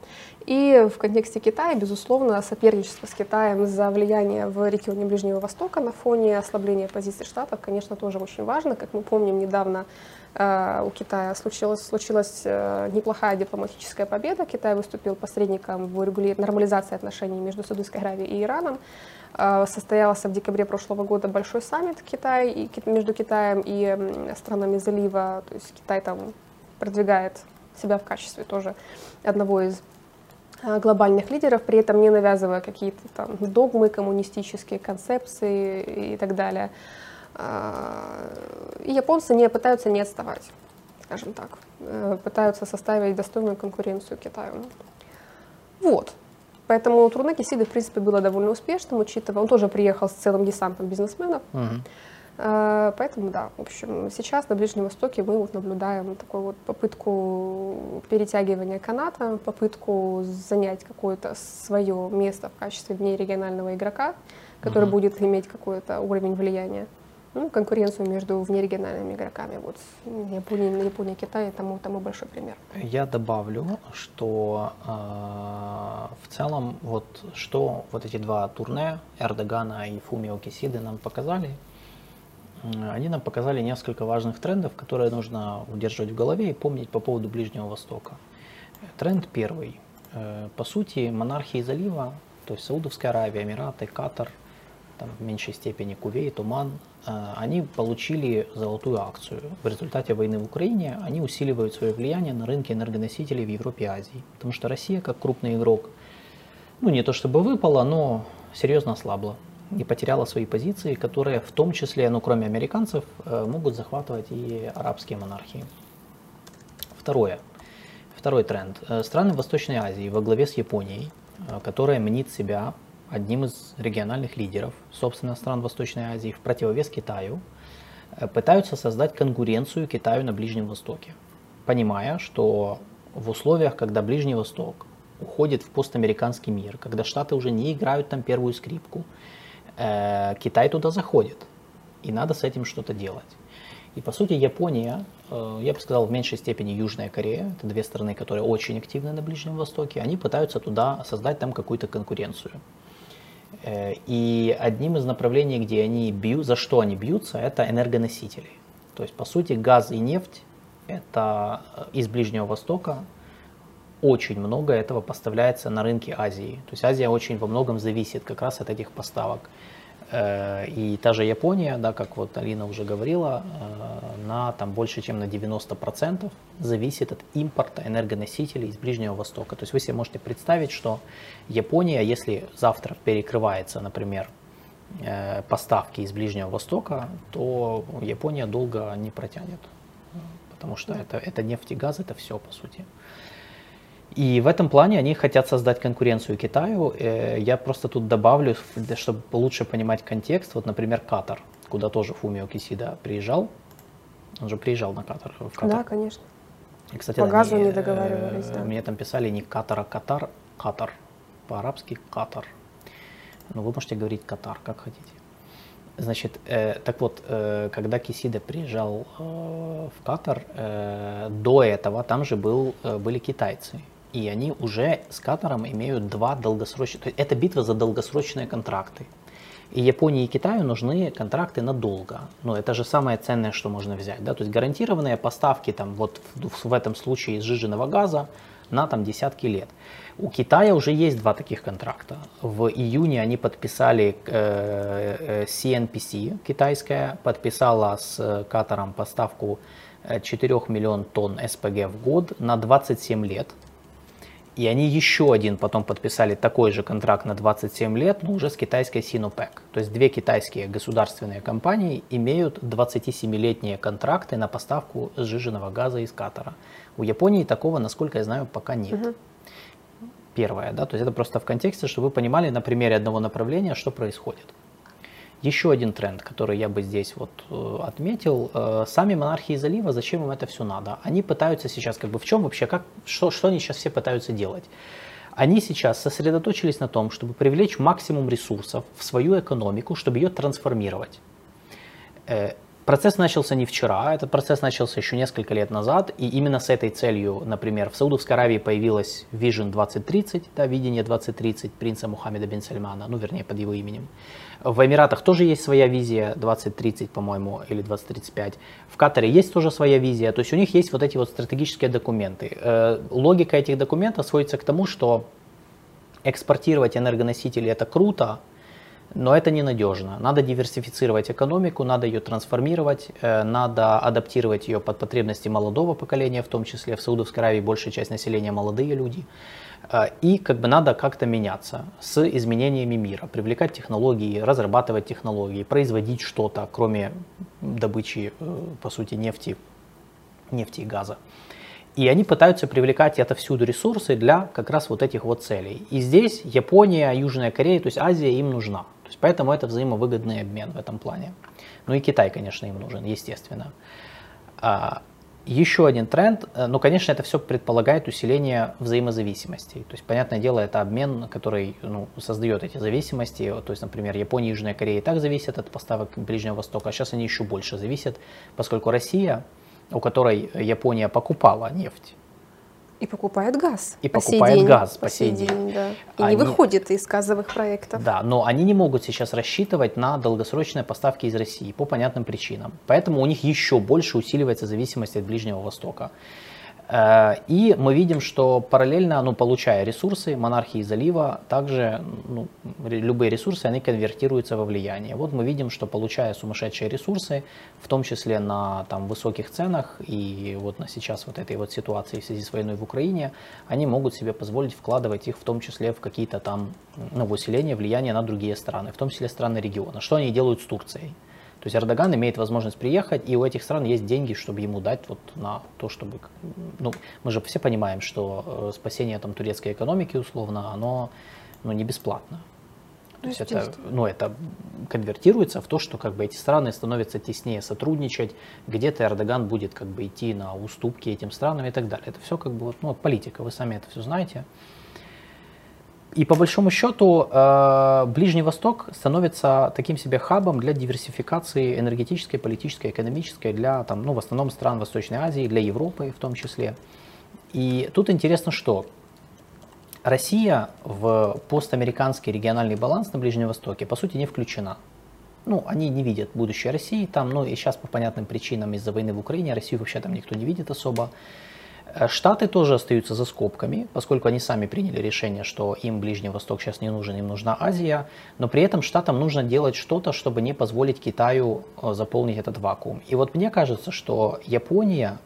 И в контексте Китая, безусловно, соперничество с Китаем за влияние в регионе Ближнего Востока на фоне ослабления позиций Штатов, конечно, тоже очень важно. Как мы помним, недавно э, у Китая случилась, случилась э, неплохая дипломатическая победа. Китай выступил посредником в нормализации отношений между Саудовской Аравией и Ираном. Э, состоялся в декабре прошлого года большой саммит Китай, между Китаем и странами залива. То есть Китай там продвигает себя в качестве тоже одного из глобальных лидеров, при этом не навязывая какие-то там догмы, коммунистические концепции и так далее. А, и японцы не пытаются не отставать, скажем так, э, пытаются составить достойную конкуренцию Китаю. Вот. Поэтому турне Кисиды, в принципе, было довольно успешным, учитывая, он тоже приехал с целым десантом бизнесменов. Угу. Э, поэтому да, в общем, сейчас на Ближнем Востоке мы вот наблюдаем такую вот попытку перетягивания каната, попытку занять какое-то свое место в качестве внерегионального игрока, который uh будет иметь какой-то уровень влияния. Ну, конкуренцию между внерегиональными игроками. Вот Япония, Япония Китай тому, тому большой пример. Я добавлю, что э, в целом вот что вот эти два турне Эрдогана и Фумио Кисиды нам показали, они нам показали несколько важных трендов, которые нужно удерживать в голове и помнить по поводу Ближнего Востока. Тренд первый. Э, по сути, монархии залива, то есть Саудовская Аравия, Эмираты, Катар, там, в меньшей степени Кувейт, Уман, э, они получили золотую акцию. В результате войны в Украине они усиливают свое влияние на рынке энергоносителей в Европе и Азии. Потому что Россия, как крупный игрок, ну не то чтобы выпала, но серьезно ослабла и потеряла свои позиции, которые в том числе, ну кроме американцев, э, могут захватывать и арабские монархии. Второе. Второй тренд. Э, страны Восточной Азии во главе с Японией, э, которая мнит себя одним из региональных лидеров, собственно, стран Восточной Азии, в противовес Китаю, пытаются создать конкуренцию Китаю на Ближнем Востоке, понимая, что в условиях, когда Ближний Восток уходит в постамериканский мир, когда Штаты уже не играют там первую скрипку, Э, Китай туда заходит, и надо с этим что-то делать. И по сути Япония, э, я бы сказал в меньшей степени Южная Корея, это две страны, которые очень активны на Ближнем Востоке, они пытаются туда создать там какую-то конкуренцию. Э, и одним из направлений, где они бьют, за что они бьются, это энергоносители. То есть по сути газ и нефть это из Ближнего Востока, очень много этого поставляется на рынки Азии. То есть Азия очень во многом зависит как раз от этих поставок. Э, и та же Япония, да, как вот Алина уже говорила, э, на там больше чем на 90% зависит от импорта энергоносителей из Ближнего Востока. То есть вы себе можете представить, что Япония, если завтра перекрывается, например, э, поставки из Ближнего Востока, то Япония долго не протянет. Потому что это, это нефть и газ, это все по сути. И в этом плане они хотят создать конкуренцию Китаю. Э, я просто тут добавлю, чтобы лучше понимать контекст. Вот, например, Катар, куда тоже Фумио Кисида приезжал. Он же приезжал на Катар, в Катар. Да, конечно. И, кстати, По да, газу не, не договаривались, э, да. Мне там писали не Катар, а Катар, Катар. По-арабски Катар. Ну, вы можете говорить Катар, как хотите. Значит, э, так вот, э, когда Кисида приезжал э, в Катар, э, до этого там же был, э, были китайцы и они уже с Катаром имеют два долгосрочных, то есть это битва за долгосрочные контракты. И Японии и Китаю нужны контракты надолго. Ну, это же самое ценное, что можно взять. Да? То есть гарантированные поставки там, вот в, в этом случае из сжиженного газа на там, десятки лет. У Китая уже есть два таких контракта. В июне они подписали э, CNPC, э, китайская, подписала с Катаром поставку 4 э, миллион тонн СПГ в год на 27 лет. И они еще один потом подписали такой же контракт на 27 лет, но уже с китайской Sinopec. То есть две китайские государственные компании имеют 27-летние контракты на поставку сжиженного газа из Катара. У Японии такого, насколько я знаю, пока нет. Угу. Первое, да, то есть это просто в контексте, чтобы вы понимали на примере одного направления, что происходит. Еще один тренд, который я бы здесь вот э, отметил, э, сами монархии залива, зачем им это все надо? Они пытаются сейчас, как бы в чем вообще, как, что, что они сейчас все пытаются делать? Они сейчас сосредоточились на том, чтобы привлечь максимум ресурсов в свою экономику, чтобы ее трансформировать. Процесс начался не вчера, этот процесс начался еще несколько лет назад, и именно с этой целью, например, в Саудовской Аравии появилась Vision 2030, да, видение 2030 принца Мухаммеда бин Сальмана, ну вернее под его именем. В Эмиратах тоже есть своя визия 2030, по-моему, или 2035. В Катаре есть тоже своя визия. То есть у них есть вот эти вот стратегические документы. Э, логика этих документов сводится к тому, что экспортировать энергоносители это круто, но это ненадежно. Надо диверсифицировать экономику, надо ее трансформировать, э, надо адаптировать ее под потребности молодого поколения, в том числе в Саудовской Аравии большая часть населения молодые люди. Э, и как бы надо как-то меняться с изменениями мира, привлекать технологии, разрабатывать технологии, производить что-то, кроме добычи, э, по сути, нефти, нефти и газа. И они пытаются привлекать отовсюду ресурсы для как раз вот этих вот целей. И здесь Япония, Южная Корея, то есть Азия им нужна есть поэтому это взаимовыгодный обмен в этом плане. Ну и Китай, конечно, им нужен, естественно. А, еще один тренд, э, ну, конечно, это все предполагает усиление взаимозависимостей. То есть, понятное дело, это обмен, который ну, создает эти зависимости. То есть, например, Япония и Южная Корея и так зависят от поставок Ближнего Востока, а сейчас они еще больше зависят, поскольку Россия, у которой Япония покупала нефть, и покупает газ. И по покупает сей газ по, сей день. день да. И они, не выходит из газовых проектов. Да, но они не могут сейчас рассчитывать на долгосрочные поставки из России по понятным причинам. Поэтому у них еще больше усиливается зависимость от Ближнего Востока. Э, и мы видим, что параллельно, ну, получая ресурсы монархии залива, также ну, любые ресурсы, они конвертируются во влияние. Вот мы видим, что получая сумасшедшие ресурсы, в том числе на там, высоких ценах и вот на сейчас вот этой вот ситуации в связи с войной в Украине, они могут себе позволить вкладывать их в том числе в какие-то там ну, усиление влияния на другие страны, в том числе страны региона. Что они делают с Турцией? То есть Эрдоган имеет возможность приехать, и у этих стран есть деньги, чтобы ему дать вот на то, чтобы... Ну, мы же все понимаем, что э, спасение там, турецкой экономики, условно, оно ну, не бесплатно. То есть это, ну, это конвертируется в то, что как бы эти страны становятся теснее сотрудничать, где-то Эрдоган будет как бы идти на уступки этим странам и так далее. Это все как бы вот, ну, политика, вы сами это все знаете. И по большому счету э, Ближний Восток становится таким себе хабом для диверсификации энергетической, политической, экономической для там, ну, в основном стран Восточной Азии, для Европы в том числе. И тут интересно, что Россия в постамериканский региональный баланс на Ближнем Востоке по сути не включена. Ну, они не видят будущее России там, ну и сейчас по понятным причинам из-за войны в Украине Россию вообще там никто не видит особо. Э, Штаты тоже остаются за скобками, поскольку они сами приняли решение, что им Ближний Восток сейчас не нужен, им нужна Азия, но при этом Штатам нужно делать что-то, чтобы не позволить Китаю э, заполнить этот вакуум. И вот мне кажется, что Япония,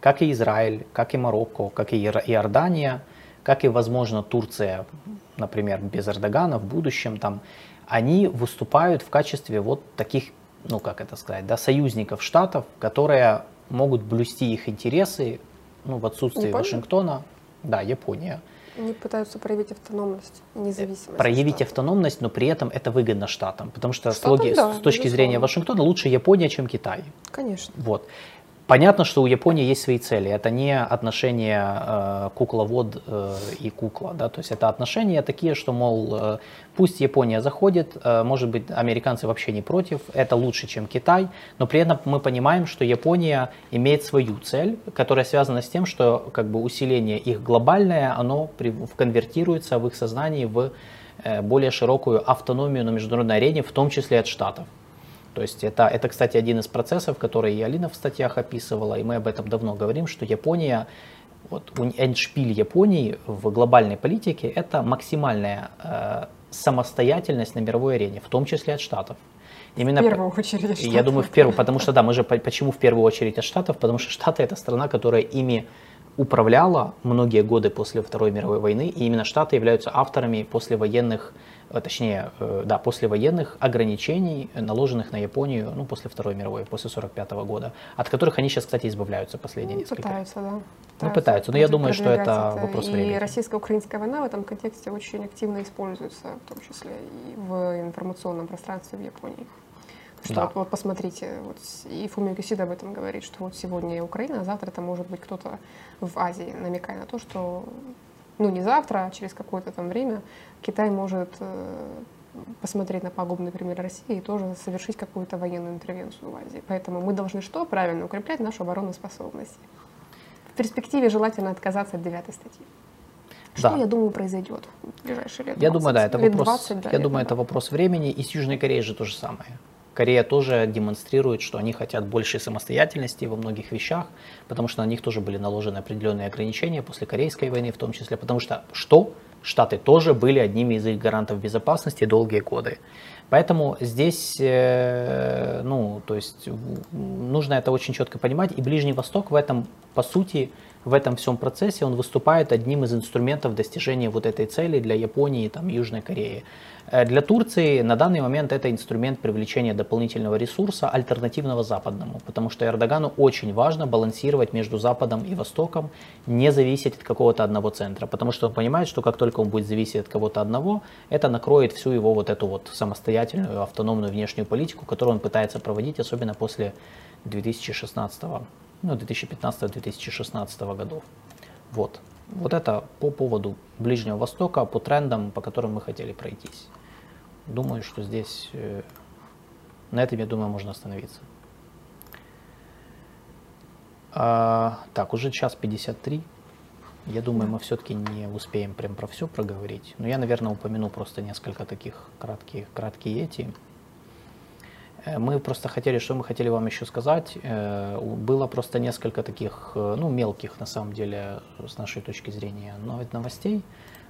как и Израиль, как и Марокко, как и Иордания, как и, возможно, Турция, например, без Эрдогана в будущем, там, они выступают в качестве вот таких, ну как это сказать, да, союзников Штатов, которые могут блюсти их интересы ну, в отсутствии Япония? Вашингтона, да, Япония. Они пытаются проявить автономность, независимость. Проявить автономность, но при этом это выгодно штатам, потому что штатам, с, логи... да, с точки безусловно. зрения Вашингтона лучше Япония, чем Китай. Конечно. Вот. Понятно, что у Японии есть свои цели. Это не отношения э, кукловод э, и кукла. Да? То есть это отношения такие, что, мол, э, пусть Япония заходит, э, может быть, американцы вообще не против, это лучше, чем Китай, но при этом мы понимаем, что Япония имеет свою цель, которая связана с тем, что как бы, усиление их глобальное, оно при, конвертируется в их сознании в э, более широкую автономию на международной арене, в том числе от Штатов. То есть это, это, кстати, один из процессов, который и Алина в статьях описывала, и мы об этом давно говорим, что Япония, вот эндшпиль Японии в глобальной политике – это максимальная э, самостоятельность на мировой арене, в том числе от Штатов. Именно в первую очередь Штатов. Я думаю, в первую, потому что, да, мы же, почему в первую очередь от Штатов? Потому что Штаты – это страна, которая ими управляла многие годы после Второй мировой войны, и именно Штаты являются авторами послевоенных точнее, э, да, послевоенных ограничений, наложенных на Японию, ну, после Второй мировой, после 45 года, от которых они сейчас, кстати, избавляются последние ну, несколько Пытаются, да. Ну, пытаются, но я думаю, что это, это вопрос и времени. И российско-украинская война в этом контексте очень активно используется, в том числе и в информационном пространстве в Японии. Что да. вот, вот посмотрите, вот, и Фумио Кисида об этом говорит, что вот сегодня Украина, а завтра это может быть кто-то в Азии, намекая на то, что ну не завтра, а через какое-то там время Китай может э, посмотреть на пагубный пример России и тоже совершить какую-то военную интервенцию в Азии. Поэтому мы должны что? Правильно, укреплять нашу обороноспособность. В перспективе желательно отказаться от девятой статьи. Что, да. я думаю, произойдет в ближайшие лет 20? Я думаю, да, это лет вопрос, 20, да, я думаю, это вопрос времени. И с Южной Кореей же то же самое. Корея тоже демонстрирует, что они хотят большей самостоятельности во многих вещах, потому что на них тоже были наложены определенные ограничения после Корейской войны в том числе, потому что что? Штаты тоже были одними из их гарантов безопасности долгие годы. Поэтому здесь, э, ну, то есть нужно это очень четко понимать. И Ближний Восток в этом, по сути, в этом всем процессе он выступает одним из инструментов достижения вот этой цели для Японии, там, Южной Кореи. Э, для Турции на данный момент это инструмент привлечения дополнительного ресурса, альтернативного западному, потому что Эрдогану очень важно балансировать между Западом и Востоком, не зависеть от какого-то одного центра, потому что он понимает, что как только он будет зависеть от кого-то одного, это накроет всю его вот эту вот самостоятельную, автономную внешнюю политику, которую он пытается проводить, особенно после 2016, ну, 2015-2016 годов. Вот. Вот это по поводу Ближнего Востока, по трендам, по которым мы хотели пройтись. Думаю, что здесь э, на этом, я думаю, можно остановиться. А, так, уже час 53. Я думаю, мы все-таки не успеем прям про все проговорить. Но я, наверное, упомяну просто несколько таких кратких, краткие эти. Э, мы просто хотели, что мы хотели вам еще сказать. Э, было просто несколько таких, э, ну, мелких, на самом деле, с нашей точки зрения, новостей,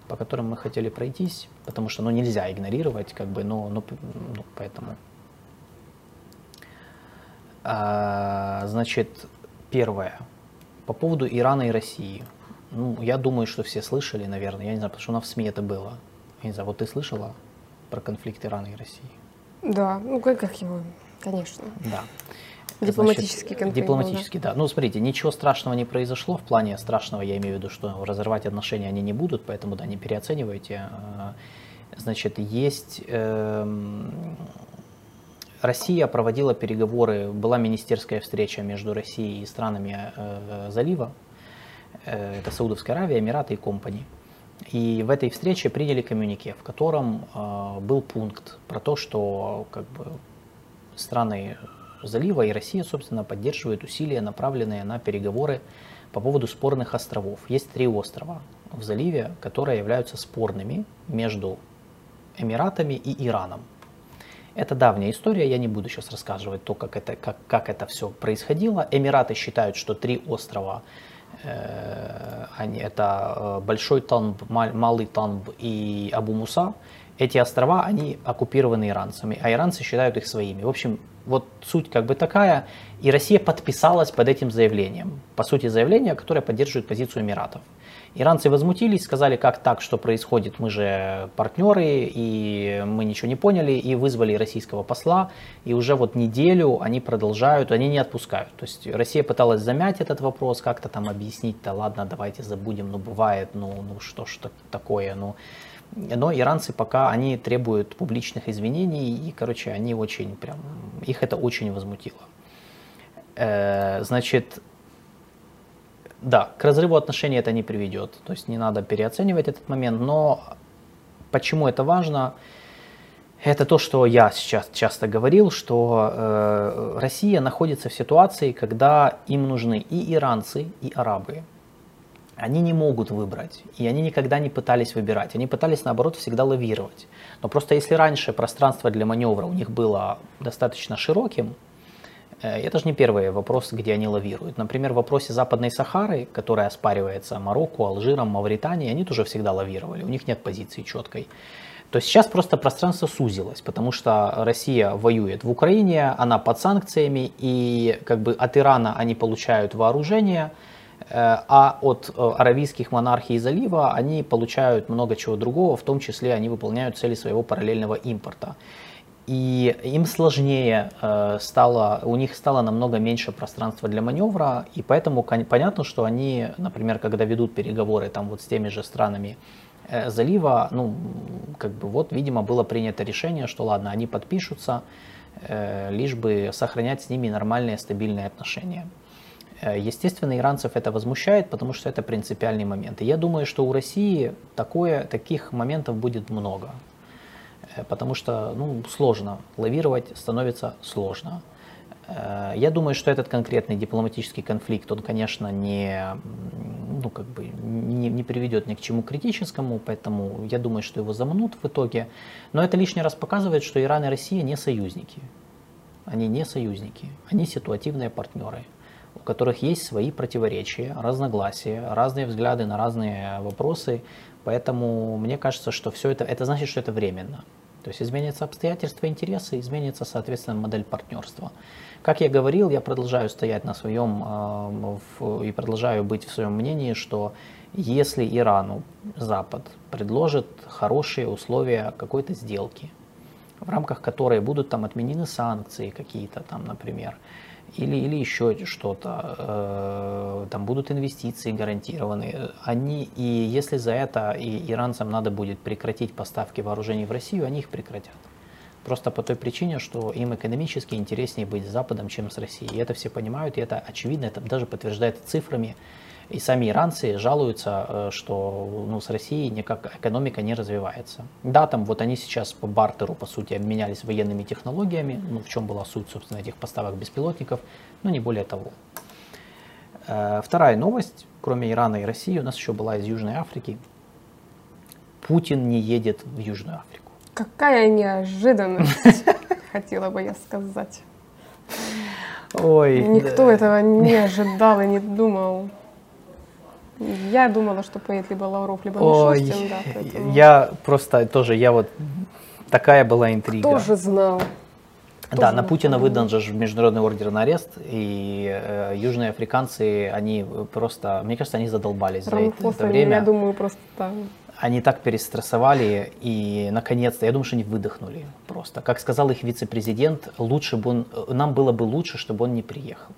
по которым мы хотели пройтись, потому что, ну, нельзя игнорировать, как бы, ну, ну, ну поэтому. А, значит, первое, по поводу Ирана и России. Ну, я думаю, что все слышали, наверное, я не знаю, потому что у нас в СМИ это было. Я не знаю, вот ты слышала про конфликт Ирана и России? Да, ну как, как его, конечно. Да. Дипломатический конфликт. Дипломатический, да. да. Ну, смотрите, ничего страшного не произошло. В плане страшного я имею в виду, что разорвать отношения они не будут, поэтому, да, не переоценивайте. А, значит, есть... Э, Россия проводила переговоры, была министерская встреча между Россией и странами э, залива. Э, это Саудовская Аравия, Эмираты и компании. И в этой встрече приняли коммюнике, в котором э, был пункт про то, что как бы, страны залива и Россия, собственно, поддерживают усилия, направленные на переговоры по поводу спорных островов. Есть три острова в заливе, которые являются спорными между Эмиратами и Ираном. Это давняя история, я не буду сейчас рассказывать то, как это, как, как это все происходило. Эмираты считают, что три острова они, это э, Большой Танб, Малый Танб и Абу Муса, эти острова, они оккупированы иранцами, а иранцы считают их своими. В общем, вот суть как бы такая, и Россия подписалась под этим заявлением. По сути, заявление, которое поддерживает позицию Эмиратов. Иранцы возмутились, сказали, как так, что происходит, мы же партнеры, и мы ничего не поняли, и вызвали российского посла, и уже вот неделю они продолжают, они не отпускают. То есть Россия пыталась замять этот вопрос, как-то там объяснить, да ладно, давайте забудем, ну бывает, ну, ну что ж такое, ну... Но иранцы пока, они требуют публичных извинений, и, короче, они очень прям, их это очень возмутило. Э, значит, да, к разрыву отношений это не приведет, то есть не надо переоценивать этот момент, но почему это важно? Это то, что я сейчас часто говорил, что э, Россия находится в ситуации, когда им нужны и иранцы, и арабы. Они не могут выбрать, и они никогда не пытались выбирать. Они пытались, наоборот, всегда лавировать. Но просто если раньше пространство для маневра у них было достаточно широким, Э, это же не первый вопрос, где они лавируют. Например, в вопросе Западной Сахары, которая оспаривается Марокко, Алжиром, Мавританией, они тоже всегда лавировали, у них нет позиции четкой. То сейчас просто пространство сузилось, потому что Россия воюет в Украине, она под санкциями, и как бы от Ирана они получают вооружение, а от э, аравийских монархий залива они получают много чего другого, в том числе они выполняют цели своего параллельного импорта и им сложнее э, стало, у них стало намного меньше пространства для маневра, и поэтому понятно, что они, например, когда ведут переговоры там вот с теми же странами э, залива, ну, как бы вот, видимо, было принято решение, что ладно, они подпишутся, э, лишь бы сохранять с ними нормальные стабильные отношения. Э, естественно, иранцев это возмущает, потому что это принципиальный момент. И я думаю, что у России такое, таких моментов будет много. Э, потому что ну, сложно, лавировать становится сложно. Э, я думаю, что этот конкретный дипломатический конфликт, он, конечно, не, ну, как бы не, не приведет ни к чему критическому, поэтому я думаю, что его замнут в итоге. Но это лишний раз показывает, что Иран и Россия не союзники. Они не союзники, они ситуативные партнеры, у которых есть свои противоречия, разногласия, разные взгляды на разные вопросы, Поэтому мне кажется, что все это, это значит, что это временно. То есть изменятся обстоятельства, интересы, изменится, соответственно, модель партнерства. Как я говорил, я продолжаю стоять на своем э, и продолжаю быть в своем мнении, что если Ирану Запад предложит хорошие условия какой-то сделки, в рамках которой будут там отменены санкции какие-то там, например, или, или еще что-то, э, там будут инвестиции гарантированы. Они, и если за это и иранцам надо будет прекратить поставки вооружений в Россию, они их прекратят. Просто по той причине, что им экономически интереснее быть с Западом, чем с Россией. И это все понимают, и это очевидно, это даже подтверждается цифрами. И сами иранцы жалуются, э, что ну, с Россией никак экономика не развивается. Да, там вот они сейчас по бартеру, по сути, обменялись военными технологиями, ну, в чем была суть, собственно, этих поставок беспилотников, но не более того. Э, вторая новость, кроме Ирана и России, у нас еще была из Южной Африки. Путин не едет в Южную Африку. Какая неожиданность, *laughs* хотела бы я сказать. Ой. Никто да. этого не ожидал и не думал. Я думала, что поет либо Лавров, либо Ой, Мишустин, да. Поэтому... Я просто тоже, я вот, такая была интрига. Тоже знал. Да, Тоже на Путина выдан же международный ордер на арест, и э, южные африканцы, они просто, мне кажется, они задолбались за это, это время. Я думаю, просто там. Они так перестрессовали, и наконец-то, я думаю, что они выдохнули просто. Как сказал их вице-президент, лучше бы он, нам было бы лучше, чтобы он не приехал.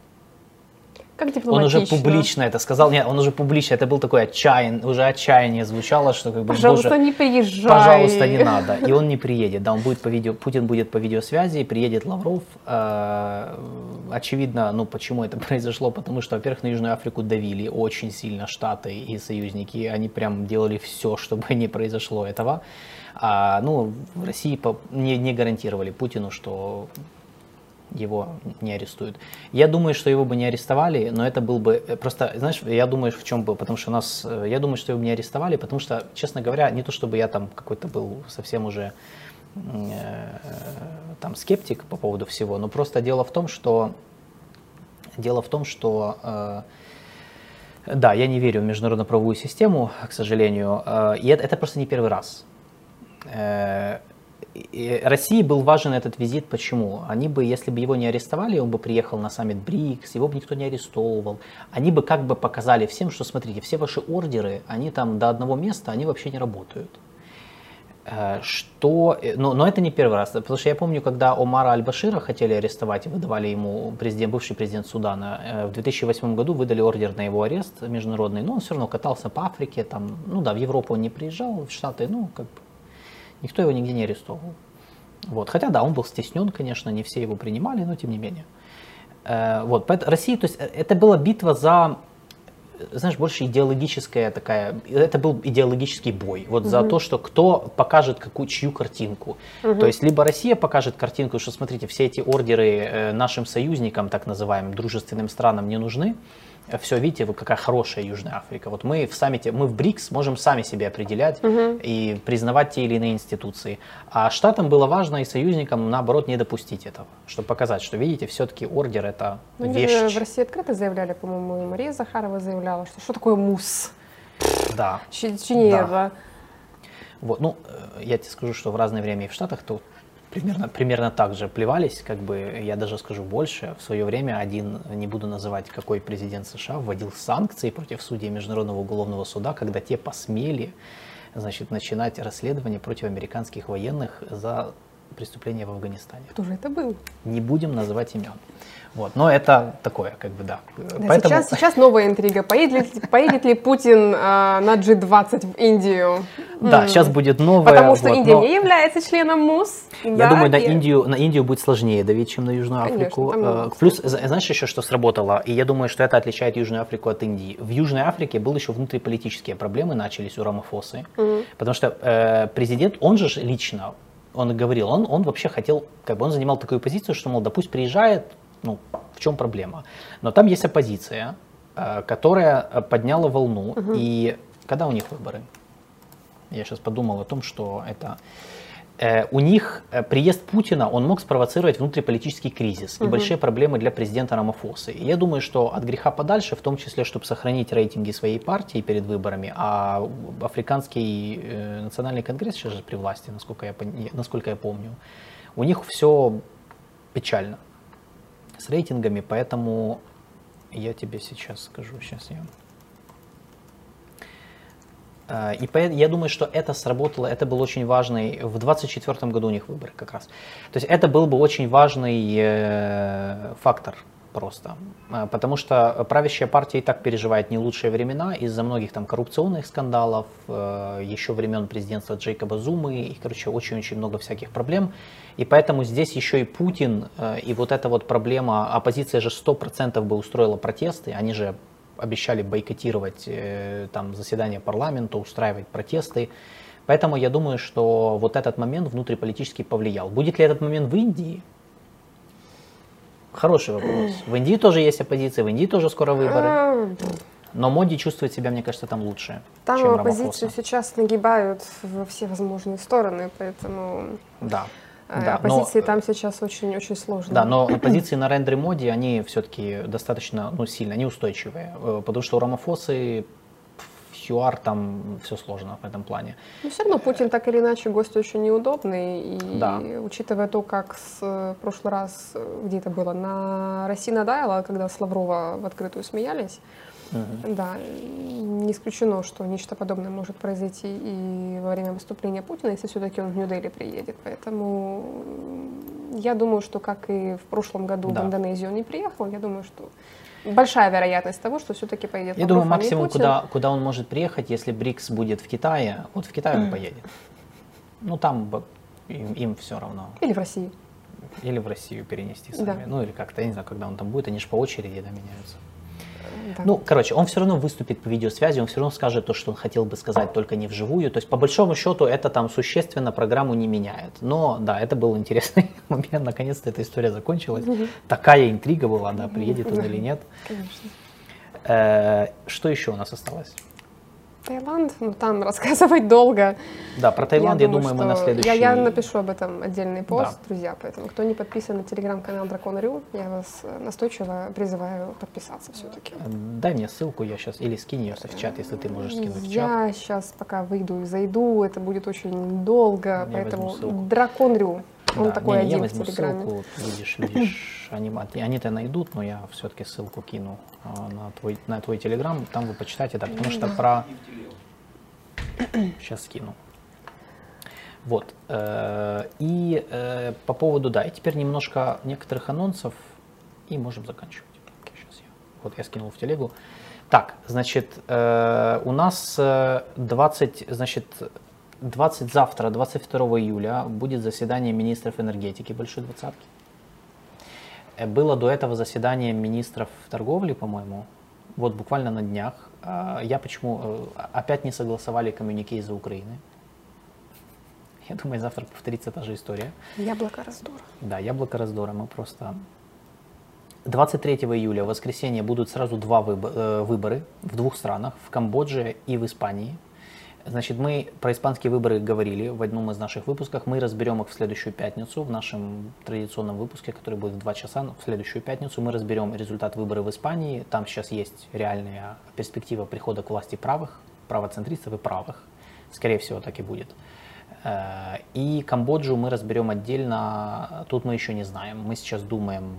Как Он уже публично это сказал. Нет, он уже публично. Это был такой отчаян, уже отчаяние звучало, что как бы, Пожалуйста, боже, не приезжай. Пожалуйста, не надо. И он не приедет. Да, он будет по видео, Путин будет по видеосвязи, приедет Лавров. Э, очевидно, ну почему это *laughs* произошло? Потому что, во-первых, на Южную Африку давили очень сильно Штаты и союзники. Они прям делали все, чтобы не произошло этого. А, ну, в России не, не гарантировали Путину, что его не арестуют. Я думаю, что его бы не арестовали, но это был бы э, просто, знаешь, я думаю, в чем был, потому что нас, э, я думаю, что его бы не арестовали, потому что, честно говоря, не то чтобы я там какой-то был совсем уже э, там скептик по поводу всего, но просто дело в том, что дело в том, что да, я не верю в международную правовую систему, к сожалению, и это просто не первый раз. Э, России был важен этот визит. Почему? Они бы, если бы его не арестовали, он бы приехал на саммит БРИКС, его бы никто не арестовывал. Они бы как бы показали всем, что смотрите, все ваши ордеры, они там до одного места, они вообще не работают. Э, что, но, но это не первый раз, потому что я помню, когда Омара Аль-Башира хотели арестовать и выдавали ему президент, бывший президент Судана, э, в 2008 году выдали ордер на его арест международный, но он все равно катался по Африке, там, ну да, в Европу он не приезжал, в Штаты, ну как бы Никто его нигде не арестовывал. Вот. Хотя, да, он был стеснен, конечно, не все его принимали, но тем не менее. Э, вот. Россия, то есть э, это была битва за знаешь, больше идеологическая такая, это был идеологический бой, вот угу. за то, что кто покажет какую, чью картинку. Угу. То есть, либо Россия покажет картинку, что, смотрите, все эти ордеры э, нашим союзникам, так называемым, дружественным странам не нужны, все, видите, вы какая хорошая Южная Африка. Вот мы в саммите, мы в БРИКС можем сами себе определять угу. и признавать те или иные институции. А штатам было важно и союзникам, наоборот, не допустить этого, чтобы показать, что, видите, все-таки ордер это ну, вещь. В России открыто заявляли, по-моему, и Мария Захарова заявляла, что что такое МУС? Да. Чинева. Да. Вот, ну, э, я тебе скажу, что в разное время и в Штатах то примерно, примерно так же плевались, как бы, я даже скажу больше, в свое время один, не буду называть, какой президент США, вводил санкции против судей Международного уголовного суда, когда те посмели, значит, начинать расследование против американских военных за преступления в Афганистане. Кто же это был? Не будем называть имен. Вот. Но это такое, как бы, да. да Поэтому... сейчас, сейчас новая интрига. Поедет ли, поедет ли Путин э, на G20 в Индию? Да, mm. сейчас будет новая. Потому что вот, Индия но... не является членом МУС. Я да, думаю, и... на, Индию, на Индию будет сложнее давить, чем на Южную Африку. Конечно, Плюс, знаешь еще, что сработало? И я думаю, что это отличает Южную Африку от Индии. В Южной Африке был еще внутриполитические проблемы, начались у Рамафосы. Mm. Потому что э, президент, он же лично он говорил, он, он вообще хотел, как бы он занимал такую позицию, что, мол, да пусть приезжает, ну, в чем проблема. Но там есть оппозиция, э, которая э, подняла волну. Угу. И когда у них выборы? Я сейчас подумал о том, что это Э, у них э, приезд Путина, он мог спровоцировать внутриполитический кризис и Мгм. большие проблемы для президента Рамафосы. И я думаю, что от греха подальше, в том числе, чтобы сохранить рейтинги своей партии перед выборами, а Африканский э, национальный конгресс сейчас же при власти, насколько я, насколько я помню, у них все печально с рейтингами, поэтому я тебе сейчас скажу, сейчас я... Э, И я думаю, что это сработало, это был очень важный, в 24 году у них выборы как раз. То есть это был бы очень важный э, фактор просто. Э, Потому что правящая партия и так переживает не лучшие времена из-за многих там коррупционных скандалов, э, еще времен президентства Джейкоба Зумы, и, короче, очень-очень много всяких проблем. И поэтому здесь еще и Путин, э, и вот эта вот проблема, оппозиция же 100% бы устроила протесты, они же обещали бойкотировать э, там заседания парламента, устраивать протесты. Поэтому я думаю, что вот этот момент внутриполитически повлиял. Будет ли этот момент в Индии? Хороший вопрос. В Индии тоже есть оппозиция, в Индии тоже скоро выборы. А, Но Моди чувствует себя, мне кажется, там лучше, Там чем оппозицию Рамафоса. сейчас нагибают во все возможные стороны, поэтому Да. э, Да, но- оппозиции там сейчас очень-очень сложно. Да, но *clears throat* позиции на рендере моде, они все-таки достаточно ну, сильно, они устойчивые. Э, Потому что у Рамафосы ЮАР там все сложно в этом плане. Но все равно Путин так или иначе гость очень неудобный. И Да. учитывая то, как с э, прошлый раз, э, где это было, на России Надаяла, когда с Лаврова в открытую смеялись, Мгм. да, не исключено, что нечто подобное может произойти и во время выступления Путина, если все-таки он в Нью-Дели приедет. Поэтому я думаю, что как и в прошлом году Да. в Индонезию он не приехал, я думаю, что большая вероятность того, что все-таки поедет Я думаю, максимум, Путин. куда, куда он может приехать, если БРИКС будет в Китае, вот в Китай он поедет. Ну, там бы им, все равно. Или в России. Или в Россию перенести Да. сами. Ну, или как-то, я не знаю, когда он там будет, они же по очереди да, меняются. Да. Ну, короче, он все равно выступит по видеосвязи, он все равно скажет то, что он хотел бы сказать, только не вживую. То есть, по большому счету, это там существенно программу не меняет. Но, да, это был интересный *laughs* момент. Наконец-то эта история закончилась. Такая интрига была, да, приедет он или нет. Конечно. Э, Что еще у нас осталось? Таиланд, ну там *laughs* рассказывать долго. Да, про Таиланд, я, думаю, мы на следующий... Я, я напишу об этом отдельный пост, Да. друзья, поэтому кто не подписан на телеграм-канал Дракон Рю, я вас э, настойчиво призываю подписаться все-таки. Э, Дай мне ссылку, я сейчас, или скинь ее в чат, если ты можешь скинуть в чат. Я сейчас пока выйду и зайду, это будет очень долго, Я поэтому. Дракон Рю, он Да, такой не, я один в возьму Телеграме. ссылку, видишь, видишь, *laughs* они, они-то найдут, но я все-таки ссылку кину а, на твой, на твой телеграм, там вы почитайте, да, потому что про... Сейчас *coughs* скину. Вот. э, И э, по поводу, да, и теперь немножко некоторых анонсов, и можем заканчивать. Сейчас я, вот я скинул в телегу. Так, значит, э, у нас э, 20, значит, 20 завтра, 22 июля, будет заседание министров энергетики Большой Двадцатки. Э, Было до этого заседание министров торговли, по-моему, вот буквально на днях. А, Я почему э, опять не согласовали коммюнике из-за Украины. Я думаю, завтра повторится та же история. Яблоко раздора. Да, яблоко раздора. Мы просто 23 июля, в воскресенье, будут сразу два э, выборы в двух странах, в Камбодже и в Испании. Значит, мы про испанские выборы говорили в одном из наших выпусков. Мы разберем их в следующую пятницу, в нашем традиционном выпуске, который будет в 2 часа. В следующую пятницу мы разберем результат выборов в Испании. Там сейчас есть реальная перспектива прихода к власти правых, правоцентристов и правых. Скорее всего, так и будет. Э, И Камбоджу мы разберем отдельно. Тут мы еще не знаем. Мы сейчас думаем.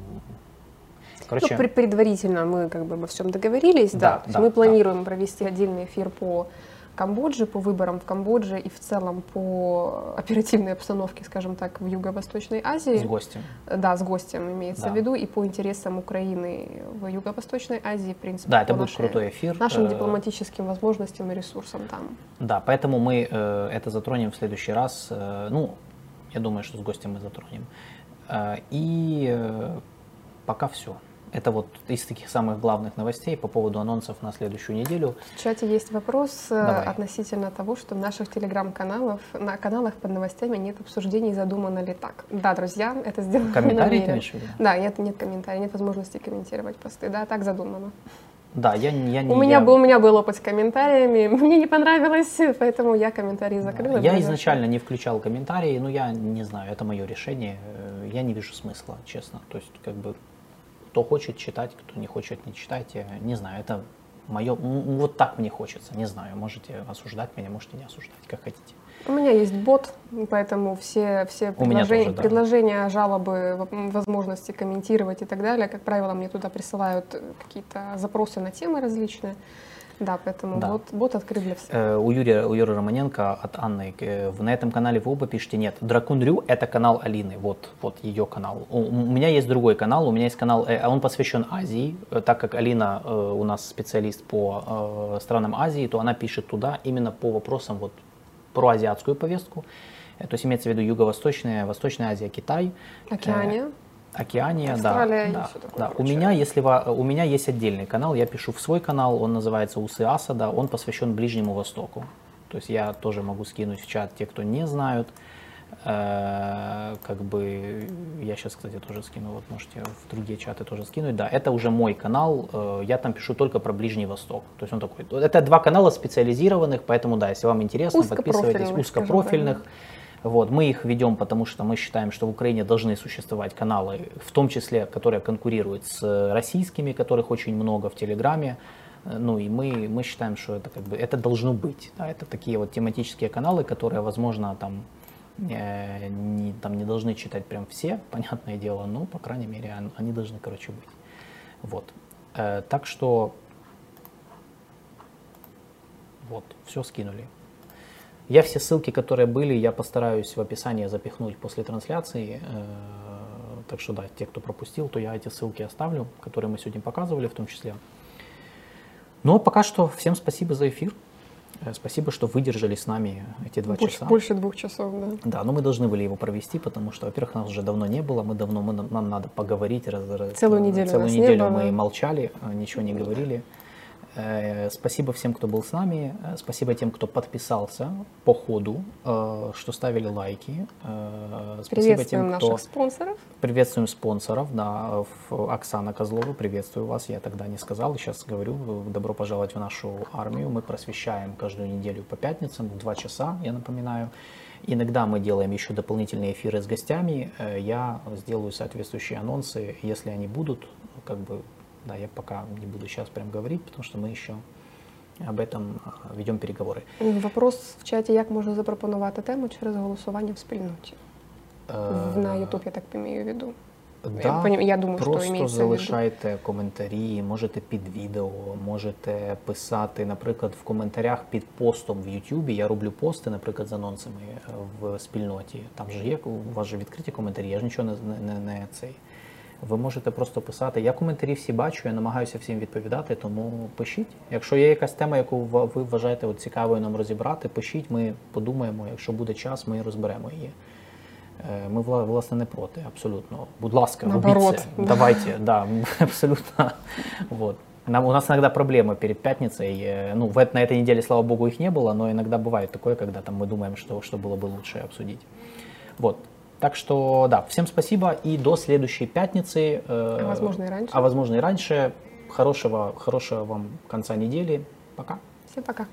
Короче, Ну, пред- предварительно мы как бы обо всем договорились, да. Да, То есть да, мы да. планируем провести отдельный эфир по Камбодже, по выборам в Камбодже и в целом по оперативной обстановке, скажем так, в Юго-Восточной Азии. с гостем. Да, с гостем имеется Да. в виду, и по интересам Украины в Юго-Восточной Азии, в принципе. Да, это будет нашей- крутой эфир. Нашим Э, дипломатическим возможностям и ресурсам там. Да, поэтому мы э, это затронем в следующий раз. Э, ну, я думаю, что с гостем мы затронем. Э, и э, пока все. Это вот из таких самых главных новостей по поводу анонсов на следующую неделю. В чате есть вопрос э, Давай. относительно того, что в наших телеграм-каналах, на каналах под новостями нет обсуждений, задумано ли так. Да, друзья, это сделано Комментарии ты имеешь в виду? Да, нет, нет комментариев, нет возможности комментировать посты. Да, так задумано. Да, я, не- я не... У меня, я- был, у меня был опыт с комментариями, *laughs* мне не понравилось, поэтому я комментарии закрыла. Я произошло. изначально не включал комментарии, но я не знаю, это мое решение. Э, Я не вижу смысла, честно. То есть, как бы, кто хочет читать, кто не хочет, не читайте. Не знаю, это мое... Вот так мне хочется, не знаю. Можете осуждать меня, можете не осуждать, как хотите. У меня есть бот, поэтому все, все предложения, тоже, да. предложения, жалобы, возможности комментировать и так далее, как правило, мне туда присылают какие-то запросы на темы различные. Да, поэтому Да. бот, бот открыт для всех. Э, У Юрия, у Юры Романенко от Анны, э, на этом канале вы оба пишете, нет, Дракон Рю это канал Алины, вот, вот ее канал. У, у меня есть другой канал, у меня есть канал, э, он посвящен Азии, Э, так как Алина э, у нас специалист по э, странам Азии, то она пишет туда именно по вопросам вот про азиатскую повестку, то есть имеется в виду Юго-Восточная, Восточная Азия, Китай. Океания. Океания, Австралия да. да, да. У меня, если ва- у меня есть отдельный канал, я пишу в свой канал, он называется Усы Асада, он посвящен Ближнему Востоку. То есть я тоже могу скинуть в чат те, кто не знают. Э, Как бы я сейчас, кстати, тоже скину, вот можете в другие чаты тоже скинуть. Да, это уже мой канал, э, я там пишу только про Ближний Восток. То есть он такой. Это два канала специализированных, поэтому да, если вам интересно, подписывайтесь. Узкопрофильных. Вот, мы их ведем, потому что мы считаем, что в Украине должны существовать каналы, в том числе, которые конкурируют с российскими, которых очень много в Телеграме. Э, Ну и мы, мы считаем, что это как бы это должно быть. Да, это такие вот тематические каналы, которые, возможно, там э, не, там не должны читать прям все, *laughs* понятное дело, но, по крайней мере, он- они должны, короче, быть. Вот. Э, так что вот, все скинули. Я все ссылки, которые были, я постараюсь в описании запихнуть после трансляции. Э, Так что да, те, кто пропустил, то я эти ссылки оставлю, которые мы сегодня показывали в том числе. Ну а пока что всем спасибо за эфир. Э, Спасибо, что выдержали с нами эти два Больше, часа. больше двух часов, да. Да, но мы должны были его провести, потому что, во-первых, нас уже давно не было, мы давно, мы, нам надо поговорить. раз- раз- Целую неделю Целую нас не неделю было. мы молчали, э, ничего не говорили. Э, Спасибо всем, кто был с нами. Э, Спасибо тем, кто подписался по ходу, э, что ставили лайки. Спасибо Приветствуем тем, кто... наших спонсоров. Приветствуем спонсоров, да, Оксана Козлова, приветствую вас, я тогда не сказал, сейчас говорю, добро пожаловать в нашу армию, мы просвещаем каждую неделю по пятницам, в 2 часа, я напоминаю. Иногда мы делаем еще дополнительные эфиры с гостями, я сделаю соответствующие анонсы, если они будут, как бы, да, я пока не буду сейчас прям говорить, потому что мы еще об этом э, ведем переговоры. Вопрос в чаті, як можна запропонувати тему через голосування в спільноті. Э, На YouTube, я так имею в виду. Да, Я поним- я думаю, що просто імеється в виду. залишайте коментарі, можете під відео, можете писати, наприклад, в коментарях під постом в YouTube. Я роблю пости, наприклад, з анонсами е, в спільноті. Там же є у вас же відкриті коментарі, я ж нічого не, не, не цей. Ви можете просто писати. Я коментарі всі бачу, я намагаюся всім відповідати, тому пишіть. Якщо є якась тема, яку ва- ви вважаєте от цікавою нам розібрати, пишіть, ми подумаємо. Якщо буде час, ми розберемо її. Е, Ми вла- власне не проти, абсолютно. Будь ласка, робіть Наоборот, це. да. Давайте, да, *laughs* абсолютно. Вот. Нам, у нас иногда проблемы перед пятницей. Э, Ну, в, эт- на этой неделе, слава богу, их не было, но иногда бывает такое, когда там мы думаем, что, что было бы лучше обсудить. Вот. Так что, да, всем спасибо и до следующей пятницы. Э, а возможно и раньше. А возможно и раньше. Хорошего, хорошего вам конца недели. Пока. Всем пока.